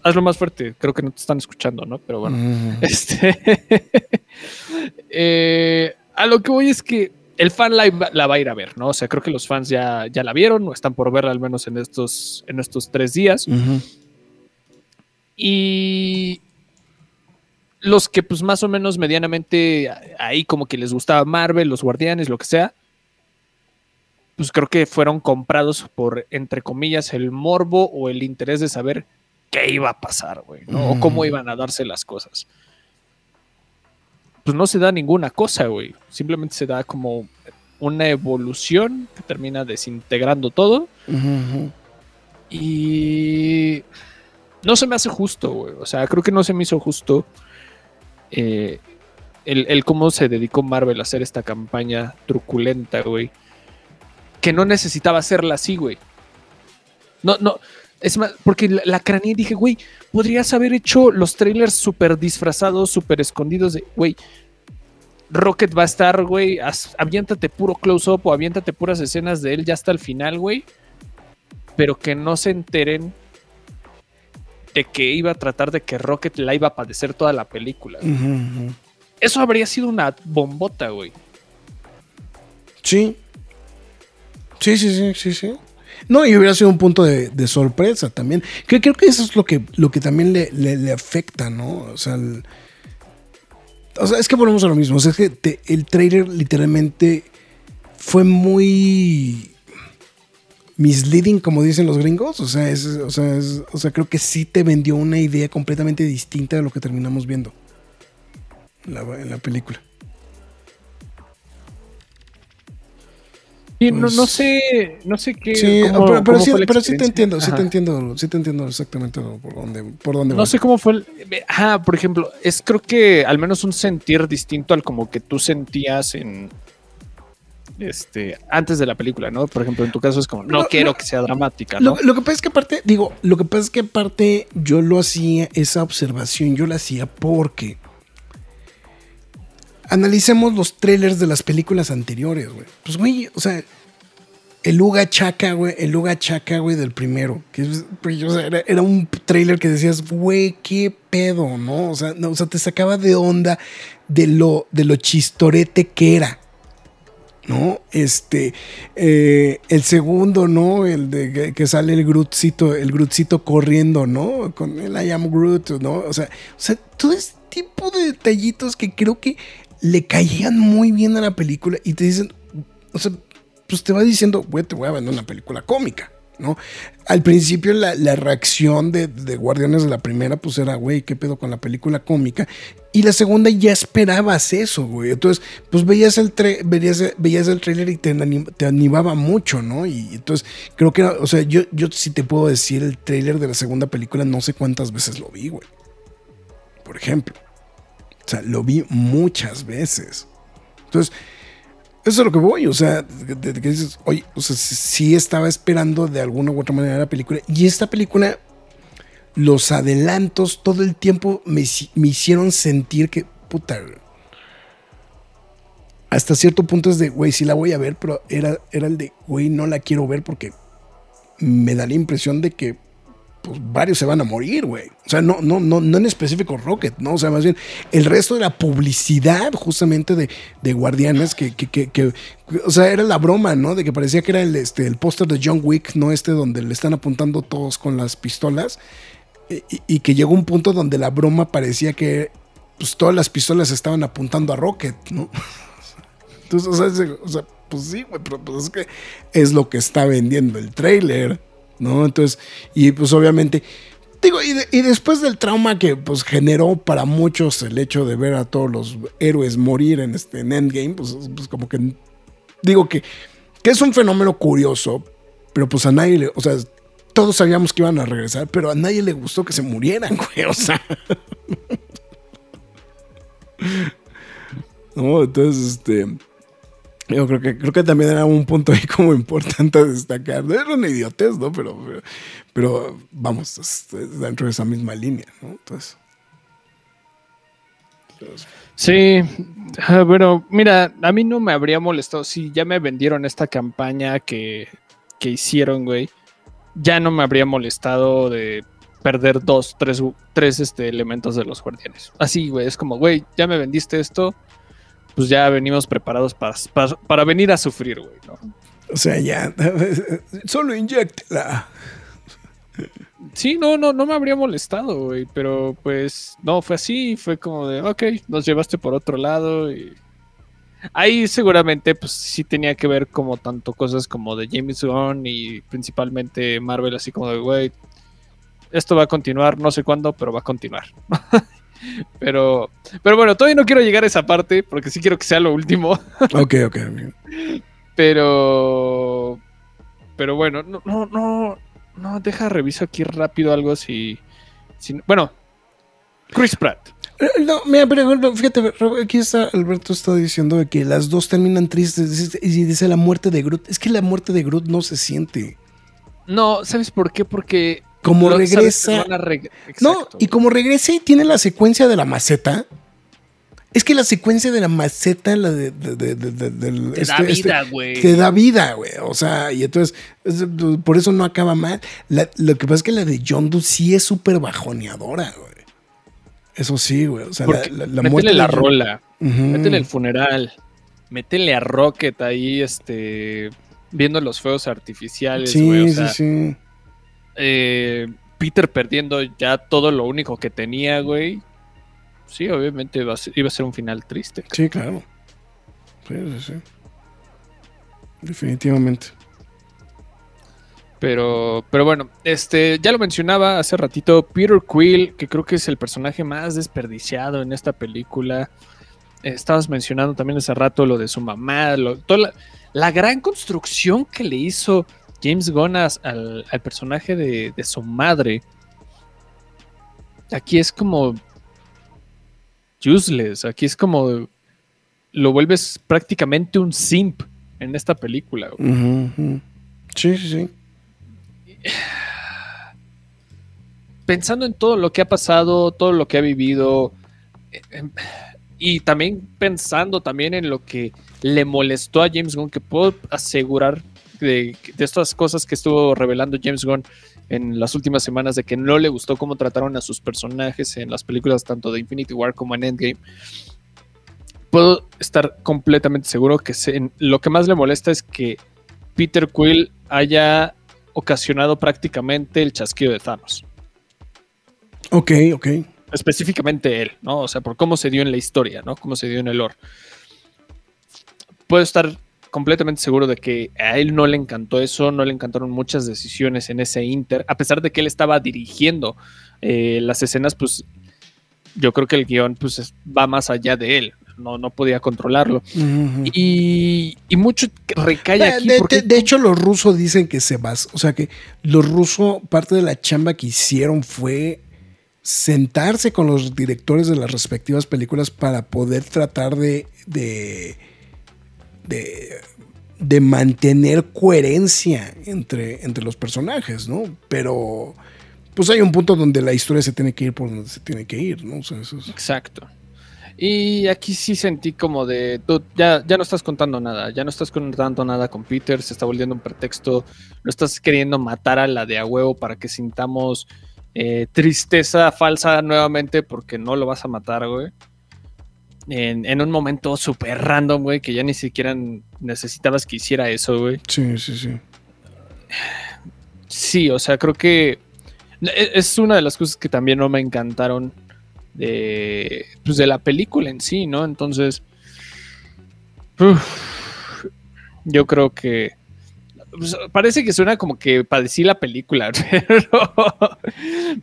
hazlo más fuerte. Creo que no te están escuchando, ¿no? Pero bueno. Este. eh, a lo que voy es que el fan la, va a ir a ver, ¿no? O sea, creo que los fans ya, ya la vieron o están por verla al menos en estos, en estos tres días. Y los que, pues, más o menos medianamente ahí como que les gustaba Marvel, los Guardianes, lo que sea, pues creo que fueron comprados por, entre comillas, el morbo o el interés de saber qué iba a pasar, güey, ¿no? O cómo Ujú. iban a darse las cosas. Pues no se da ninguna cosa, güey. Simplemente se da como una evolución que termina desintegrando todo. Y no se me hace justo, güey. O sea, creo que no se me hizo justo eh, el, el cómo se dedicó Marvel a hacer esta campaña truculenta, güey. Que no necesitaba hacerla así, güey. No, no. Es más, porque la, la craneé y dije, güey, podrías haber hecho los trailers súper disfrazados, súper escondidos de, güey, Rocket va a estar, güey, aviéntate puro close-up o aviéntate puras escenas de él ya hasta el final, güey pero que no se enteren de que iba a tratar de que Rocket la iba a padecer toda la película. Eso habría sido una bombota, güey. Sí. Sí, sí, sí, sí, sí. No, y hubiera sido un punto de, sorpresa también. Creo que eso es lo que, lo que también le, le- afecta, ¿no? O sea, el- o sea, es que volvemos a lo mismo. O sea, es que el trailer literalmente fue muy misleading, como dicen los gringos. O sea, es, o sea, es- o sea, creo que sí te vendió una idea completamente distinta de lo que terminamos viendo en la, en la película. Y no, Pues- no sé, no sé qué. Sí, cómo- pero, pero cómo sí, pero sí te entiendo, sí te entiendo, sí te entiendo exactamente por dónde, por dónde No va. sé cómo fue el. Ah, por ejemplo, es creo que al menos un sentir distinto al como que tú sentías en. Este, antes de la película, ¿no? Por ejemplo, en tu caso es como, no, No, quiero no. que sea dramática, ¿no? Lo, lo que pasa es que aparte, digo, lo que pasa es que aparte yo lo hacía, esa observación yo la hacía porque analicemos los trailers de las películas anteriores, güey. Pues, güey, o sea, el Uga Chaka, güey, el Uga Chaka, güey, del primero. Que o era, un trailer que decías, güey, qué pedo, ¿no? O sea, no, o sea, te sacaba de onda de lo, de lo chistorete que era. ¿no? Este, eh, el segundo, ¿no? El de que, sale el Grootcito, el Grootcito corriendo, ¿no? Con el I am Groot, ¿no? O sea, o sea, todo ese tipo de detallitos que creo que le caían muy bien a la película y te dicen, o sea, pues te va diciendo, güey, te voy a vender una película cómica, ¿no? Al principio la, la reacción de, de Guardianes de la primera, pues era, güey, ¿qué pedo con la película cómica? Y la segunda ya esperabas eso, güey. Entonces, pues veías el, veías, veías el trailer y te, anim- animaba mucho, ¿no? Y entonces, creo que, era- o sea, yo, yo sí te puedo decir el trailer de la segunda película, no sé cuántas veces lo vi, güey. Por ejemplo. O sea, lo vi muchas veces. Entonces, eso es lo que voy, o sea, de, que dices, oye, o sea, sí- estaba esperando de alguna u otra manera la película. Y esta película, los adelantos todo el tiempo me, hici- me hicieron sentir que, puta, hasta cierto punto es de, güey, sí la voy a ver, pero era, era el de, güey, no la quiero ver porque me da la impresión de que pues varios se van a morir, güey. O sea, no, no, no, no en específico Rocket, ¿no? O sea, más bien el resto de la publicidad justamente de, de Guardianes que, que, que, que- o sea, era la broma, ¿no? De que parecía que era el, este, el póster de John Wick, ¿no? Este donde le están apuntando todos con las pistolas y, que llegó un punto donde la broma parecía que pues todas las pistolas estaban apuntando a Rocket, ¿no? Entonces, o sea, es- o sea, pues sí, güey, pero pues es que es lo que está vendiendo el trailer, ¿no? Entonces, y pues obviamente, digo, y, de- y después del trauma que pues generó para muchos el hecho de ver a todos los héroes morir en este en Endgame, pues, pues como que digo que, que es un fenómeno curioso, pero pues a nadie le, o sea, todos sabíamos que iban a regresar, pero a nadie le gustó que se murieran, güey, o sea. No, entonces, este. Yo creo que, creo que también era un punto ahí como importante destacar. Era una idiotez, ¿no? Pero, pero, pero, vamos, es- dentro de esa misma línea, ¿no? Entonces. Sí, ah, bueno, mira, a mí no me habría molestado si ya me vendieron esta campaña que, que hicieron, güey. Ya no me habría molestado de perder dos, tres, tres este, elementos de los guardianes. Así, güey, es como, güey, ya me vendiste esto, pues ya venimos preparados para, para, para venir a sufrir, güey, ¿no? o sea, ya. Solo inyectela. Sí, no, no, no me habría molestado, güey, pero pues no, fue así, fue como de, ok, nos llevaste por otro lado y... Ahí seguramente pues sí tenía que ver como tanto cosas como de James Gunn y principalmente Marvel, así como de, güey, esto va a continuar, no sé cuándo, pero va a continuar. pero, pero bueno, todavía no quiero llegar a esa parte porque sí quiero que sea lo último. Ok, ok. Pero. Pero bueno, no, no, no. No, deja reviso aquí rápido algo si. si- bueno. Chris Pratt. Eh, No, mira, pero fíjate, aquí está Alberto está diciendo que las dos terminan tristes y dice la muerte de Groot. Es que la muerte de Groot no se siente. No, ¿sabes por qué? Porque. Como regresa- No, y como regresa y tiene la secuencia de la maceta. Es que la secuencia de la maceta, la de, de- de- de- Te da este- este- vida, güey. te da vida, güey. O sea, y entonces, es- por eso no acaba mal. La- lo que pasa es que la de John Doe sí es súper bajoneadora, güey. Eso sí, güey. O sea, la, Porque la, la métele la rola. Ujú. Métele el funeral. Métele a Rocket ahí, este. Viendo los fuegos artificiales, Sí, güey. O sí, sí. Eh, Peter perdiendo ya todo lo único que tenía, güey. Sí, obviamente iba a ser, iba a ser un final triste. Sí, claro. Sí, sí, sí. Definitivamente. Pero, pero bueno, este, ya lo mencionaba hace ratito, Peter Quill, que creo que es el personaje más desperdiciado en esta película. Eh, estabas mencionando también hace rato lo de su mamá, lo- toda la, la gran construcción que le hizo James Gunn al, al personaje de, de su madre. Aquí es como useless, aquí es como lo vuelves prácticamente un simp en esta película. Sí, sí, sí. pensando en todo lo que ha pasado, todo lo que ha vivido, em, y también pensando también en lo que le molestó a James Gunn, que puedo asegurar de, de estas cosas que estuvo revelando James Gunn en las últimas semanas, de que no le gustó cómo trataron a sus personajes en las películas tanto de Infinity War como en Endgame. Puedo estar completamente seguro que se- lo que más le molesta es que Peter Quill haya ocasionado prácticamente el chasquido de Thanos Ok, ok. específicamente él, ¿no? O sea, por cómo se dio en la historia, ¿no? Cómo se dio en el lore. Puedo estar completamente seguro de que a él no le encantó eso, no le encantaron muchas decisiones en ese Inter, a pesar de que él estaba dirigiendo eh, las escenas, pues yo creo que el guion pues es- va más allá de él, no, no podía controlarlo. Y, y mucho recae De, aquí de- porque... de- de hecho, los rusos dicen que se basa. O sea que los rusos, parte de la chamba que hicieron fue sentarse con los directores de las respectivas películas para poder tratar de. de. De, de mantener coherencia entre, entre los personajes, ¿no? Pero. Pues hay un punto donde la historia se tiene que ir por donde se tiene que ir, ¿no? Exacto. Y aquí sí sentí como de, ya, ya no estás contando nada, ya no estás contando nada con Peter, se está volviendo un pretexto, lo estás queriendo matar a la de a huevo para que sintamos eh, tristeza falsa nuevamente porque no lo vas a matar, güey. En, en un momento súper random, güey, que ya ni siquiera necesitabas que hiciera eso, güey. Sí, sí, sí. Sí, o sea, creo que e- es una de las cosas que también no me encantaron de, pues, de la película en sí, ¿no? Entonces, uf, Yo creo que pues, parece que suena como que padecí la película, pero,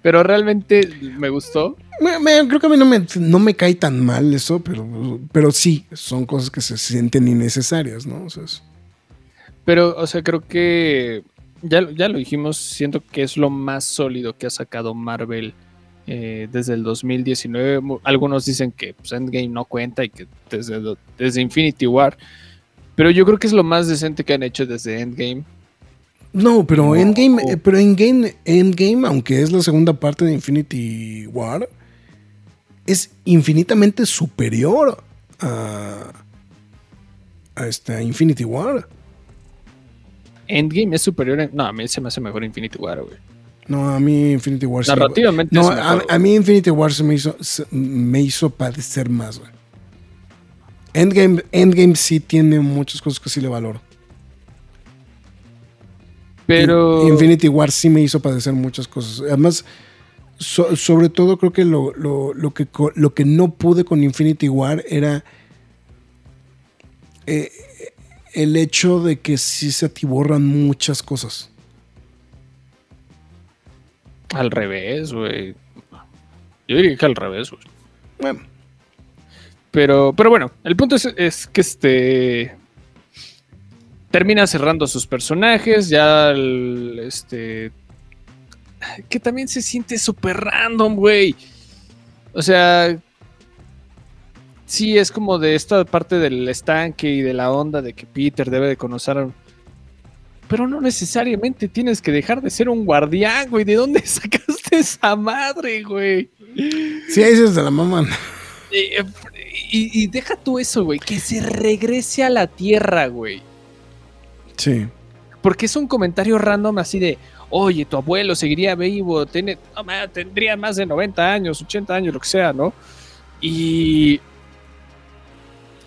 pero realmente me gustó. Me- me- creo que a mí no me, no me cae tan mal eso, pero, pero sí, son cosas que se sienten innecesarias, ¿no? O sea, es- Pero, o sea, creo que ya, lo- ya lo dijimos, siento que es lo más sólido que ha sacado Marvel eh, desde el 2019. Mu- Algunos dicen que pues, Endgame no cuenta y que desde, desde Infinity War. Pero yo creo que es lo más decente que han hecho desde Endgame. No, pero No. Endgame, eh, pero Endgame, Endgame, aunque es la segunda parte de Infinity War, es infinitamente superior a, a esta Infinity War. Endgame es superior. en- no, a mí se me hace mejor Infinity War, güey. No, a mí Infinity War sí- Narrativamente No, es a, mejor, a mí Infinity War se me hizo, se- me hizo padecer más, güey. Endgame, Endgame sí tiene muchas cosas que sí le valoro. Pero. In- Infinity War sí me hizo padecer muchas cosas. Además, so- sobre todo creo que lo, lo- lo que lo que no pude con Infinity War era eh, el hecho de que sí se atiborran muchas cosas. Al revés, güey. Yo diría que al revés, güey. Bueno, Pero, pero bueno, el punto es, es que este. Termina cerrando sus personajes. Ya este. Que también se siente súper random, güey. O sea. Sí, es como de esta parte del estanque y de la onda de que Peter debe de conocer. a- Pero no necesariamente tienes que dejar de ser un guardián, güey. ¿De dónde sacaste esa madre, güey? sí, ahí se la maman. Eh, Y, y deja tú eso, güey, que se regrese a la Tierra, güey. Sí. Porque es un comentario random así de, oye, tu abuelo seguiría vivo, tiene, tendría más de 90 años, 80 años, lo que sea, ¿no? Y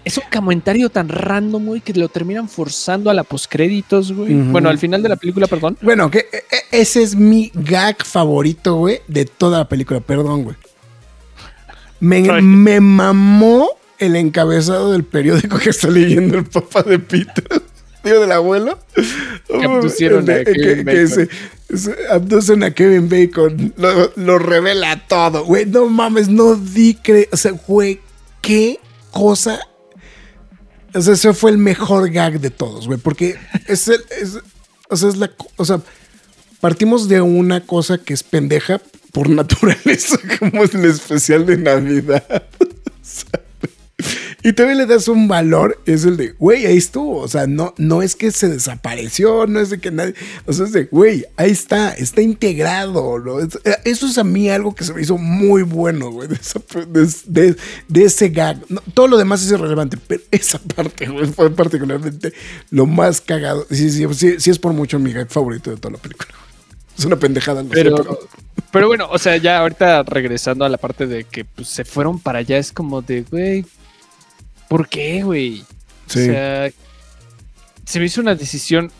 es un comentario tan random, güey, que lo terminan forzando a la postcréditos, güey. Bueno, al final de la película, perdón. Bueno, que e- e- ese es mi gag favorito, güey, de toda la película. Perdón, güey. Me, me mamó el encabezado del periódico que está leyendo el papá de Peter. Digo, del abuelo. Que abducieron a Kevin Bacon. se- se abducen a Kevin Bacon. Lo, lo revela todo, güey. No mames, no di cre... O sea, güey, qué cosa. O sea, ese fue el mejor gag de todos, güey. Porque es el. es- o sea, es la. O sea, partimos de una cosa que es pendeja por naturaleza, como es el especial de Navidad. Y todavía le das un valor, es el de, güey, ahí estuvo. O sea, no, no es que se desapareció, no es de que nadie. O sea, es de, güey, ahí está, está integrado. ¿no? Eh, eso es a mí algo que se me hizo muy bueno, güey, de, ese gag. No, todo lo demás es irrelevante, pero esa parte, güey, fue particularmente lo más cagado. Sí, sí, sí, sí es por mucho mi gag favorito de toda la película. Es una pendejada, lo sé, Pero, pero- bueno, o sea, ya ahorita regresando a la parte de que pues, se fueron para allá, es como de, güey, ¿por qué, güey? Sí. O sea, se me hizo una decisión.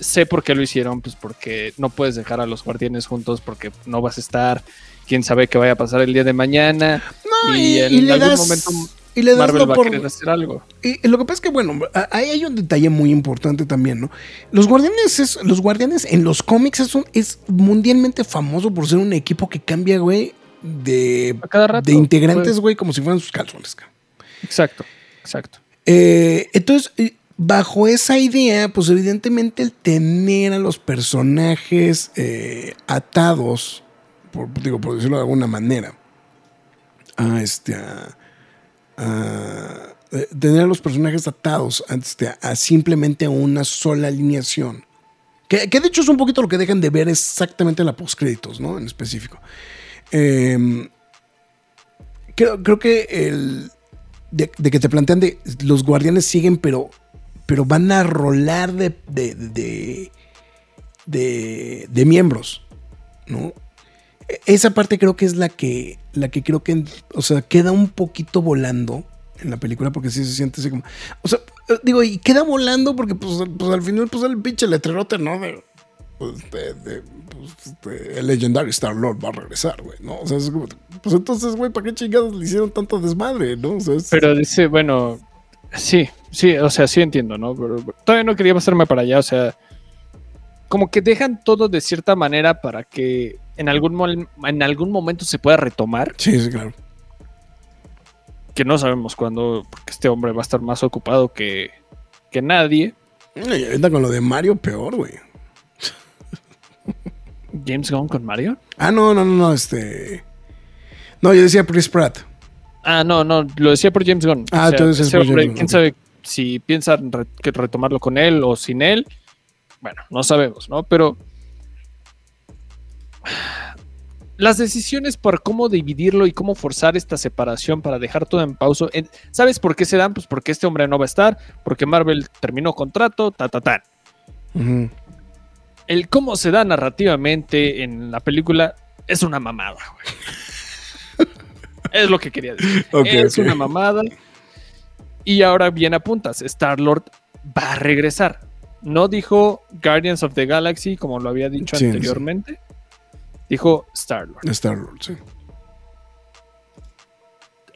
Sé por qué lo hicieron, pues porque no puedes dejar a los guardianes juntos porque no vas a estar. Quién sabe qué vaya a pasar el día de mañana. No, y, y, en y algún das, momento y le das Marvel va por- a querer hacer algo. Y lo que pasa es que, bueno, ahí hay un detalle muy importante también, ¿no? Los Guardianes, es, los Guardianes en los cómics es, un- es mundialmente famoso por ser un equipo que cambia, güey, de, rato. de integrantes, güey, como si fueran sus calzones. Exacto, exacto. Eh, entonces, eh, bajo esa idea, pues evidentemente el tener a los personajes eh, atados, por, digo, por decirlo de alguna manera, a este, a, a- eh, tener a los personajes atados a, este, a simplemente a una sola alineación. Que, de hecho es un poquito lo que dejan de ver exactamente en la postcréditos, ¿no? En específico. Em, creo, creo que el, de, de que te plantean de los guardianes siguen, pero, pero van a rolar de, de, de, de- de miembros, ¿no? Esa parte creo que es la que, la que creo que, o sea, queda un poquito volando en la película porque sí se siente así como, o sea, eh, digo, y queda volando porque pues, pues al final pues el pinche letrerote, ¿no? De, pues, de- pues, de- el legendario Star Lord va a regresar, güey, ¿no? O sea, es como, pues entonces, güey, ¿para qué chingados le hicieron tanto desmadre, no? Pero dice, bueno, sí, sí, o sea, sí entiendo, ¿no? Pero todavía no quería pasarme para allá, o sea, como que dejan todo de cierta manera para que en algún, en algún momento se pueda retomar, Sí, sí, claro. que no sabemos cuándo, porque este hombre va a estar más ocupado que, que nadie. Y ahorita con lo de Mario, peor, güey. James Gunn con Mario. Ah, no, no, no, no, este. No, yo decía Chris Pratt. Ah, no, no, lo decía por James Gunn. Ah, entonces es ese por hombre, James Gunn, quién sabe si piensan re- que retomarlo con él o sin él. Bueno, no sabemos, ¿no? Pero las decisiones por cómo dividirlo y cómo forzar esta separación para dejar todo en pausa. ¿Sabes por qué se dan? Pues porque este hombre no va a estar, porque Marvel terminó contrato, ta, ta, ta. El cómo se da narrativamente en la película es una mamada, güey. es lo que quería decir. Es una mamada. Y ahora bien apuntas, Star-Lord va a regresar. No dijo Guardians of the Galaxy como lo había dicho Sí, anteriormente. Dijo Star-Lord. Star-Lord, sí.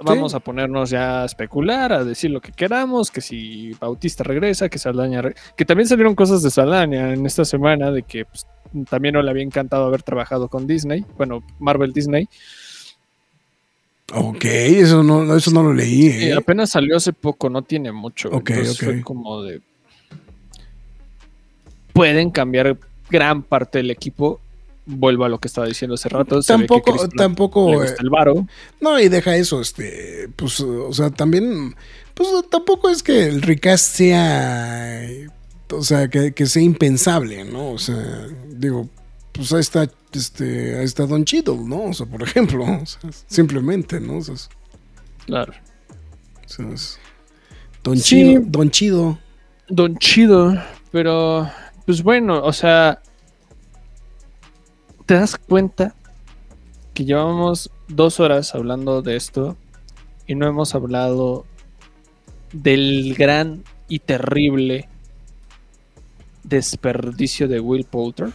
Vamos a ponernos ya a especular, a decir lo que queramos, que si Bautista regresa, que Saldaña... re- Que también salieron cosas de Saldaña en esta semana, de que pues, también no le había encantado haber trabajado con Disney, bueno, Marvel Disney. Ok, eso no, eso no lo leí. Eh, ¿eh? apenas salió hace poco, no tiene mucho. Ok, entonces ok. fue como de. Pueden cambiar gran parte del equipo. Vuelvo a lo que estaba diciendo hace rato. se ve que Tampoco, tampoco. le eh, gusta el varo. No, y deja eso, este, pues, o sea, también, pues tampoco es que el recast sea, o sea, que, que sea impensable, ¿no? O sea, digo, pues ahí está, este, ahí está Don Cheadle, ¿no? O sea, por ejemplo, o sea, simplemente, ¿no? O sea, es- Claro. o sea, es Don Sí. Chido, Don Chido. Don Chido. Pero, pues bueno, o sea. ¿Te das cuenta que llevamos dos horas hablando de esto y no hemos hablado del gran y terrible desperdicio de Will Poulter?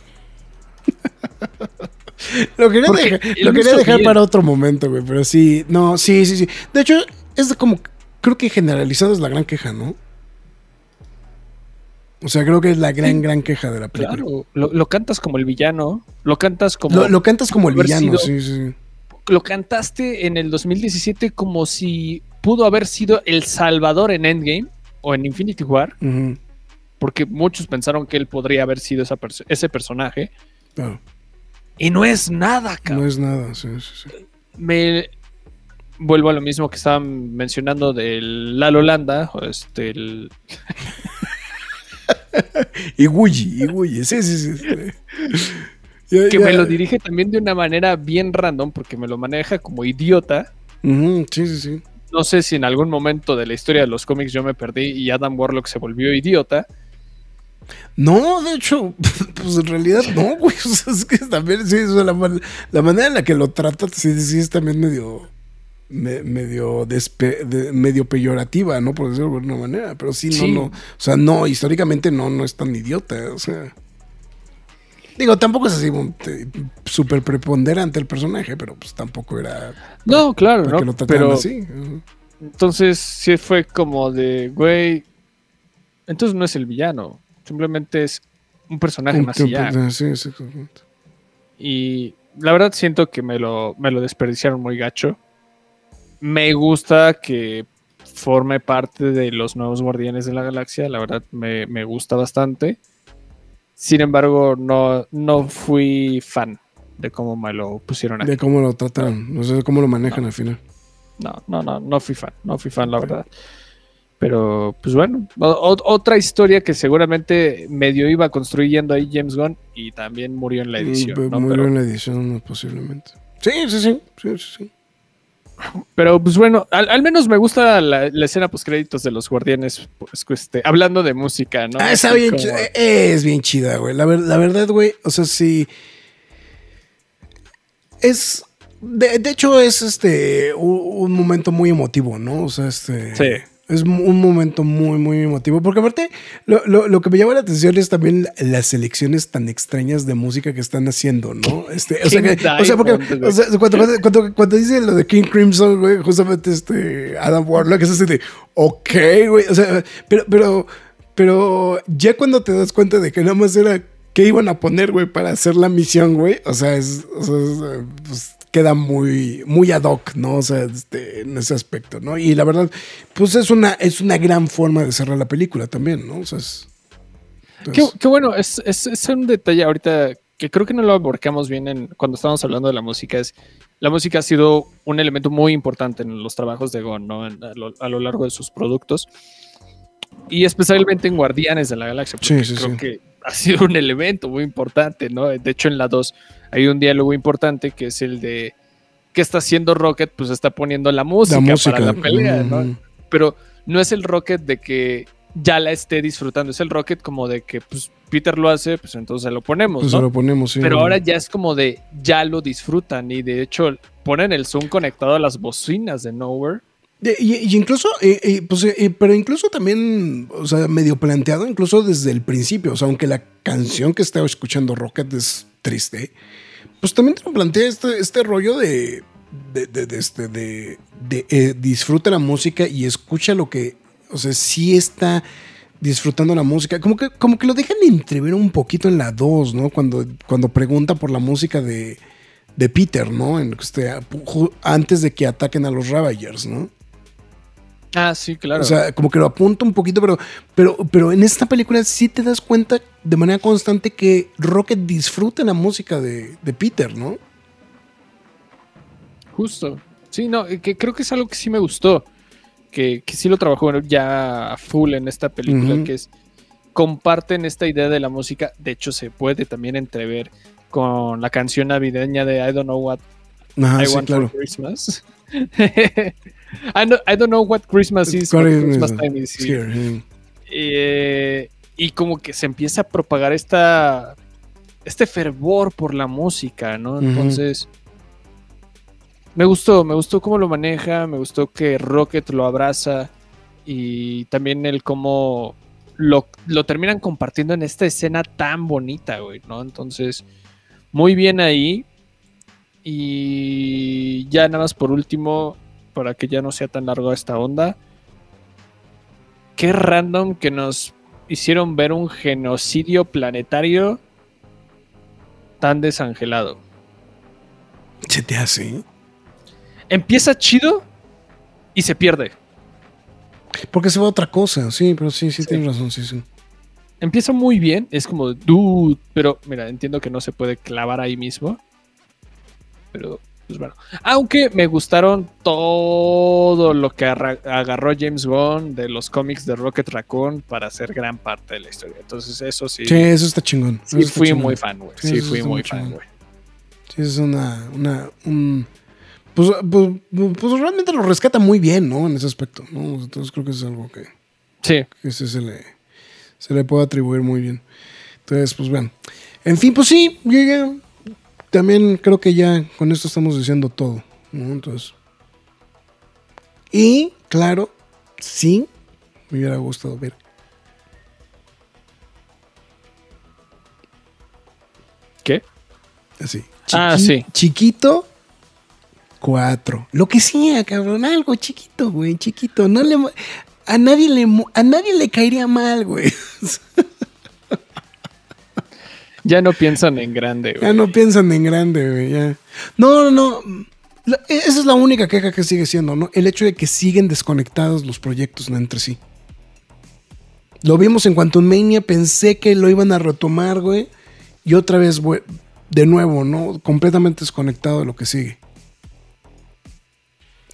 Lo quería, dejar, él lo lo quería hizo dejar bien. para otro momento, güey, pero sí, no, sí, sí, sí. De hecho, es como, creo que generalizado es la gran queja, ¿no? O sea, creo que es la gran, gran queja de la película. Claro, lo, lo cantas como el villano, lo cantas como... Lo, lo cantas como el villano, sido- sí, sí. lo cantaste en el 2017 como si pudo haber sido El Salvador en Endgame o en Infinity War, porque muchos pensaron que él podría haber sido esa perso- ese personaje. claro. Y no es nada, cabrón. No es nada, sí, sí, sí. Me vuelvo a lo mismo que estaban mencionando del La Holanda, este, el- Y Guyi, sí, sí, sí. Ya- que ya- me lo dirige también de una manera bien random, porque me lo maneja como idiota. Sí, sí, sí. No sé si en algún momento de la historia de los cómics yo me perdí y Adam Warlock se volvió idiota. No, de hecho, pues en realidad no, güey. O sea, es que también, sí, la, la manera en la que lo trata, sí, sí, es también medio. Me- medio despe- de- medio peyorativa, ¿no? Por decirlo de alguna manera. Pero sí, no, Sí. no. O sea, no, históricamente no, no es tan idiota. O sea. Digo, tampoco es así súper preponderante el personaje, pero pues tampoco era No, claro, para que ¿no? lo Pero así. Entonces sí fue como de, güey, entonces no es el villano, simplemente es un personaje Un más tiempo- sí, sí, exactamente. Y la verdad siento que me lo, me lo desperdiciaron muy gacho. Me gusta que forme parte de los nuevos Guardianes de la Galaxia, la verdad me, me gusta bastante. Sin embargo, no, no fui fan de cómo me lo pusieron aquí. De cómo lo trataron, no sé cómo lo manejan al final. No, no, no, no fui fan, no fui fan, la verdad. Pero, pues bueno, o- otra historia que seguramente medio iba construyendo ahí James Gunn y también murió en la edición. ¿no? Murió Pero- en la edición, posiblemente. Sí, sí, sí. sí, sí, sí. Pero pues bueno, al, al menos me gusta la, la escena post créditos de los guardianes, pues, este, hablando de música, ¿no? Ah, está Así bien como- chida. Es bien chida, güey. La, ver- la verdad, güey. O sea, sí. Es. De, de hecho, es este. Un, un momento muy emotivo, ¿no? O sea, este. Sí. Es un momento muy, muy emotivo. Porque aparte, lo, lo- lo que me llama la atención es también la- las selecciones tan extrañas de música que están haciendo, ¿no? Este, o, sea, que- o sea, porque o sea, cuando, cuando, cuando- cuando dice lo de King Crimson, güey, justamente este Adam Warlock es así de, ok, güey. O sea, pero, pero, pero ya cuando te das cuenta de que nada más era qué iban a poner, güey, para hacer la misión, güey. O sea, es, o sea, es, eh, pues, queda muy, muy ad hoc, ¿no? O sea, este, en ese aspecto, ¿no? Y la verdad, pues es una, es una gran forma de cerrar la película también, ¿no? O sea, es. Qué, entonces- qué bueno, es, es- es un detalle ahorita que creo que no lo aborcamos bien en, cuando estábamos hablando de la música. Es, la música ha sido un elemento muy importante en los trabajos de Gon, ¿no? En- a, lo, a lo largo de sus productos. Y especialmente en Guardianes de la Galaxia. porque Sí, sí, creo sí. que ha sido un elemento muy importante, ¿no? De hecho, en la 2 hay un diálogo importante que es el de ¿qué está haciendo Rocket? Pues está poniendo la música, la música. para la pelea, ¿no? pero no es el Rocket de que ya la esté disfrutando, es el Rocket como de que pues Peter lo hace, pues entonces lo ponemos, Pues ¿no? lo ponemos, sí. Pero ahora ya es como de ya lo disfrutan y de hecho ponen el Zoom conectado a las bocinas de Nowhere. Y, incluso, eh, eh, pues, eh, pero incluso también, o sea, medio planteado, incluso desde el principio, o sea, aunque la canción que estaba escuchando Rocket es triste, pues también te lo plantea este, este rollo de, de, de- de este, disfruta la música y escucha lo que, o sea, sí está disfrutando la música, como que, como que lo dejan entrever un poquito en la 2, ¿no? Cuando, cuando pregunta por la música de, de Peter, ¿no? Antes de que ataquen a los Ravagers, ¿no? Ah, sí, claro. O sea, como que lo apunta un poquito, pero, pero, pero en esta película sí te das cuenta de manera constante que Rocket disfruta la música de, de Peter, ¿no? Justo. Sí, no, eh, que creo que es algo que sí me gustó. Que, que sí lo trabajó ya a full en esta película, que es comparten esta idea de la música. De hecho, se puede también entrever con la canción navideña de I Don't Know What Ajá, I sí, Want claro. for Christmas. I, don't, I don't know what Christmas is, but Christmas time is here. Eh, y como que se empieza a propagar esta este fervor por la música, ¿no? Entonces me gustó, me gustó cómo lo maneja, me gustó que Rocket lo abraza y también el cómo lo, lo terminan compartiendo en esta escena tan bonita, güey, ¿no? Entonces, muy bien ahí. Y ya nada más por último, para que ya no sea tan largo esta onda, qué random que nos hicieron ver un genocidio planetario tan desangelado. Se te hace. Empieza chido y se pierde. Porque se va a otra cosa, sí, pero sí, sí, Sí. tienes razón, sí, sí. Empieza muy bien, es como, dude, pero mira, entiendo que no se puede clavar ahí mismo. Pero, pues bueno. Aunque me gustaron todo lo que agarró James Gunn de los cómics de Rocket Raccoon para hacer gran parte de la historia. Entonces, eso sí. Sí, eso está chingón. sí está fui chingón. muy fan, güey. Sí, fui muy fan, güey. Sí, es una, una, un... Pues, pues, pues realmente lo rescata muy bien, ¿no? En ese aspecto, ¿no? Entonces creo que es algo que... Sí. que ese se le, se le puede atribuir muy bien. Entonces, pues bueno. En fin, pues sí, ya- también creo que ya con esto estamos diciendo todo. ¿no? Entonces. Y, claro, sí, me hubiera gustado ver. ¿Qué? Así. Ah, sí. Chiquito. Cuatro. Lo que sea, cabrón. Algo chiquito, güey. Chiquito. No le, a, nadie le, a nadie le caería mal, güey. Ya no piensan en grande, güey. Ya no piensan en grande, güey. Ya. No, no, no. La- esa es la única queja que sigue siendo, ¿no? El hecho de que siguen desconectados los proyectos entre sí. Lo vimos en Quantum Mania, pensé que lo iban a retomar, güey. Y otra vez, güey, de nuevo, ¿no? Completamente desconectado de lo que sigue.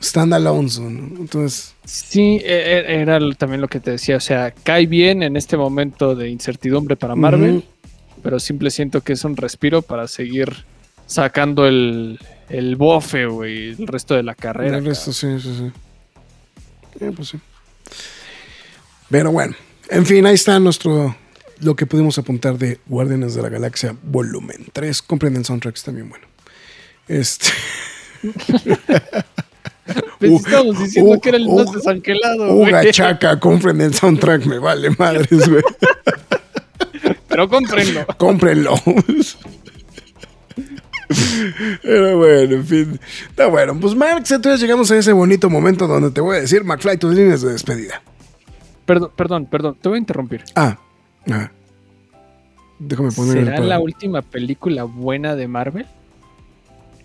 Standalones, ¿no? Entonces, Sí, e- e- era también lo que te decía. O sea, cae bien en este momento de incertidumbre para Marvel. Pero simple siento que es un respiro para seguir sacando el, el bofe, güey, el resto de la carrera. el resto, sí, sí, sí. Eh, pues sí. Pero bueno, en fin, ahí está nuestro. Lo que pudimos apuntar de Guardianes de la Galaxia Volumen 3. Compren el soundtrack, está bien bueno. Este. Pues Uh, estamos diciendo uh, que era el uh, más desangelado, güey. Uga Chaca, compren el soundtrack, me vale madres, güey. Pero cómprenlo. Cómprenlo. Pero bueno, en fin. Está bueno. Pues Marx, entonces llegamos a ese bonito momento donde te voy a decir, McFly, tus líneas de despedida. Perdón, perdón, perdón. Te voy a interrumpir. Ah, ah. Déjame poner ¿Será la última película buena de Marvel?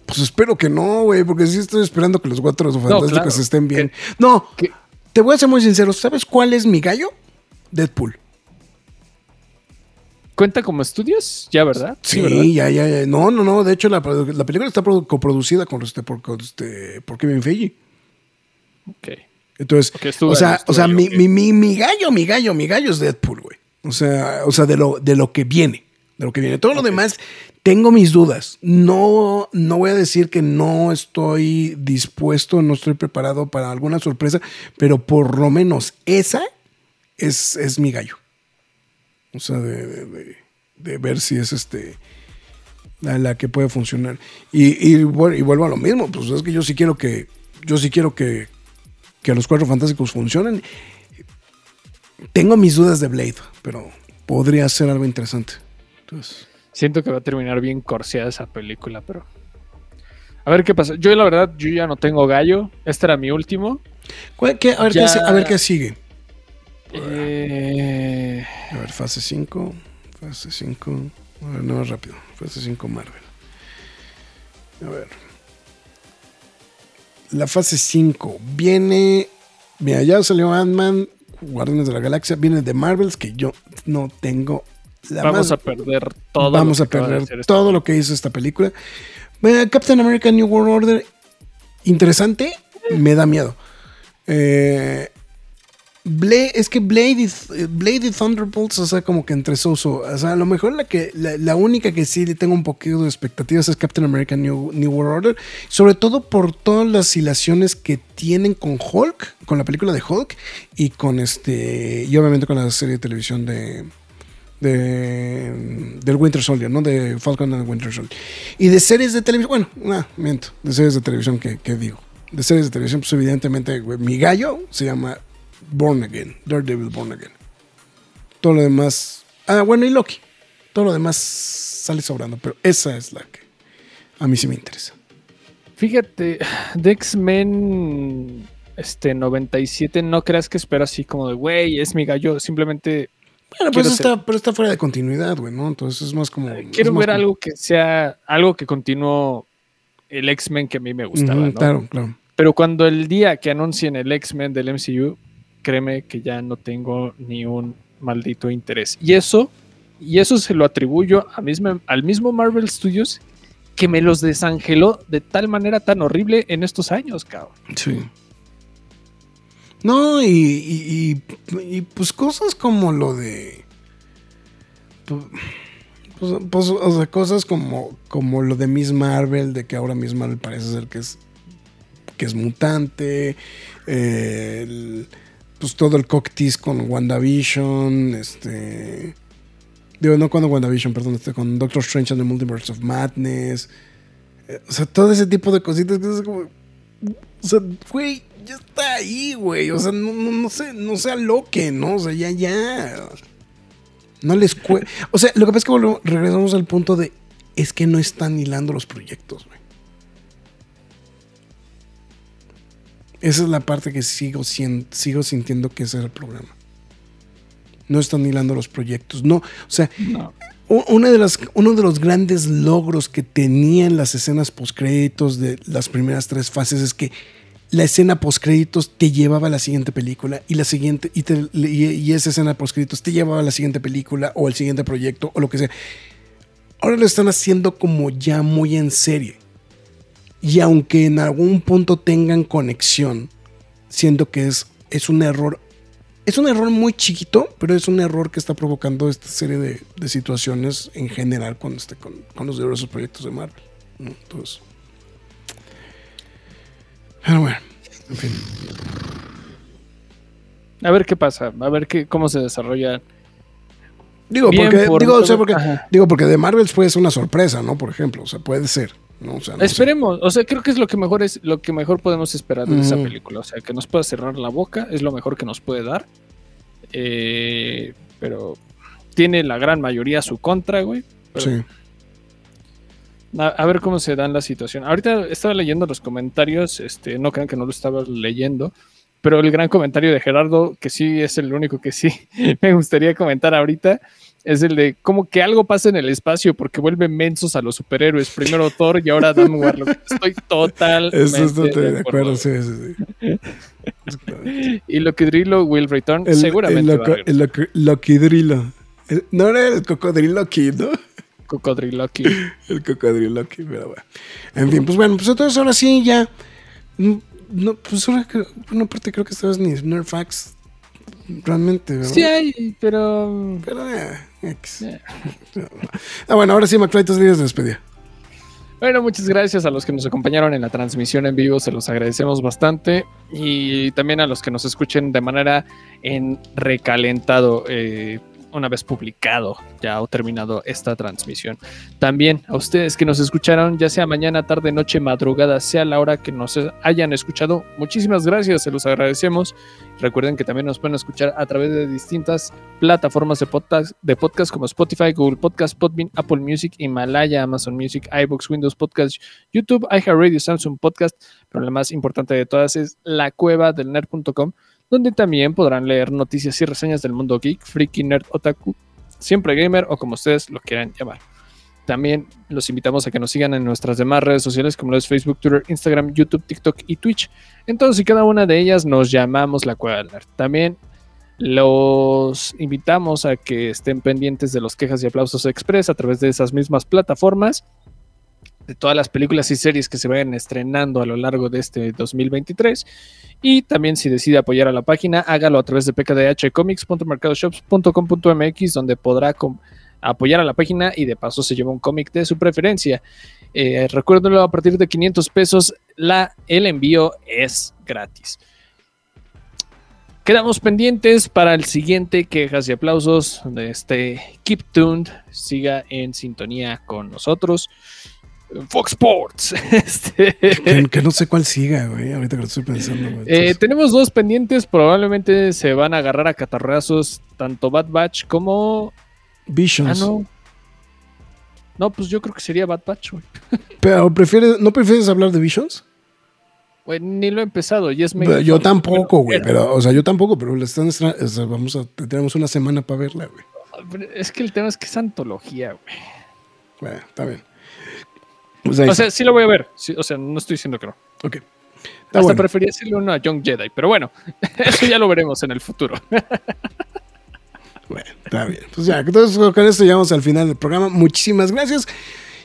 Pues espero que no, güey, porque sí estoy esperando que los cuatro fantásticos claro. estén bien. No, ¿Qué? te voy a ser muy sincero. ¿Sabes cuál es mi gallo? Deadpool. ¿Cuenta como estudios? Ya, ¿verdad? Sí, ¿verdad? ya, ya, ya. No, no, no. De hecho, la, película está produ- coproducida con este, por, con este, por Kevin Feige. Ok. Entonces, o sea, o sea ahí, mi, ok. mi, mi, mi gallo, mi gallo, mi gallo es Deadpool, güey. O sea, o sea de, lo, de lo que viene. De lo que viene. Todo lo demás, tengo mis dudas. No, no voy a decir que no estoy dispuesto, no estoy preparado para alguna sorpresa, pero por lo menos esa es, es mi gallo. O sea, de, de- de- de ver si es este la, la que puede funcionar. Y, y, y vuelvo a lo mismo, pues es que yo sí quiero que, yo sí quiero que, que los cuatro fantásticos funcionen. Tengo mis dudas de Blade, pero podría ser algo interesante. Entonces, Siento que va a terminar bien corseada esa película, pero. A ver qué pasa. Yo, la verdad, yo ya no tengo gallo. Este era mi último. ¿cuál- qué- a, ver qué, Ya. a ver qué sigue. Eh, A ver, fase 5. Fase 5. A ver, no más rápido. Fase 5 Marvel. A ver. La fase 5 viene. Mira, ya salió Ant-Man, Guardianes de la Galaxia. Viene de Marvels, que yo no tengo la vamos más- a perder todo. Vamos a perder todo lo que hizo esta película. Eh, Captain America New World Order, interesante, me da miedo. Eh, Blade, es que Blade y, Blade Thunderbolts, o sea, como que entre soso. O sea, a lo mejor la, que, la, única que sí le tengo un poquito de expectativas es Captain America New, World Order. Sobre todo por todas las hilaciones que tienen con Hulk, con la película de Hulk y con este. Y obviamente con la serie de televisión de. De, del Winter Soldier, ¿no? De Falcon and Winter Soldier. Y de series de televisión, bueno, no, miento, de series de televisión que, digo. De series de televisión, pues evidentemente, mi gallo se llama Born Again, Daredevil Born Again. Todo lo demás. Ah, bueno, y Loki. Todo lo demás sale sobrando, pero esa es la que a mí sí me interesa. Fíjate, de X-Men este 97, no creas que espero así como de, güey, es mi gallo. Simplemente Bueno, pues Quiero está, pero está fuera de continuidad, güey, ¿no? Entonces es más como. es quiero ver como- algo que sea, algo que continúe el X-Men que a mí me gustaba. Claro, claro. Pero cuando el día que anuncien el X-Men del MCU, créeme que ya no tengo ni un maldito interés. Y eso, y eso se lo atribuyo a mismo, al mismo Marvel Studios que me los desangeló de tal manera tan horrible en estos años, cabrón. Sí. No, y, pues cosas como lo de. Pues, pues, pues, cosas como, como lo de Miss Marvel, de que ahora Miss Marvel parece ser que es, que es mutante. eh, pues todo el cocktease con WandaVision. Este. Digo, no con WandaVision, perdón, este, con Doctor Strange and the Multiverse of Madness. Eh, o sea, todo ese tipo de cositas que es como. O sea, güey, ya está ahí, güey. O sea, no, no, no sé, no ¿no? O sea, ya, ya. No les cue... O sea, lo que pasa es que volvemos- regresamos al punto de. Es que no están hilando los proyectos, güey. Esa es la parte que sigo, sigo sintiendo que ese es el problema. No están hilando los proyectos. No, o sea, No. Una de las, uno de los grandes logros que tenían las escenas postcréditos de las primeras tres fases es que la escena postcréditos te llevaba a la siguiente película y la siguiente y, te- y- y esa escena postcréditos te llevaba a la siguiente película o al siguiente proyecto o lo que sea. Ahora lo están haciendo como ya muy en serie. Y aunque en algún punto tengan conexión, siento que es, es un error es un error muy chiquito, pero es un error que está provocando esta serie de, de situaciones en general con, este, con, con los diversos proyectos de Marvel. ¿no? Entonces. Pero bueno, en fin. A ver qué pasa, a ver qué, cómo se desarrolla. Digo, Bien porque, por digo, o sea, todo- porque, digo, porque de Marvels puede ser una sorpresa, ¿no? Por ejemplo, o sea, puede ser. ¿No? O sea, no sé. Esperemos, o sea, creo que es lo que mejor es lo que mejor podemos esperar de esa película, o sea, que nos pueda cerrar la boca, es lo mejor que nos puede dar. Eh, pero tiene la gran mayoría a su contra, güey. Pero Sí. a, a ver cómo se dan la situación. Ahorita estaba leyendo los comentarios, este, no crean que no lo estaba leyendo, pero el gran comentario de Gerardo, que sí es el único que sí me gustaría comentar ahorita, es el de como que algo pasa en el espacio porque vuelven mensos a los superhéroes. Primero Thor y ahora Dan Warlock. Estoy totalmente Eso estoy de de acuerdo, sí, sí, sí. Y lo que Drilo will return, El, seguramente el, loco- loco-. El- no era el cocodrilo aquí, ¿no? Cocodriloqui. El cocodrilo aquí, pero bueno. En fin, pues bueno, pues entonces ahora sí ya. mm, No, pues ahora creo, bueno, aparte creo que esta vez ni Nerfax realmente, ¿verdad? Sí hay, pero Pero eh, Ah, bueno, ahora sí, McFly, tus días de despedida. Bueno, muchas gracias a los que nos acompañaron en la transmisión en vivo, se los agradecemos bastante. Y también a los que nos escuchen de manera en recalentado, eh, una vez publicado ya o terminado esta transmisión. También a ustedes que nos escucharon, ya sea mañana, tarde, noche, madrugada, sea la hora que nos hayan escuchado, muchísimas gracias, se los agradecemos. Recuerden que también nos pueden escuchar a través de distintas plataformas de podcast, de podcast como Spotify, Google Podcast, Podbean, Apple Music, Himalaya, Amazon Music, iBooks, Windows Podcast, YouTube, iHeartRadio, Samsung Podcast, pero la más importante de todas es la cueva del nerd.com, donde también podrán leer noticias y reseñas del mundo geek, freaky, nerd, otaku, siempre gamer o como ustedes lo quieran llamar. También los invitamos a que nos sigan en nuestras demás redes sociales como lo es Facebook, Twitter, Instagram, YouTube, TikTok y Twitch. En todas y cada una de ellas nos llamamos la Cueva del Nerd. También los invitamos a que estén pendientes de los quejas y aplausos express a través de esas mismas plataformas, de todas las películas y series que se vayan estrenando a lo largo de este 2023. Y también si decide apoyar a la página, hágalo a través de pkdhcomics.mercadoshops.com.mx donde podrá apoyar a la página y de paso se lleva un cómic de su preferencia. Eh, recuérdenlo, a partir de 500 pesos la, el envío es gratis. Quedamos pendientes para el siguiente quejas y aplausos de este Keep Tuned. Siga en sintonía con nosotros. Fox Sports. Este, Que, que no sé cuál siga, güey. Ahorita que lo estoy pensando, güey. eh, tenemos dos pendientes. Probablemente se van a agarrar a catarrazos tanto Bad Batch como. Ah, Visions. no. No, pues yo creo que sería Bad Batch, güey. Pero prefieres, ¿no prefieres hablar de Visions? Güey, Ni lo he empezado y es medio yo tampoco, güey. Pero, o sea, yo tampoco, pero la están estra- o sea, vamos a, tenemos una semana para verla, güey. Es que el tema es que es antología, güey. Bueno, está bien. Pues O sea, sí lo voy a ver. Sí, o sea, no estoy diciendo que no. ok. Está Hasta bueno. prefería hacerle uno a Young Jedi, pero bueno, eso ya lo veremos en el futuro. Bueno, está bien. Pues ya, entonces con esto llegamos al final del programa. Muchísimas gracias.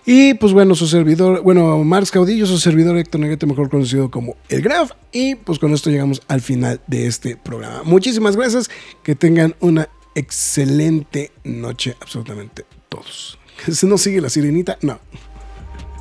Y pues bueno, su servidor, bueno, Marx Caudillo, su servidor Héctor Negrete, mejor conocido como El Graf. Y pues con esto llegamos al final de este programa. Muchísimas gracias. Que tengan una excelente noche, absolutamente todos. ¿Se nos sigue la sirenita? No.